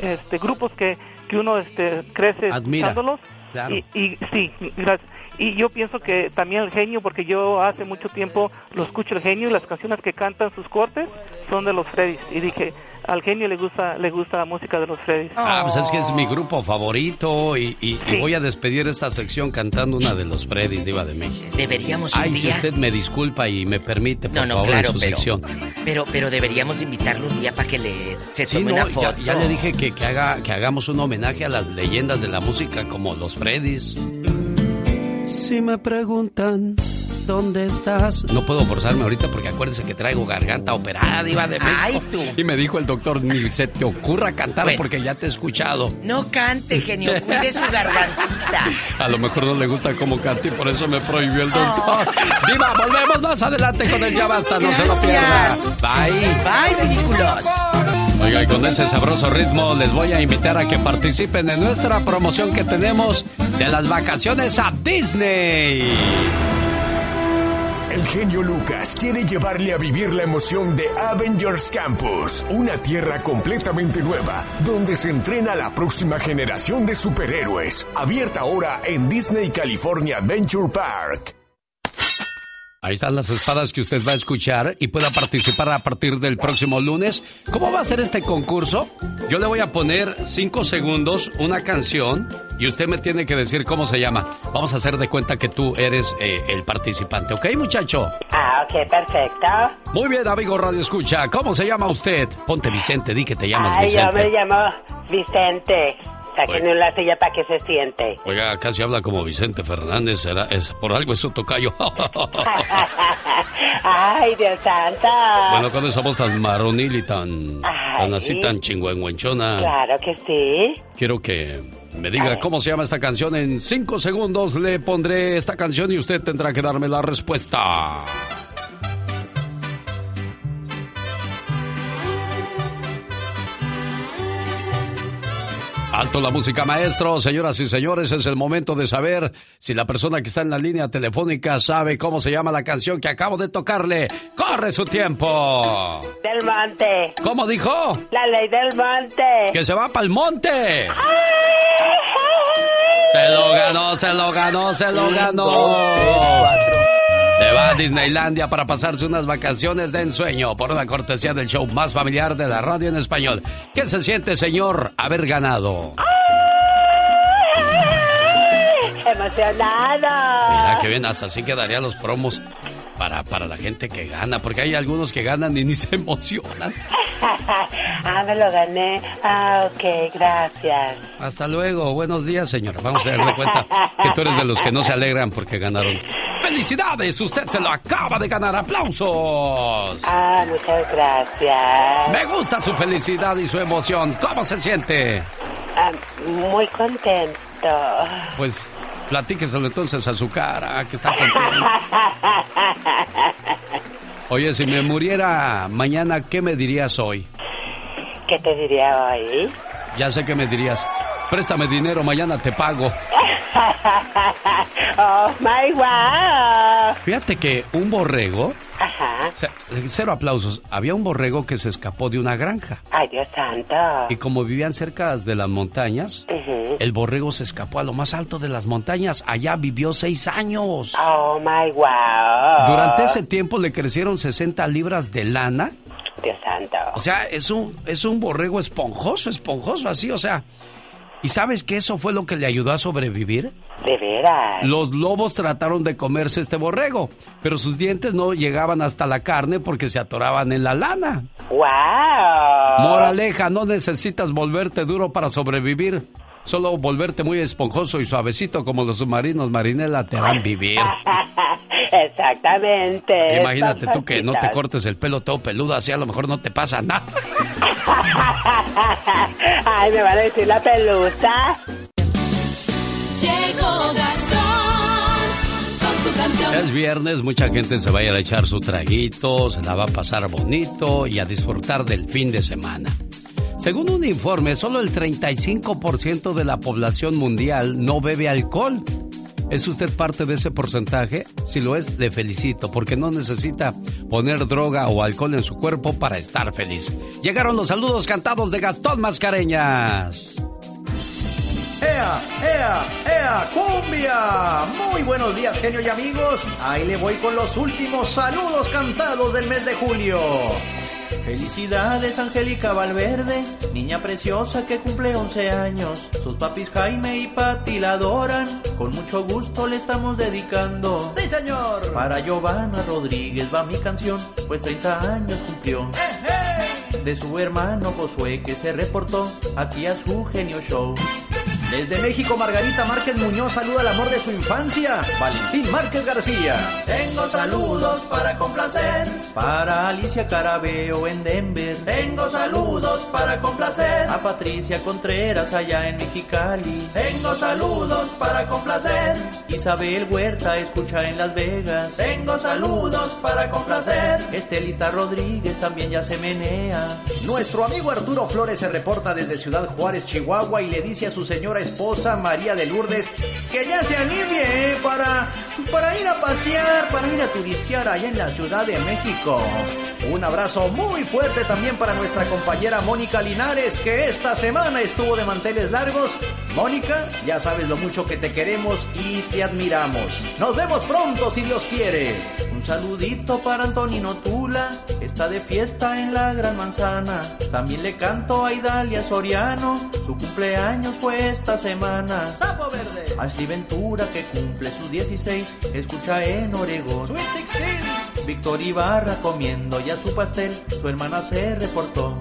este grupos que, que uno este crece Admira, escuchándolos claro. y, y sí gracias y yo pienso que también el genio porque yo hace mucho tiempo lo escucho el genio y las canciones que cantan sus cortes son de los Freddys y dije al genio le gusta le gusta la música de los Freddys Ah, pues es que es mi grupo favorito y, y- voy a despedir esta sección cantando una de los Freddys, Diva de México. Deberíamos un Ay, si día- usted me disculpa y me permite, por No, no, favor, claro, en su pero, sección. pero pero deberíamos invitarlo un día para que le se Sí, tome no, una ya, foto. ya le dije que, que haga, que hagamos un homenaje a las leyendas de la música como los Freddys. Si me preguntan dónde estás. No puedo forzarme ahorita porque acuérdense que traigo garganta operada, Diva de México. Ay, tú. Y me dijo el doctor, ni se te ocurra cantar Bueno. porque ya te he escuchado. No cante, genio, cuide su gargantita. *laughs* A lo mejor no le gusta cómo canta y por eso me prohibió el doctor. Diva, volvemos más adelante con el Ya Basta, no se lo pierda. Gracias. Bye. Bye, ridículos. Oiga, y con ese sabroso ritmo les voy a invitar a que participen en nuestra promoción que tenemos de las vacaciones a Disney. El genio Lucas quiere llevarle a vivir la emoción de Avengers Campus, una tierra completamente nueva, donde se entrena la próxima generación de superhéroes, abierta ahora en Disney California Adventure Park. Ahí están las espadas que usted va a escuchar y pueda participar a partir del próximo lunes. ¿Cómo va a ser este concurso? Yo le voy a poner cinco segundos una canción y usted me tiene que decir cómo se llama. Vamos a hacer de cuenta que tú eres eh, el participante, ¿ok, muchacho? Ah, ok, perfecto. Muy bien, amigo Radio Escucha. ¿Cómo se llama usted? Ponte Vicente, di que te llamas Ay, yo Vicente. me llamo Vicente. Sáquenme una silla para que se siente. Oiga, casi habla como Vicente Fernández, será, es, por algo es su tocayo. *laughs* Ay, Dios santo. bueno, con esa voz tan maronil y tan, tan así, tan chingüengüenchona. Claro que sí. Quiero que me diga cómo se llama esta canción. En cinco segundos le pondré esta canción y usted tendrá que darme la respuesta. Alto la música, maestro. Señoras y señores, es el momento de saber si la persona que está en la línea telefónica sabe cómo se llama la canción que acabo de tocarle. ¡Corre su tiempo! Del monte. ¿Cómo dijo? La ley del monte. ¡Que se va para el monte! Se lo ganó, se lo ganó, se lo ganó. dos, tres, cuatro. Se va a Disneylandia para pasarse unas vacaciones de ensueño por una cortesía del show más familiar de la radio en español. ¿Qué se siente, señor, haber ganado? Emocionado. Mira, que bien, hasta así quedarían los promos para, para la gente que gana, porque hay algunos que ganan y ni se emocionan. *laughs* ah, me lo gané. Ah, ok, gracias. Hasta luego, buenos días, señor. Vamos a darle cuenta que tú eres de los que no se alegran porque ganaron. ¡Felicidades! Usted se lo acaba de ganar. ¡Aplausos! Ah, muchas gracias. Me gusta su felicidad y su emoción. ¿Cómo se siente? Ah, muy contento. Pues platíqueselo entonces a su cara, que está contento. Oye, si me muriera mañana, ¿qué me dirías hoy? ¿Qué te diría hoy? Ya sé que me dirías. Préstame dinero, mañana te pago. *laughs* oh my wow. Fíjate que un borrego, Ajá. cero aplausos, había un borrego que se escapó de una granja. Ay, Dios santo. Y como vivían cerca de las montañas, el borrego se escapó a lo más alto de las montañas. Allá vivió seis años. Oh my wow. Durante ese tiempo le crecieron 60 libras de lana. Dios santo. O sea, es un, es un borrego esponjoso, esponjoso así, o sea. ¿Y sabes que eso fue lo que le ayudó a sobrevivir? De veras. Los lobos trataron de comerse este borrego, pero sus dientes no llegaban hasta la carne porque se atoraban en la lana. Wow. Moraleja, no necesitas volverte duro para sobrevivir. Solo volverte muy esponjoso y suavecito como los submarinos marinela te harán vivir. *laughs* Exactamente. Imagínate tú que no te cortes el pelo todo peludo, así a lo mejor no te pasa nada. *laughs* Ay, me van a decir la pelusa. Llegó Gastón con es viernes, mucha gente se va a ir a echar su traguito, se la va a pasar bonito y a disfrutar del fin de semana. Según un informe, solo el 35% de la población mundial no bebe alcohol. ¿Es usted parte de ese porcentaje? Si lo es, le felicito, porque no necesita poner droga o alcohol en su cuerpo para estar feliz. Llegaron los saludos cantados de Gastón Mascareñas. ¡Ea, ea, ea, cumbia! Muy buenos días, genio y amigos. Ahí le voy con los últimos saludos cantados del mes de julio. Felicidades, Angélica Valverde, niña preciosa que cumple 11 años. Sus papis Jaime y Pati la adoran, con mucho gusto le estamos dedicando. ¡Sí, señor! Para Giovanna Rodríguez va mi canción, pues 30 años cumplió. De su hermano Josué que se reportó aquí a su genio show. Desde México, Margarita Márquez Muñoz saluda al amor de su infancia, Valentín Márquez García. Tengo saludos para complacer, para Alicia Carabeo en Denver. Tengo saludos para complacer, a Patricia Contreras allá en Mexicali. Tengo saludos para complacer, Isabel Huerta escucha en Las Vegas. Tengo saludos para complacer, Estelita Rodríguez también ya se menea. Nuestro amigo Arturo Flores se reporta desde Ciudad Juárez, Chihuahua y le dice a su señora esposa María de Lourdes que ya se alivie para, para ir a pasear, para ir a turistear allá en la Ciudad de México. Un abrazo muy fuerte también para nuestra compañera Mónica Linares que esta semana estuvo de manteles largos. Mónica, ya sabes lo mucho que te queremos y te admiramos. Nos vemos pronto si Dios quiere. Un saludito para Antonino Tula, está de fiesta en la Gran Manzana. También le canto a Idalia Soriano, su cumpleaños fue esta semana. ¡Tapo verde! Ashley Ventura que cumple sus 16, escucha en Oregón. Sweet 16. Víctor Ibarra comiendo ya su pastel, su hermana se reportó.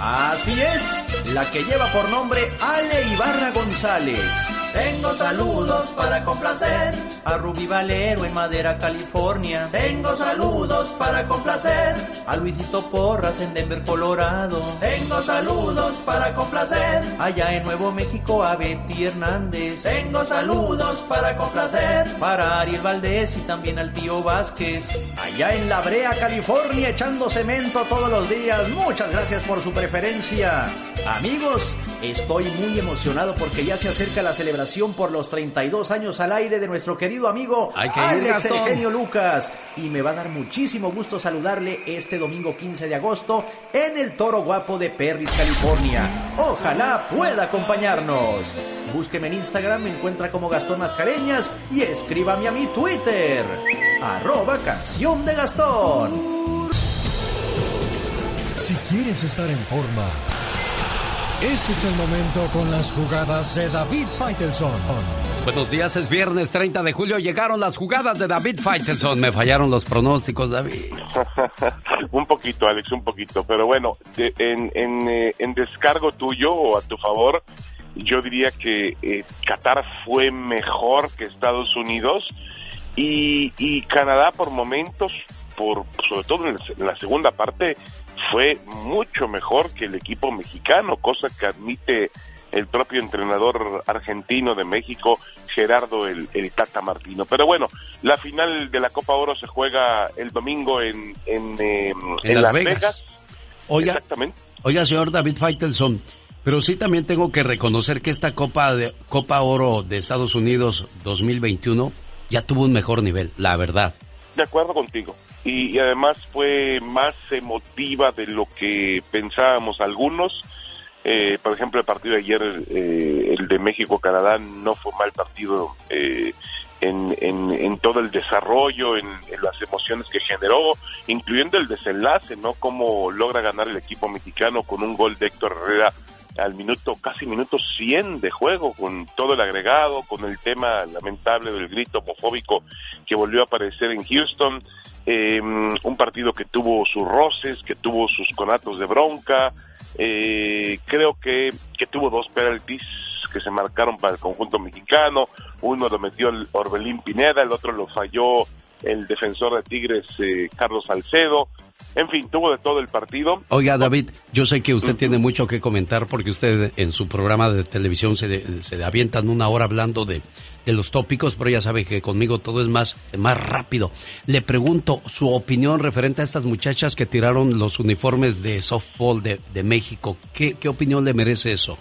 Así es, la que lleva por nombre Ale Ibarra González. Tengo saludos para complacer a Rubí Valero en Madera, California. Tengo saludos para complacer a Luisito Porras en Denver, Colorado. Tengo saludos para complacer allá en Nuevo México a Betty Hernández. Tengo saludos para complacer para Ariel Valdés y también al tío Vázquez. Allá en La Brea, California, echando cemento todos los días. Muchas gracias por su preferencia. Amigos, estoy muy emocionado porque ya se acerca la celebración por los 32 años al aire de nuestro querido amigo que ir, Alex Gastón. Eugenio Lucas. Y me va a dar muchísimo gusto saludarle este domingo 15 de agosto en el Toro Guapo de Perris, California. Ojalá pueda acompañarnos. Búsqueme en Instagram, me encuentra como Gastón Mascareñas y escríbame a mi Twitter. Arroba canción de Gastón. Si quieres estar en forma, ese es el momento con las jugadas de David Faitelson. Buenos días, es viernes 30 de julio. Llegaron las jugadas de David Faitelson. Me fallaron los pronósticos, David. *laughs* un poquito, Alex, un poquito. Pero bueno, de- en, en, eh, en descargo tuyo o a tu favor, yo diría que eh, Qatar fue mejor que Estados Unidos y, y Canadá por momentos, por sobre todo en la- en la segunda parte, fue mucho mejor que el equipo mexicano, cosa que admite el propio entrenador argentino de México, Gerardo el, el Tata Martino. Pero bueno, la final de la Copa Oro se juega el domingo en, en, eh, en Las Vegas. Oiga, Exactamente. oiga, señor David Faitelson, pero sí también tengo que reconocer que esta Copa, de, Copa Oro de Estados Unidos 2021 ya tuvo un mejor nivel, la verdad. De acuerdo contigo. Y, además fue más emotiva de lo que pensábamos algunos. Eh, por ejemplo, el partido de ayer, eh, el de México-Canadá, no fue mal partido eh, en, en, en todo el desarrollo, en, en las emociones que generó, incluyendo el desenlace, ¿no? Cómo logra ganar el equipo mexicano con un gol de Héctor Herrera al minuto, casi minuto 100 de juego, con todo el agregado, con el tema lamentable del grito homofóbico que volvió a aparecer en Houston, eh, un partido que tuvo sus roces, que tuvo sus conatos de bronca, eh, creo que, que tuvo dos penaltis que se marcaron para el conjunto mexicano, uno lo metió el Orbelín Pineda, el otro lo falló el defensor de Tigres, eh, Carlos Salcedo. En fin, tuvo de todo el partido. Oiga, David, yo sé que usted tiene mucho que comentar porque usted en su programa de televisión se, se avientan una hora hablando de, de, los tópicos, pero ya sabe que conmigo todo es más, más rápido. Le pregunto su opinión referente a estas muchachas que tiraron los uniformes de softball de, de México. ¿Qué, ¿Qué opinión le merece eso?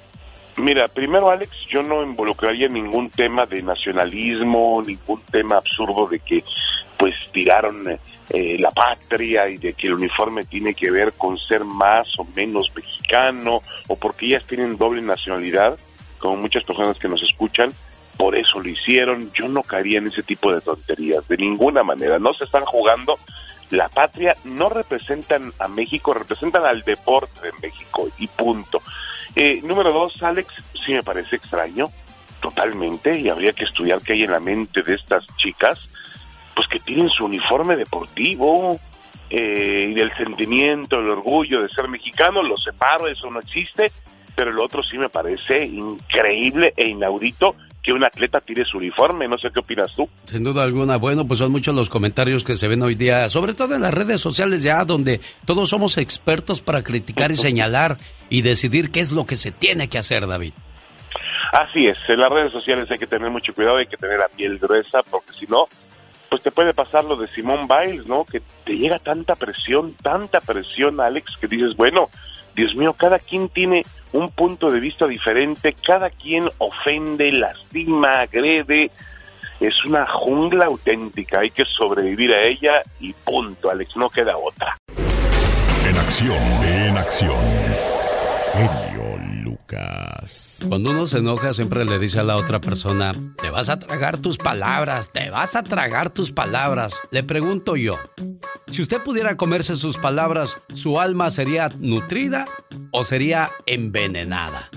Mira, primero Alex, yo no involucraría ningún tema de nacionalismo, ningún tema absurdo de que pues tiraron eh, la patria y de que el uniforme tiene que ver con ser más o menos mexicano o porque ellas tienen doble nacionalidad, como muchas personas que nos escuchan, por eso lo hicieron. Yo no caería en ese tipo de tonterías, de ninguna manera. No se están jugando la patria, no representan a México, representan al deporte de México y punto. Eh, número dos, Alex, sí me parece extraño, totalmente, y habría que estudiar qué hay en la mente de estas chicas, pues que tienen su uniforme deportivo eh, y del sentimiento, el orgullo de ser mexicano, lo separo, eso no existe, pero lo otro sí me parece increíble e inaudito que un atleta tire su uniforme. No sé qué opinas tú. Sin duda alguna. Bueno, pues son muchos los comentarios que se ven hoy día, sobre todo en las redes sociales ya, donde todos somos expertos para criticar y *laughs* señalar y decidir qué es lo que se tiene que hacer, David. Así es, en las redes sociales hay que tener mucho cuidado, hay que tener la piel gruesa, porque si no, pues te puede pasar lo de Simón Biles, ¿no? Que te llega tanta presión, tanta presión, Alex, que dices, bueno, Dios mío, cada quien tiene un punto de vista diferente, cada quien ofende, lastima, agrede. Es una jungla auténtica, hay que sobrevivir a ella y punto, Alex, no queda otra. En acción, en acción. Genio Lucas. Cuando uno se enoja siempre le dice a la otra persona, te vas a tragar tus palabras, te vas a tragar tus palabras. Le pregunto yo, si usted pudiera comerse sus palabras, ¿su alma sería nutrida o sería envenenada?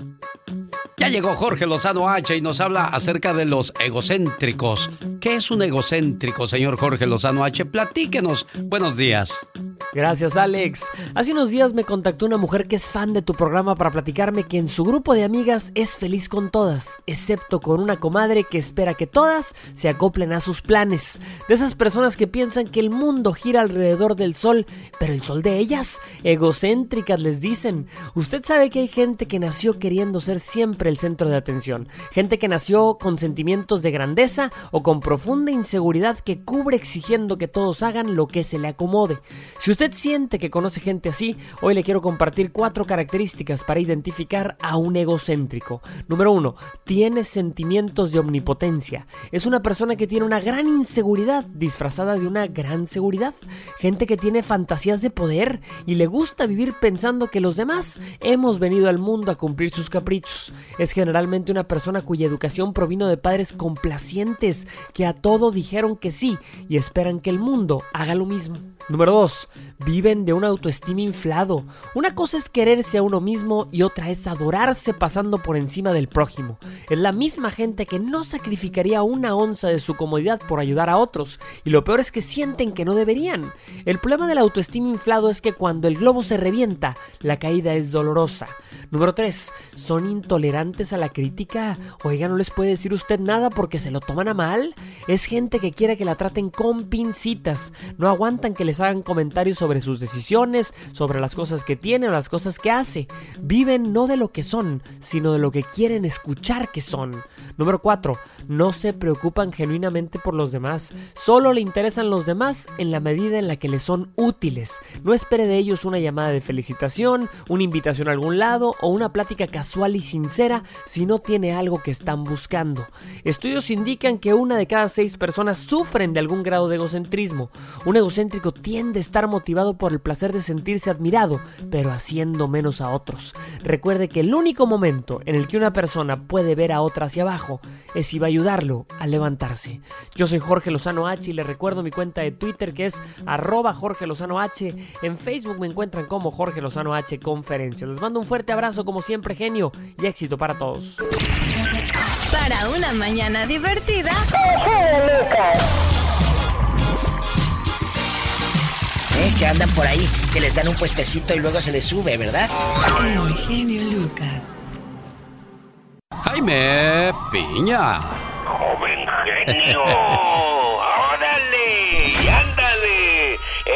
Ya llegó Jorge Lozano H y nos habla acerca de los egocéntricos. ¿Qué es un egocéntrico, señor Jorge Lozano H? Platíquenos. Buenos días. Gracias, Alex. Hace unos días me contactó una mujer que es fan de tu programa para platicarme que en su grupo de amigas es feliz con todas, excepto con una comadre que espera que todas se acoplen a sus planes. De esas personas que piensan que el mundo gira alrededor del sol, pero el sol de ellas, egocéntricas les dicen. Usted sabe que hay gente que nació queriendo ser siempre el centro de atención, gente que nació con sentimientos de grandeza o con profunda inseguridad que cubre exigiendo que todos hagan lo que se le acomode. Si usted siente que conoce gente así, hoy le quiero compartir cuatro características para identificar a un egocéntrico. Número uno, tiene sentimientos de omnipotencia. Es una persona que tiene una gran inseguridad disfrazada de una gran seguridad. Gente que tiene fantasías de poder y le gusta vivir pensando que los demás hemos venido al mundo a cumplir sus caprichos. Es generalmente una persona cuya educación provino de padres complacientes que a todo dijeron que sí y esperan que el mundo haga lo mismo. Número 2. Viven de un autoestima inflado. Una cosa es quererse a uno mismo y otra es adorarse pasando por encima del prójimo. Es la misma gente que no sacrificaría una onza de su comodidad por ayudar a otros. Y lo peor es que sienten que no deberían. El problema del autoestima inflado es que cuando el globo se revienta, la caída es dolorosa. Número 3. Son intolerantes a la crítica. Oiga, no les puede decir usted nada porque se lo toman a mal. Es gente que quiere que la traten con pincitas. No aguantan que les hagan comentarios sobre sus decisiones, sobre las cosas que tiene o las cosas que hace. Viven no de lo que son, sino de lo que quieren escuchar que son. Número 4. No se preocupan genuinamente por los demás. Solo le interesan los demás en la medida en la que les son útiles. No espere de ellos una llamada de felicitación, una invitación a algún lado o una plática casual y sincera si no tiene algo que están buscando. Estudios indican que una de cada seis personas sufren de algún grado de egocentrismo. Un egocéntrico tiende a estar motivado por el placer de sentirse admirado, pero haciendo menos a otros. Recuerde que el único momento en el que una persona puede ver a otra hacia abajo es si va a ayudarlo a levantarse. Yo soy Jorge Lozano H y le recuerdo mi cuenta de Twitter que es arroba Jorge Lozano H. En Facebook me encuentran como Jorge Lozano H Conferencia. Les mando un fuerte abrazo como siempre genio y éxito para todos. Para una mañana divertida. ¿Eh? Que andan por ahí, que les dan un puestecito y luego se les sube, ¿verdad? El genio Lucas. Jaime Piña. Joven genio.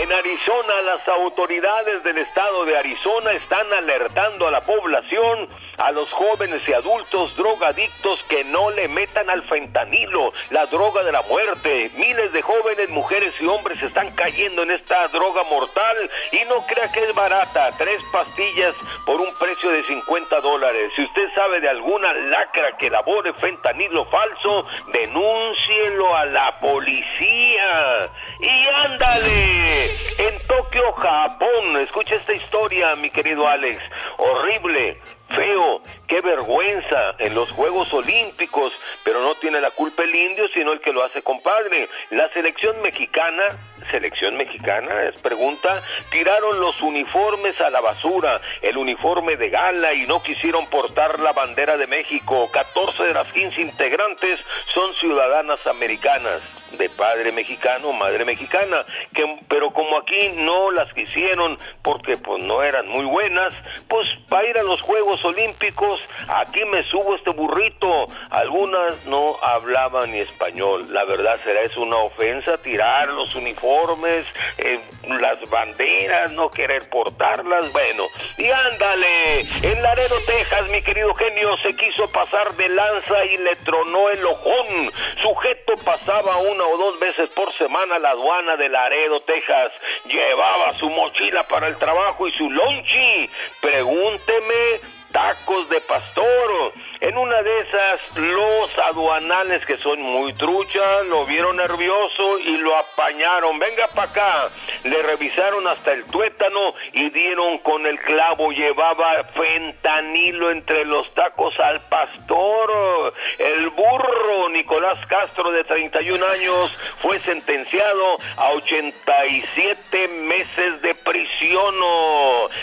En Arizona, las autoridades del estado de Arizona están alertando a la población, a los jóvenes y adultos drogadictos que no le metan al fentanilo, la droga de la muerte. Miles de jóvenes, mujeres y hombres están cayendo en esta droga mortal y no crea que es barata. Tres pastillas por un precio de 50 dólares. Si usted sabe de alguna lacra que elabore fentanilo falso, denúncielo a la policía. Y ándale, en Tokio, Japón, escucha esta historia, mi querido Alex, horrible. Feo, qué vergüenza en los Juegos Olímpicos, pero no tiene la culpa el indio, sino el que lo hace compadre. La selección mexicana, selección mexicana, es pregunta, tiraron los uniformes a la basura, el uniforme de gala y no quisieron portar la bandera de México. 14 de las 15 integrantes son ciudadanas americanas de padre mexicano, madre mexicana, que, pero como aquí no las quisieron porque pues no eran muy buenas, pues para ir a los Juegos Olímpicos, aquí me subo este burrito. Algunas no hablaban ni español. La verdad será es una ofensa tirar los uniformes, eh, las banderas, no querer portarlas. Bueno, y ándale, en Laredo, Texas, mi querido genio se quiso pasar de lanza y le tronó el ojón. Sujeto pasaba una o dos veces por semana la aduana de Laredo, Texas. Llevaba su mochila para el trabajo y su lonchi. Pregúnteme tacos de pastor. En una de esas, los aduanales que son muy truchas lo vieron nervioso y lo apañaron. Venga para acá. Le revisaron hasta el tuétano y dieron con el clavo. Llevaba fentanilo entre los tacos al pastor. El burro Nicolás Castro, de 31 años, fue sentenciado a 87 meses de prisión.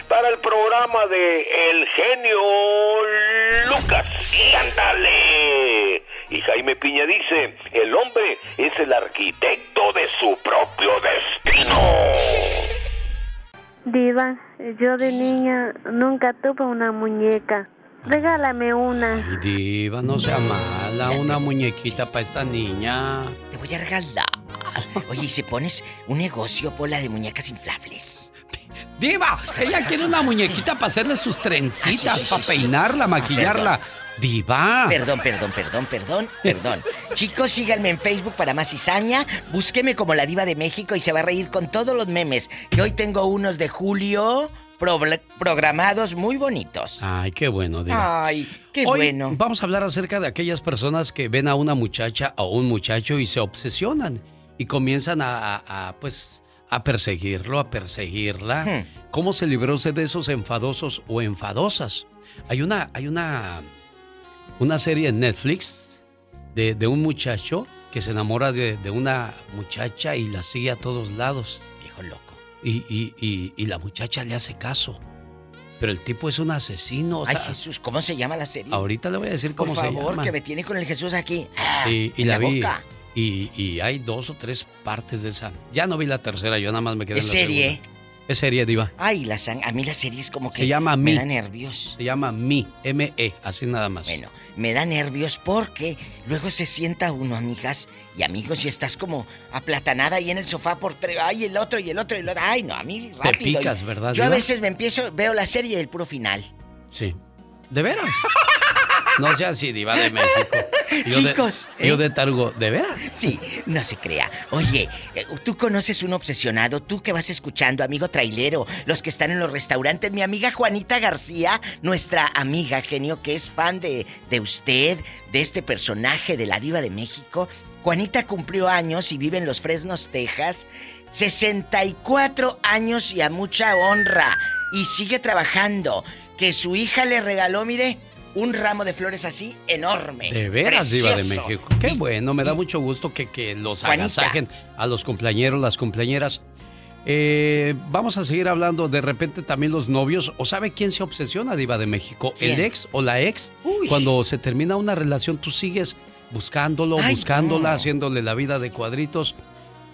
Para el programa de El Genio Lucas. Y ándale. Y Jaime Piña dice, el hombre es el arquitecto de su propio destino. Diva, yo de niña nunca tuve una muñeca. Regálame una. Ay, diva, no sea mala, una muñequita para esta niña. Te voy a regalar. Oye, ¿y si pones un negocio, Pola, de muñecas inflables? Diva, ella quiere una muñequita para hacerle sus trencitas, Ah, sí, sí, para sí, peinarla, maquillarla. Diva. Perdón, perdón, perdón, perdón, perdón. *laughs* Chicos, síganme en Facebook para más cizaña. Búsqueme como la diva de México y se va a reír con todos los memes. Que hoy tengo unos de julio programados muy bonitos. Ay, qué bueno, Diva. Ay, qué Hoy bueno. Vamos a hablar acerca de aquellas personas que ven a una muchacha o un muchacho y se obsesionan y comienzan a, a- a, pues, a perseguirlo, a perseguirla. Hmm. ¿Cómo se libró usted de esos enfadosos o enfadosas? Hay una, hay una, una serie en Netflix de, de un muchacho que se enamora de, de una muchacha y la sigue a todos lados. Viejo loco. Y, y- y- y la muchacha le hace caso. Pero el tipo es un asesino. o Ay, Jesús, ¿cómo se llama la serie? Ahorita le voy a decir Por cómo se favor, llama. que me tiene con el Jesús aquí. Y la, la vi. boca. Y, y hay dos o tres partes de esa. Ya no vi la tercera, yo nada más me quedé ¿Es en la serie? segunda. Es serie, Diva. Ay, la sang- a mí la serie es como que Se llama me Mi. da nervios. Se llama Mi, M-E, así nada más. Bueno, me da nervios porque luego se sienta uno, amigas y amigos, y estás como aplatanada ahí en el sofá por tres. Ay, el otro y el otro y el otro. Ay, no, a mí rápido. picas, Y ¿verdad, Yo a Diva? veces me empiezo, veo la serie y el puro final. Sí. ¿De veras? *laughs* No sea así, Diva de México. Yo de- Chicos, yo ¿eh? de Targo, ¿de veras? Sí, no se crea. Oye, eh, tú conoces un obsesionado, tú que vas escuchando, amigo trailero, los que están en los restaurantes, mi amiga Juanita García, nuestra amiga genio, que es fan de, de usted, de este personaje de la diva de México. Juanita cumplió años y vive en Los Fresnos, Texas. 64 años y a mucha honra. Y sigue trabajando. Que su hija le regaló, mire, un ramo de flores así enorme. De veras, Diva de. México. Qué bueno, me da mucho gusto que, que los agasajen a los cumpleañeros, las cumpleañeras. Eh, vamos a seguir hablando de repente también los novios. ¿O sabe quién se obsesiona, Diva de México? ¿Quién? ¿El ex o la ex? Cuando se termina una relación, tú sigues buscándolo, Ay, buscándola, no. haciéndole la vida de cuadritos.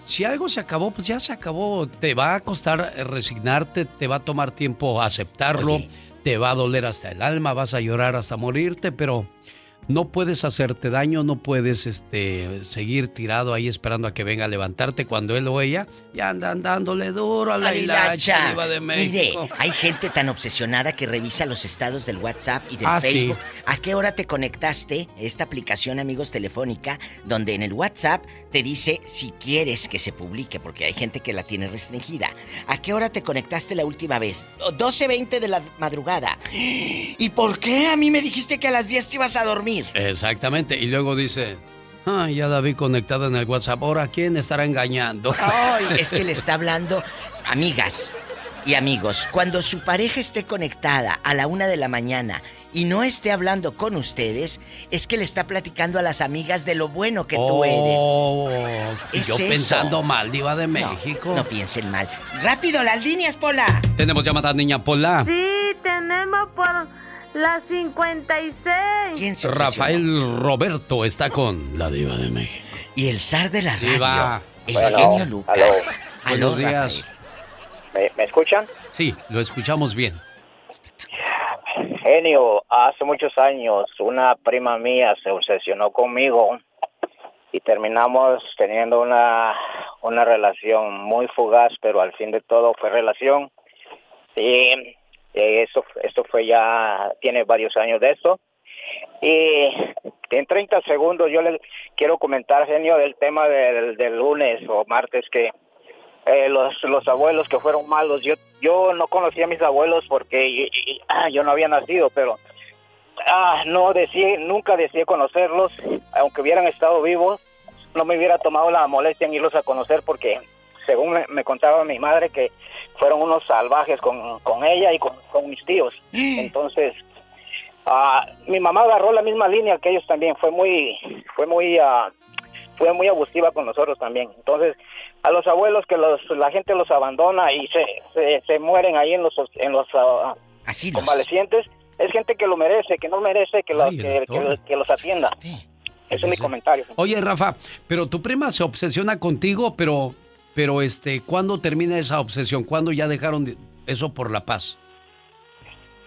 Si algo se acabó, pues ya se acabó. Te va a costar resignarte, te va a tomar tiempo aceptarlo, te va a doler hasta el alma, vas a llorar hasta morirte, pero no puedes hacerte daño, no puedes este, seguir tirado ahí esperando a que venga a levantarte cuando él o ella ya andan dándole duro a la hilacha, Mire, hay gente tan obsesionada que revisa los estados del WhatsApp y del Ah, sí. Facebook. ¿A qué hora te conectaste? Esta aplicación, amigos, telefónica, donde en el WhatsApp te dice si quieres que se publique, porque hay gente que la tiene restringida. ¿A qué hora te conectaste la última vez? 12.20 de la madrugada. *gasps* ¿Y por qué a mí me dijiste que a las 10 te ibas a dormir? Exactamente, y luego dice, ah, ya la vi conectada en el WhatsApp, ahora ¿quién estará engañando? Ay, *laughs* es que le está hablando, amigas y amigos, cuando su pareja esté conectada a la una de la mañana y no esté hablando con ustedes, es que le está platicando a las amigas de lo bueno que tú Oh, eres. y Es yo eso. pensando mal, diva de México. No piensen mal. Rápido, las líneas, Pola. Tenemos llamada niña Pola. Sí, tenemos por las 56. ¿Quién Rafael Roberto está con la diva de México. Y el zar de la radio, Diva. el Bueno, genio Lucas. Buenos Aló, días. Rafael. ¿Me, me escuchan? Sí, lo escuchamos bien. Genio, hace muchos años una prima mía se obsesionó conmigo y terminamos teniendo una, una relación muy fugaz, pero al fin de todo fue relación. Y eh, esto fue ya, tiene varios años de esto. Y en 30 segundos yo le quiero comentar, genio, del tema del, del lunes o martes que eh, los, los abuelos que fueron malos. Yo yo no conocía a mis abuelos porque ah, yo no había nacido, pero ah, no deseé, nunca deseé conocerlos, aunque hubieran estado vivos, no me hubiera tomado la molestia en irlos a conocer porque, según me contaba mi madre, que fueron unos salvajes con, con ella y con, con mis tíos. *gasps* Entonces, ah, mi mamá agarró la misma línea que ellos también, fue muy, fue muy, ah, fue muy abusiva con nosotros también. Entonces, a los abuelos que los, la gente los abandona y se, se, se mueren ahí en los, en los ah, convalecientes, es gente que lo merece, que no merece que, los, Ay, que los- que los atienda. Ese es mi comentario. Oye, Rafa, pero tu prima se obsesiona contigo, pero, pero este, ¿cuándo termina esa obsesión? ¿Cuándo ya dejaron de- eso por la paz?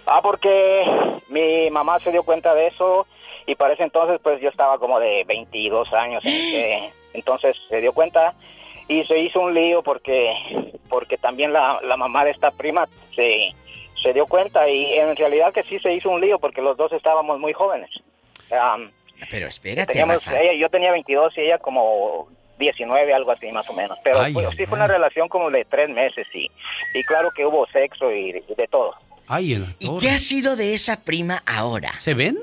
Ah, porque mi mamá se dio cuenta de eso y para ese entonces pues yo estaba como de 22 años. eh, *gasps* entonces se dio cuenta y se hizo un lío porque porque también la, la mamá de esta prima se, se dio cuenta y en realidad que sí se hizo un lío porque los dos estábamos muy jóvenes. Am, Pero espérate, teníamos- Rafa. ella- yo tenía 22 y ella como 19, algo así más o menos. Pero Ay, pues, ay, sí fue una relación como de tres meses y, y claro que hubo sexo y, y de todo. Ay, ¿Y qué ha sido de esa prima ahora? ¿Se ven?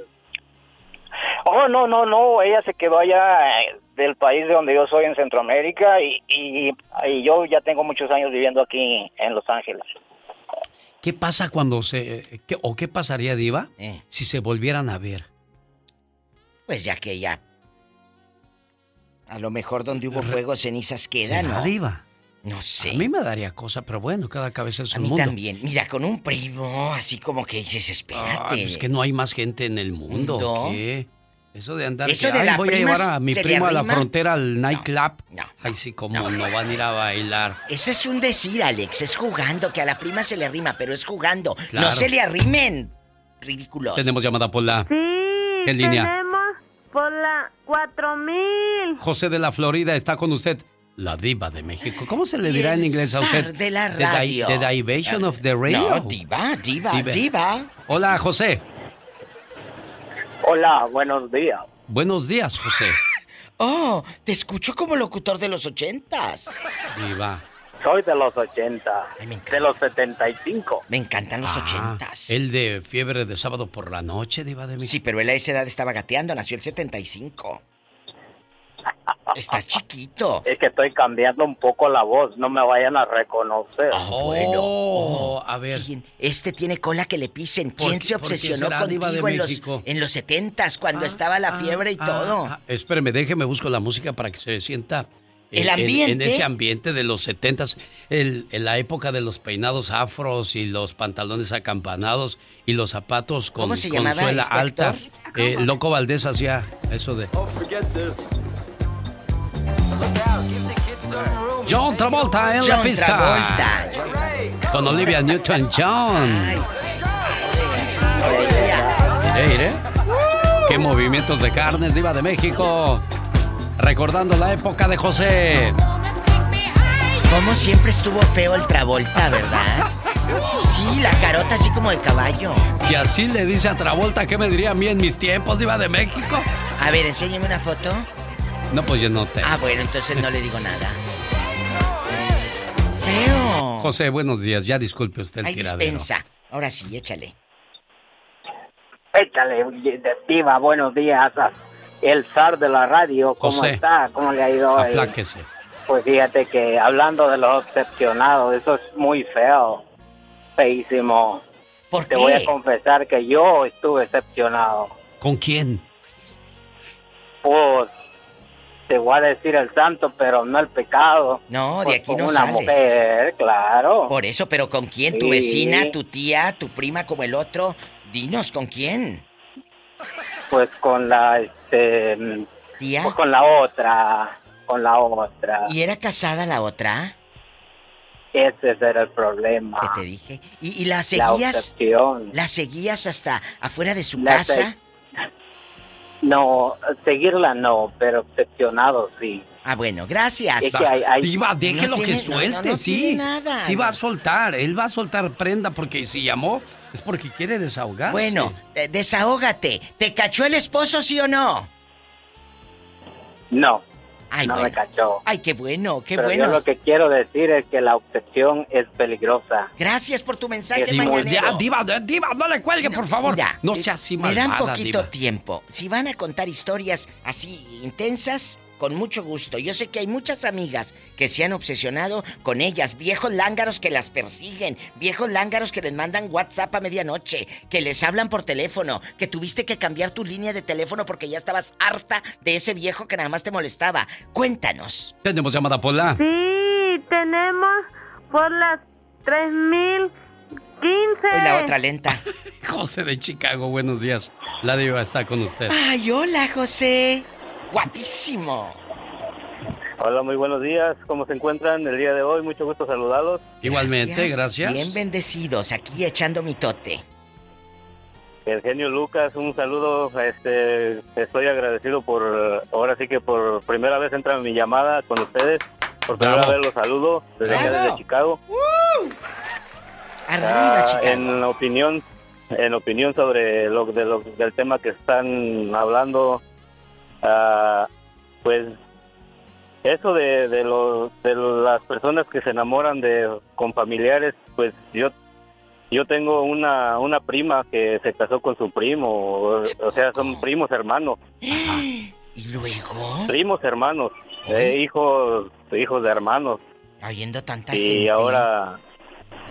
Oh, no, no, no, ella se quedó allá eh, del país de donde yo soy, en Centroamérica, y, y, y yo ya tengo muchos años viviendo aquí en Los Ángeles. ¿Qué pasa cuando se... qué- ¿O qué pasaría, Diva? Eh. Si se volvieran a ver. Pues ya que ella. A lo mejor donde hubo fuego, cenizas quedan, ¿Será, ¿no? Diva? No sé. A mí me daría cosa, pero bueno, cada cabeza es A un mí mundo. también. Mira, con un primo, así como que dices, espérate. Ay, es que no hay más gente en el mundo. ¿No? ¿Qué? Eso de andar. Eso que, de "Ay, la voy a prima llevar a mi primo a la arrima". frontera al nightclub. Ay, sí, como no, van a ir a bailar. Ese es un decir, Alex. Es jugando, que a la prima se le arrima, pero es jugando. Claro. No se le arrimen. Ridículos. Tenemos llamada por la. Sí, ¿Qué línea? La 4000. José de la Florida está con usted. La diva de México. ¿Cómo se le dirá en inglés a usted? de la The di- radio. The, Divation of the Radio. No, diva, diva, diva. Hola, José. Hola, buenos días. Buenos días, José. *laughs* Oh, te escucho como locutor de los ochentas. Diva. Soy de los 80, de los 75. Me encantan los Ah, ochentas. El de fiebre de sábado por la noche, diva de México. Sí, pero él a esa edad estaba gateando, nació el 75. *laughs* Estás chiquito. Es que estoy cambiando un poco la voz, no me vayan a reconocer. Bueno, Oh, a ver. Este tiene cola que le pisen. ¿Por ¿Quién se obsesionó contigo en los, México? en los 70s cuando estaba la fiebre y todo? Ah, espéreme, déjeme busco la música para que se sienta. ¿El en- en- ambiente? En, ese ambiente de los setentas, el, en la época de los peinados afros y los pantalones acampanados y los zapatos con, ¿Cómo se con llamaba suela este alta. Eh, Loco Valdés hacía eso de. John Travolta en la John pista. Travolta. Con Olivia Newton-John. Ey, ¿eh? ¡Qué movimientos de carnes, Diva de México! Recordando la época de José. Como siempre estuvo feo el Travolta, ¿verdad? Sí, la carota así como de caballo. Si así le dice a Travolta, ¿qué me diría a mí en mis tiempos, Diva de México? A ver, enséñame una foto. No, pues yo no te. Ah, bueno, entonces no le digo nada. Feo. José, buenos días. Ya disculpe usted el Hay tiradero. dispensa. Ahora sí, échale. Échale, Diva, buenos días. El zar de la radio, ¿cómo José. está? ¿Cómo le ha ido hoy? Apláquese. Pues fíjate que hablando de los excepcionados, eso es muy feo, feísimo. ¿Por Te voy a confesar que yo estuve excepcionado. ¿Con quién? Pues, te voy a decir el santo, pero no el pecado. No, de Pues, aquí con no una sales. mujer, claro. Por eso, pero ¿con quién? ¿Tu Sí. vecina, tu tía, tu prima como el otro? Dinos, ¿con quién? Pues con la, este... ¿Tía? Pues con la otra, con la otra. ¿Y era casada la otra? Ese era el problema. ¿Qué te dije? ¿Y, y la seguías? ¿La seguías hasta afuera de su La casa? No, seguirla no, pero excepcionado sí. Ah, bueno, gracias. Es que hay- hay- Diva, déjelo No que tiene- no, no, suelte, no sí. tiene nada. Sí va a soltar, él va a soltar prenda porque si llamó es porque quiere desahogarse. Bueno, eh, desahógate. ¿Te cachó el esposo, sí o no? No, Ay, no bueno. me cachó. Ay, qué bueno, qué pero bueno. yo lo que quiero decir es que la obsesión es peligrosa. Gracias por tu mensaje, Es Diva, mañanero. ya, diva, diva, no le cuelgue, por favor. Mira, no sea así Me dan malvada, poquito diva. tiempo. Si van a contar historias así intensas, con mucho gusto. Yo sé que hay muchas amigas que se han obsesionado con ellas, viejos lángaros que las persiguen, viejos lángaros que les mandan WhatsApp a medianoche, que les hablan por teléfono, que tuviste que cambiar tu línea de teléfono porque ya estabas harta de ese viejo que nada más te molestaba. Cuéntanos. Tenemos llamada Pola. Sí, tenemos por las 3015. Hoy la otra lenta. *laughs* José de Chicago, buenos días. La diva está con usted. Ay, hola, José. Guapísimo. Hola, muy buenos días. ¿Cómo se encuentran el día de hoy? Mucho gusto saludarlos. Igualmente, gracias. Bien bendecidos, aquí echando mi tote. El genio Lucas, un saludo. Este, estoy agradecido por, ahora sí que por primera vez entra mi llamada con ustedes. Por primera Bravo. vez los saludo desde acá, Bravo. desde Chicago. Arriba, Ah, Chicago. En opinión, en opinión sobre lo, de lo- del tema que están hablando, ah, pues eso de, de, lo- de las personas que se enamoran de con familiares, pues yo yo tengo una una prima que se casó con su primo, o, o sea, son primos hermanos. *gasps* ¿Y luego? Primos hermanos, eh, hijos hijos de hermanos. Tanta y gente. ahora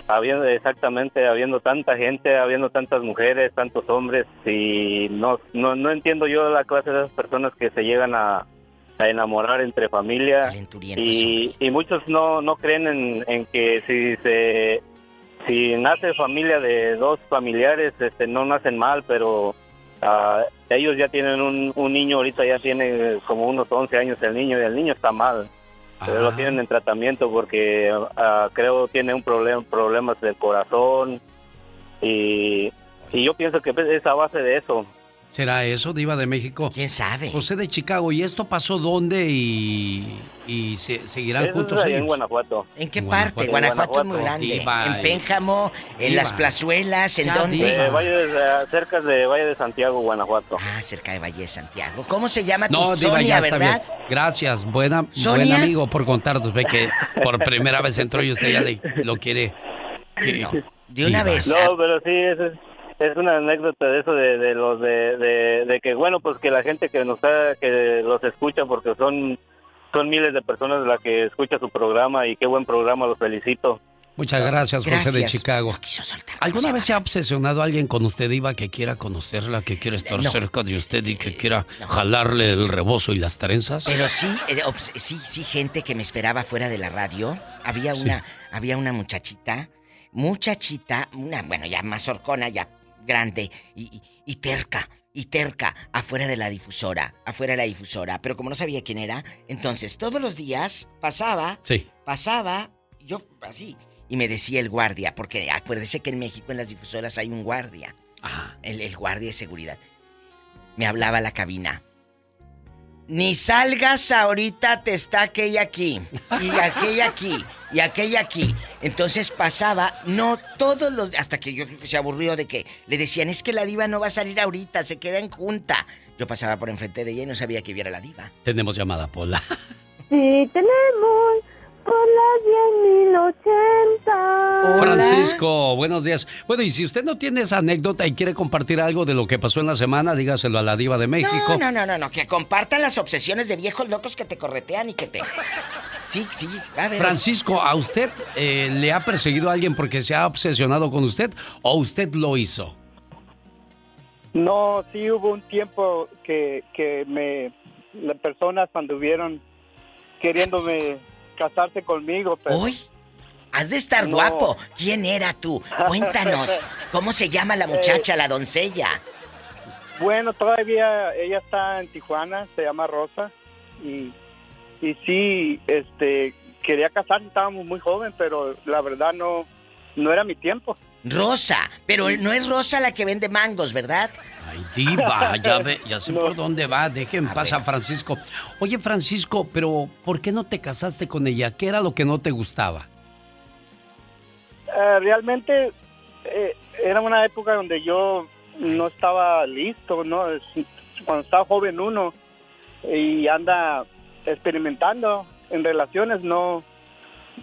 habiendo exactamente habiendo tanta gente habiendo tantas mujeres tantos hombres y no no no entiendo yo la clase de esas personas que se llegan a, a enamorar entre familia. Y, y muchos no no creen en, en que si se si nace familia de dos familiares este no nacen mal pero ah, ellos ya tienen un, un niño ahorita ya tiene como unos 11 años el niño y el niño está mal pero lo tienen en tratamiento porque ah, creo tiene un problema problemas del corazón. Y, y yo pienso que es a base de eso ¿Será eso, Diva de México? ¿Quién sabe? José de Chicago. ¿Y esto pasó dónde y, y se, seguirán Eso juntos ahí en? Guanajuato ¿En qué parte? Guanajuato. Guanajuato, es muy grande. Diva, en. Pénjamo, en Diva. las plazuelas, ¿en Ya, dónde? Eh, Valle de- eh, cerca de Valle de Santiago Guanajuato Ah, cerca de Valle de Santiago. ¿Cómo se llama No, tu Diva, Sonia, ya está verdad? bien. Gracias, buena, buen amigo por contarnos. Ve que por primera vez entró y usted ya le, lo quiere. *laughs* que- de una Diva. vez. no pero sí es, es- es una anécdota de eso de, de los de, de, de que bueno pues que la gente que nos está que los escucha porque son son miles de personas las que escucha su programa y qué buen programa los felicito Muchas gracias, José de Gracias. Chicago. ¿Alguna vez se ha obsesionado alguien con usted, Diva, que quiera conocerla, que quiera estar No. cerca de usted y que quiera jalarle el rebozo y las trenzas? Pero sí, eh, obs- sí, sí, gente que me esperaba fuera de la radio. Había una, había una muchachita, muchachita, una, bueno, ya más horcona, ya grande y, y- terca, y terca, afuera de la difusora, afuera de la difusora. Pero como no sabía quién era, entonces todos los días pasaba, Sí. pasaba, yo así, y me decía el guardia, porque acuérdese que en México en las difusoras hay un guardia, el, el guardia de seguridad. me hablaba a la cabina. Ni salgas ahorita, te está aquella aquí, y aquella aquí, y aquella aquí. Entonces pasaba, no todos los... Hasta que yo creo que se aburrió de que le decían, es que la diva no va a salir ahorita, se queda en junta. Yo pasaba por enfrente de ella y no sabía que viera la diva. Tenemos llamada, Pola. Sí, tenemos por las 10.080. Francisco, buenos días. Bueno, y si usted no tiene esa anécdota y quiere compartir algo de lo que pasó en la semana, dígaselo a la diva de México. No, no, no, no, no, que compartan las obsesiones de viejos locos que te corretean y que te... *laughs* Sí, sí, a ver. Francisco, ¿a usted eh, le ha perseguido a alguien porque se ha obsesionado con usted o usted lo hizo? No, sí hubo un tiempo que, que me las personas anduvieron queriéndome casarse conmigo, pero ¿Hoy? Has de estar No. guapo. ¿Quién era tú? Cuéntanos. *laughs* ¿Cómo se llama la muchacha, la doncella? bueno, todavía ella está en Tijuana, se llama Rosa y y sí, este quería casarse, estábamos muy joven, pero la verdad no no era mi tiempo. Rosa. Pero no es Rosa la que vende mangos, ¿verdad? Ay, diva, ya, ve, ya sé por dónde va. Dejen pasar a Francisco. Oye, Francisco, pero ¿por qué no te casaste con ella? ¿Qué era lo que no te gustaba? Eh, realmente eh, era una época donde yo no estaba listo, ¿no? Cuando estaba joven uno y anda experimentando en relaciones, no,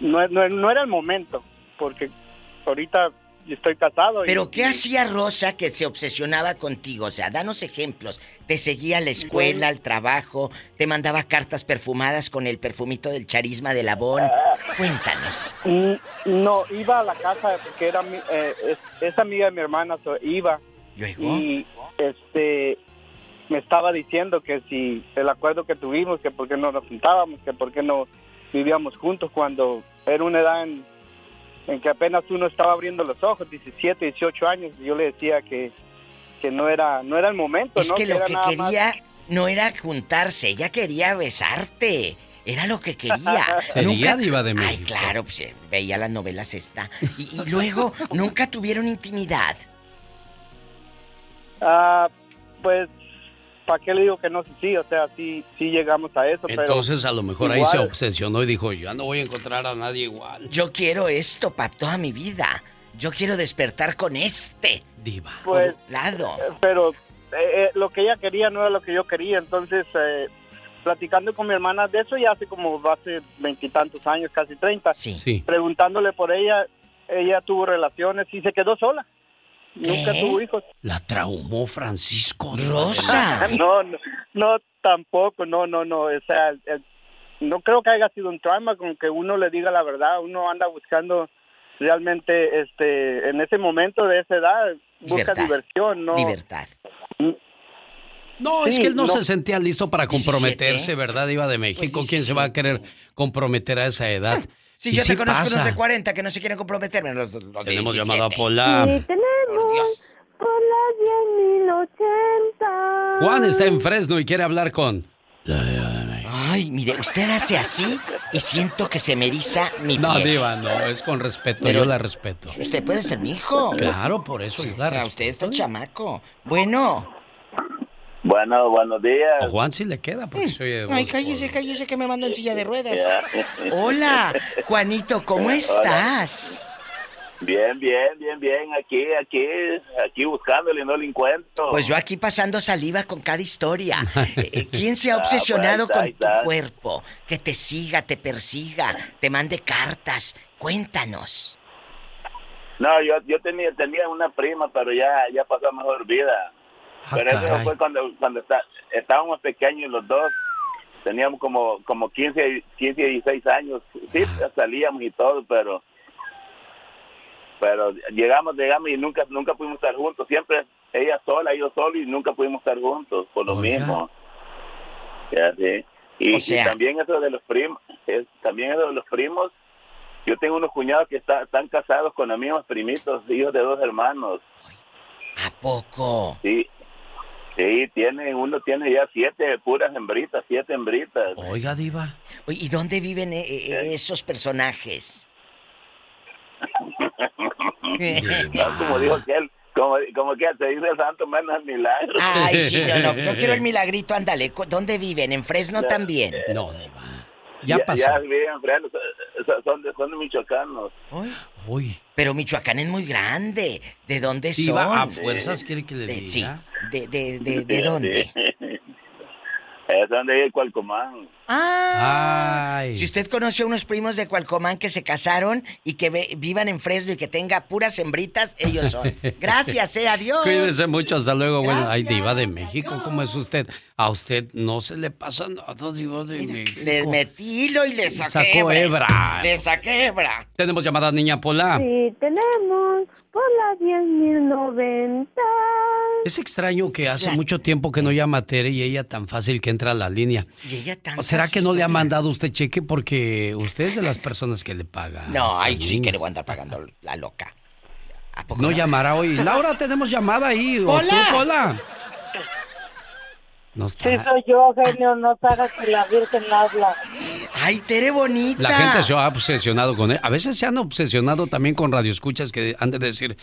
no, no, no era el momento, porque ahorita estoy casado. y- Pero ¿qué hacía Rosa que se obsesionaba contigo? O sea, danos ejemplos. Te seguía a la escuela, al trabajo, te mandaba cartas perfumadas con el perfumito del charisma de Labón. Cuéntanos. Mm, No, iba a la casa porque era mi- eh, es, es amiga de mi hermana, so, iba. Luego. Y este me estaba diciendo que si el acuerdo que tuvimos, que por qué no nos juntábamos, que por qué no vivíamos juntos cuando era una edad en, en que apenas uno estaba abriendo los ojos, 17, 18 años, y yo le decía que, que no era no era el momento, Es ¿no? que lo era que nada más- quería no era juntarse, ella quería besarte. Era lo que quería. *laughs* Sería diva de Ay, México. claro, pues eh, veía las novelas esta. Y, y luego, nunca tuvieron intimidad. Ah, pues, ¿para qué le digo que no? Sí, o sea, sí, sí llegamos a eso, pero... Entonces a lo mejor ahí se igual- obsesionó y dijo, yo no voy a encontrar a nadie igual. Yo quiero esto para toda mi vida. Yo quiero despertar con este. Diva. Pues, lado. eh, pero eh, eh, lo que ella quería no era lo que yo quería, entonces eh, platicando con mi hermana de eso ya hace como hace veintitantos años, casi treinta, Sí. preguntándole por ella, ella tuvo relaciones y se quedó sola, nunca tuvo hijos. La traumó Francisco. Rosa. *laughs* no, no, no, tampoco, no, no, no, o sea, el- no creo que haya sido un trauma con que uno le diga la verdad, uno anda buscando realmente, este, en ese momento de esa edad, busca Libertad. diversión, no. Libertad. No, es que él no, no. se sentía listo para 17, comprometerse, ¿verdad, Diva de México? ¿Quién se va a querer comprometer a esa edad? Si Y yo sí te conozco pasa. unos de 40 que no se quieren los, los Tenemos 17. llamada a Pola. Sí, tenemos por las 10.080. Juan está en Fresno y quiere hablar con... Ay, mire, usted hace así y siento que se me eriza mi No, piel. Diva, no, es con respeto, Pero- yo la respeto. Usted puede ser mi hijo. Claro, por eso yo la O sea, usted está chamaco. Bueno. Bueno, buenos días. A Juan sí le queda, porque se oye de Ay, cállese, cállese que me manda en silla de ruedas. Hola, Juanito, ¿cómo estás? Bien, bien, bien, bien. Aquí, aquí, aquí buscándole, no lo encuentro. Pues yo aquí pasando saliva con cada historia. *laughs* Eh, eh, ¿Quién se ha Ah, pues, obsesionado ahí está, con ahí tu cuerpo? Que te siga, te persiga, te mande cartas. Cuéntanos. No, yo, yo tenía, tenía una prima, pero ya, ya pasó a mejor vida. pero eso Ah, fue cuando, cuando está- estábamos pequeños los dos. Teníamos como, como 15, 15, 16 años. Sí, salíamos y todo, pero pero llegamos, llegamos y nunca nunca pudimos estar juntos. Siempre ella sola, yo solo y nunca pudimos estar juntos por lo Oiga. mismo. Ya sé. Y, O y sea- también eso de los primos, es, también eso de los primos. Yo tengo unos cuñados que está- están casados con mismos primitos, hijos de dos hermanos. ¿A poco? Sí, sí, tiene, uno tiene ya siete puras hembritas, siete hembritas. Oiga, Diva. ¿Y dónde viven eh, eh, esos personajes? *laughs* No, como dijo aquel, Como, como que se dice el santo menos milagro. Ay, sí, no, no. Yo quiero el *laughs* milagrito, ándale. ¿Dónde viven? ¿En Fresno también? No, Ya, ya pasó. ya viven en Fresno, son- de, son de michoacanos. Uy. Pero Michoacán es muy grande. ¿De dónde son? A fuerzas quiere que le De- diga. sí. ¿De, de, de, de dónde? Es donde es Cualcomán. Ah, si usted conoce a unos primos de Cualcomán que se casaron y que ve- vivan en Fresno y que tenga puras hembritas, ellos son. *laughs* Gracias, eh, adiós. Cuídese mucho, hasta luego. Bueno, ay, Diva de México, ¿cómo es usted? A usted no se le pasa nada, Diva de México. Le metí hilo y le saqué Sacó hebra. hebra. Le saqué hebra. Tenemos llamadas, niña Pola. Sí, tenemos por la 10.090. Es extraño que hace mucho tiempo que no llama a Tere y ella tan fácil que entra a la línea. Y ella ¿O tantas será que no le ha mandado usted cheque porque usted es de las personas que le paga? a No, ay, sí que le voy a andar pagando la loca. No llamará hoy. Laura, tenemos llamada ahí. ¿O Hola. tú, Pola? No está. Sí, soy yo, genio, no te hagas que la Virgen habla. Ay, Tere bonita. La gente se ha obsesionado con él. A veces se han obsesionado también con radioescuchas que han de decir,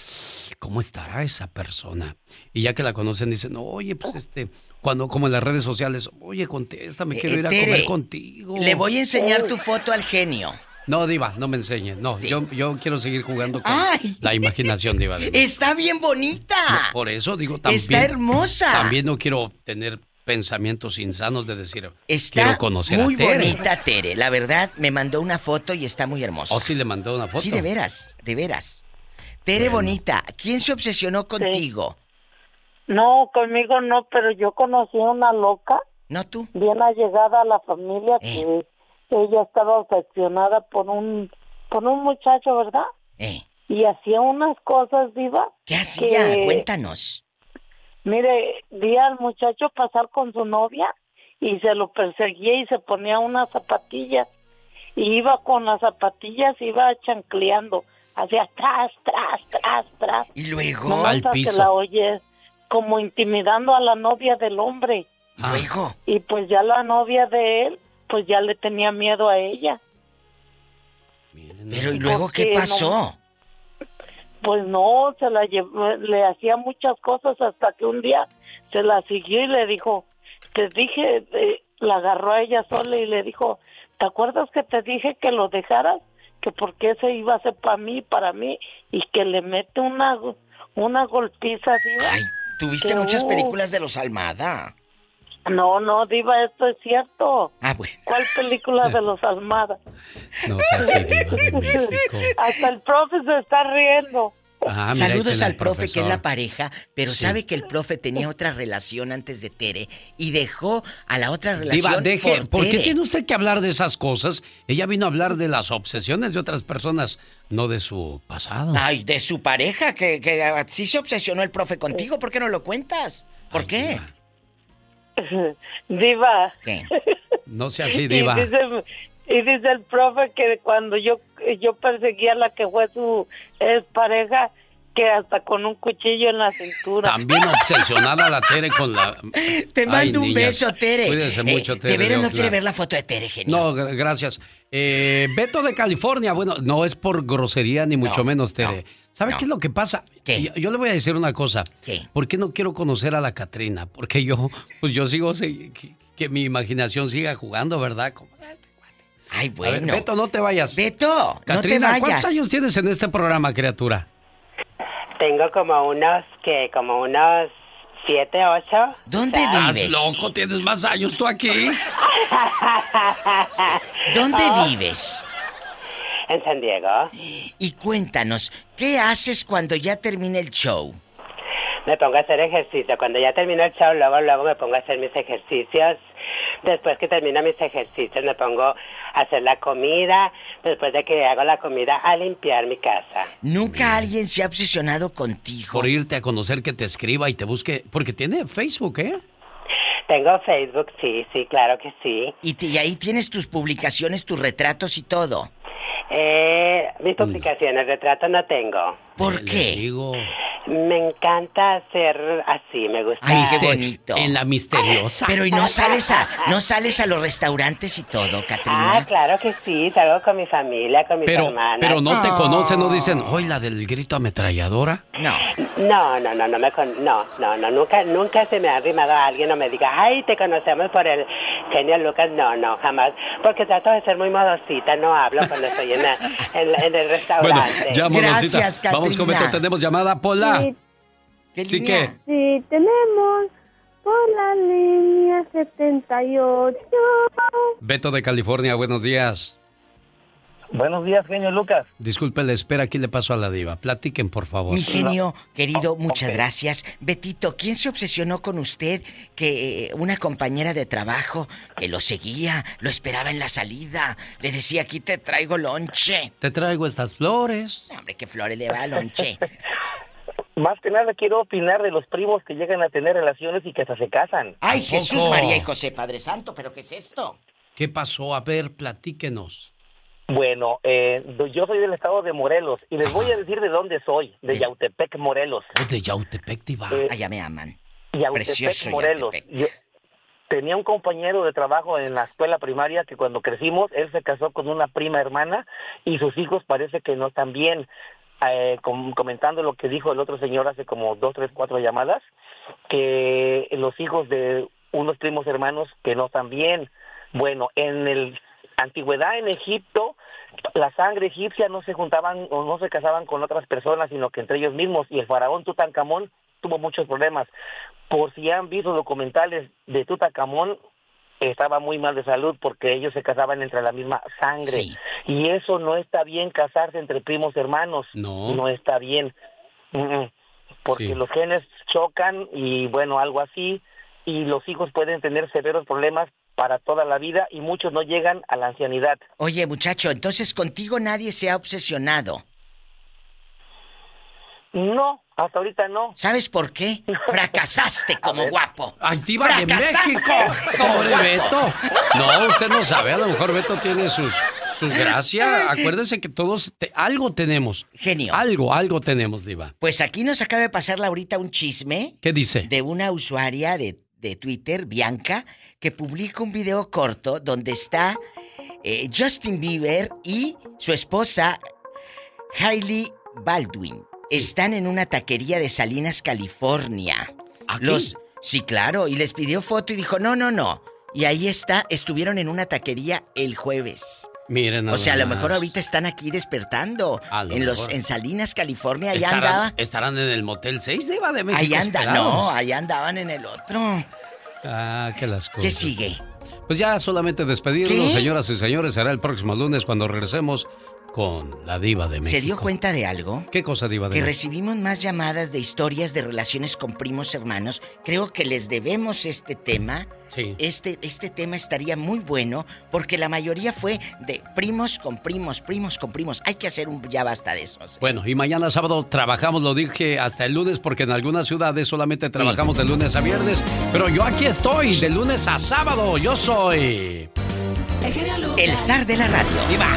¿cómo estará esa persona? Y ya que la conocen dicen, oye, pues este, cuando como en las redes sociales, oye, contéstame, quiero Eh, ir a Tere, comer contigo. Le voy a enseñar tu foto al genio. No, Diva, no me enseñes. No, yo, yo quiero seguir jugando con Ay. la imaginación, Diva. de. Está bien bonita. Por eso digo también. Está hermosa. También no quiero tener pensamientos insanos de decir, Está quiero conocer muy a Tere. bonita Tere. La verdad, me mandó una foto y está muy hermosa. ¿O sí le mandó una foto? Sí, de veras, de veras. Tere bonita, ¿quién se obsesionó contigo? No, conmigo no, pero yo conocí a una loca. No tú. Bien allegada a la familia Eh. que ella estaba obsesionada por un por un muchacho, ¿verdad? Eh. Y hacía unas cosas, diva. ¿Qué hacía? que- Cuéntanos. Mire, vi al muchacho pasar con su novia y se lo perseguía y se ponía unas zapatillas. Y iba con las zapatillas, iba chancleando, hacia atrás, tras, tras, tras. Y luego Nomás Al piso. que la oye como intimidando a la novia del hombre. Luego. Y pues ya la novia de él, pues ya le tenía miedo a ella. Pero ¿y luego qué Porque no- pasó? Pues no, se la llevó, le hacía muchas cosas hasta que un día se la siguió y le dijo, te dije, eh, la agarró a ella sola y le dijo, ¿te acuerdas que te dije que lo dejaras? Que porque se iba a hacer para mí, para mí, y que le mete una, una golpiza así. Tuviste Que, muchas uh, películas de los Almada. No, no, Diva, esto es cierto. Ah, bueno. ¿Cuál película de *laughs* los Almada? No así, Diva de *laughs* México. Hasta el profe se está riendo. Ah, Saludos al profe, que es la pareja, pero Sí. sabe que el profe tenía otra relación antes de Tere y dejó a la otra relación Diva, deje, por, ¿por qué tiene usted que hablar de esas cosas? Ella vino a hablar de las obsesiones de otras personas, no de su pasado. Ay, de su pareja, que, que ah, sí se obsesionó el profe contigo, ¿por qué no lo cuentas? ¿Por qué? Diva. *laughs* ¿Qué? No sea así, Diva. Y dice, y dice el profe que cuando yo yo perseguía a la que fue su ex pareja, que hasta con un cuchillo en la cintura. También obsesionada la Tere con la... Te Ay, mando un niñas, beso, Tere. Cuídense Eh, mucho, Tere. de veras no quiere ver la foto de Tere, genio. No, gra- gracias. Eh, Beto de California, bueno, no es por grosería ni mucho menos, Tere. ¿Sabe qué es lo que pasa? Yo, yo le voy a decir una cosa. ¿Por qué no quiero conocer a la Catrina? Porque yo, pues yo sigo, se- que, que mi imaginación siga jugando, ¿verdad? Como- Ay, A ver, bueno. Beto, no te vayas. Beto, Catrina, no te ¿cuántos vayas. años tienes en este programa, criatura? Tengo como unos, que como unos siete, ocho. ¿Dónde ¿Estás loco? ¿Tienes más años tú aquí? *laughs* ¿Dónde Ah. vives? En San Diego. Y cuéntanos, ¿qué haces cuando ya termine el show? Me pongo a hacer ejercicio. Cuando ya termino el show, luego, luego me pongo a hacer mis ejercicios. Después que termino mis ejercicios, me pongo a hacer la comida. Después de que hago la comida, a limpiar mi casa. Nunca alguien se ha obsesionado contigo. Por irte a conocer, que te escriba y te busque. Porque tiene Facebook, ¿eh? Tengo Facebook, sí, sí, claro que sí. Y, te- y ahí tienes tus publicaciones, tus retratos y todo. Eh, mis publicaciones, retrato no tengo. ¿Por qué? Me encanta hacer así, me gusta. Ay, qué bonito. En la misteriosa. Pero y no sales a, no sales a los restaurantes y todo, Catrina. Ah, claro que sí, salgo con mi familia, con mis Pero, hermanas. pero no te conocen, no dicen, hoy la del grito ametralladora. No. No, no, no, no me con... no, no, no, nunca, nunca se me ha arrimado a alguien o me diga, ay, te conocemos por el genio Lucas. No, no, jamás, porque trato de ser muy modosita, no hablo cuando estoy en, la- en, la- en el Bueno, restaurante. ya, Monosita, Vamos con Beto, tenemos llamada, Pola. Sí. Sí que, Sí, tenemos por la línea 78. Beto de California, buenos días. Buenos días, genio Lucas. Disculpe la espera, aquí le paso a la diva. Platiquen, por favor. Mi genio, querido, muchas gracias. Betito, ¿quién se obsesionó con usted que eh, una compañera de trabajo que lo seguía, lo esperaba en la salida, le decía, aquí te traigo lonche? Te traigo estas flores. Hombre, qué flores le va a lonche. *laughs* Más que nada quiero opinar de los primos que llegan a tener relaciones y que hasta se casan. Ay, Jesús, María y José, Padre Santo, ¿pero qué es esto? ¿Qué pasó? A ver, platíquenos. Bueno, eh, yo soy del estado de Morelos y les voy a decir de dónde soy, de Yautepec, Morelos. Oh, de Yautepec, diva. Eh, Allá me aman. Yautepec, Precioso Morelos. Yo tenía un compañero de trabajo en la escuela primaria que cuando crecimos, él se casó con una prima hermana y sus hijos parece que no están bien. Eh, com- comentando lo que dijo el otro señor hace como dos, tres, cuatro llamadas, que los hijos de unos primos hermanos que no están bien. Bueno, en el antigüedad en Egipto, la sangre egipcia no se juntaban o no se casaban con otras personas, sino que entre ellos mismos. Y el faraón Tutankamón tuvo muchos problemas. Por si han visto documentales de Tutankamón, estaba muy mal de salud porque ellos se casaban entre la misma sangre. Y eso no está bien casarse entre primos hermanos. No. No está bien. Porque Sí. los genes chocan y bueno, algo así. Y los hijos pueden tener severos problemas para toda la vida y muchos no llegan a la ancianidad. Oye, muchacho, entonces contigo nadie se ha obsesionado. No, hasta ahorita no. ¿Sabes por qué? Fracasaste *laughs* como guapo. ¡Ay, diva de. México! *laughs* ¡Pobre Beto! No, usted no sabe. A lo mejor Beto tiene sus, sus gracias. Acuérdese que todos te- algo tenemos. Genio. Algo, algo tenemos, diva. Pues aquí nos acaba de pasar ahorita un chisme ¿Qué dice? de una usuaria de, de Twitter, Bianca, que publica un video corto donde está eh, Justin Bieber y su esposa Hailey Baldwin. Están en una taquería de Salinas, California. ¿Aquí? Los Sí, claro, y les pidió foto y dijo, "No, no, no." Y ahí está, estuvieron en una taquería el jueves. Miren, O sea, a lo mejor ahorita están aquí despertando. Lo En los mejor. en Salinas, California, allá ¿Estarán, andaba. estarán en el Motel 6 diva de México. Ahí anda, esperados? no, ahí andaban en el otro. Ah, que las cosas. ¿Qué sigue? Pues ya solamente despedirnos, ¿Qué? señoras y señores. Será el próximo lunes cuando regresemos con la diva de México. ¿Se dio cuenta de algo? ¿Qué cosa, diva de Que México? recibimos más llamadas de historias de relaciones con primos hermanos. Creo que les debemos este tema. Sí. Este, este tema estaría muy bueno porque la mayoría fue de primos con primos, primos con primos. Hay que hacer un ya basta de esos. Bueno, y mañana sábado trabajamos, lo dije hasta el lunes, porque en algunas ciudades solamente trabajamos de lunes a viernes. Pero yo aquí estoy, de lunes a sábado. Yo soy. El zar de la radio. ¡Viva!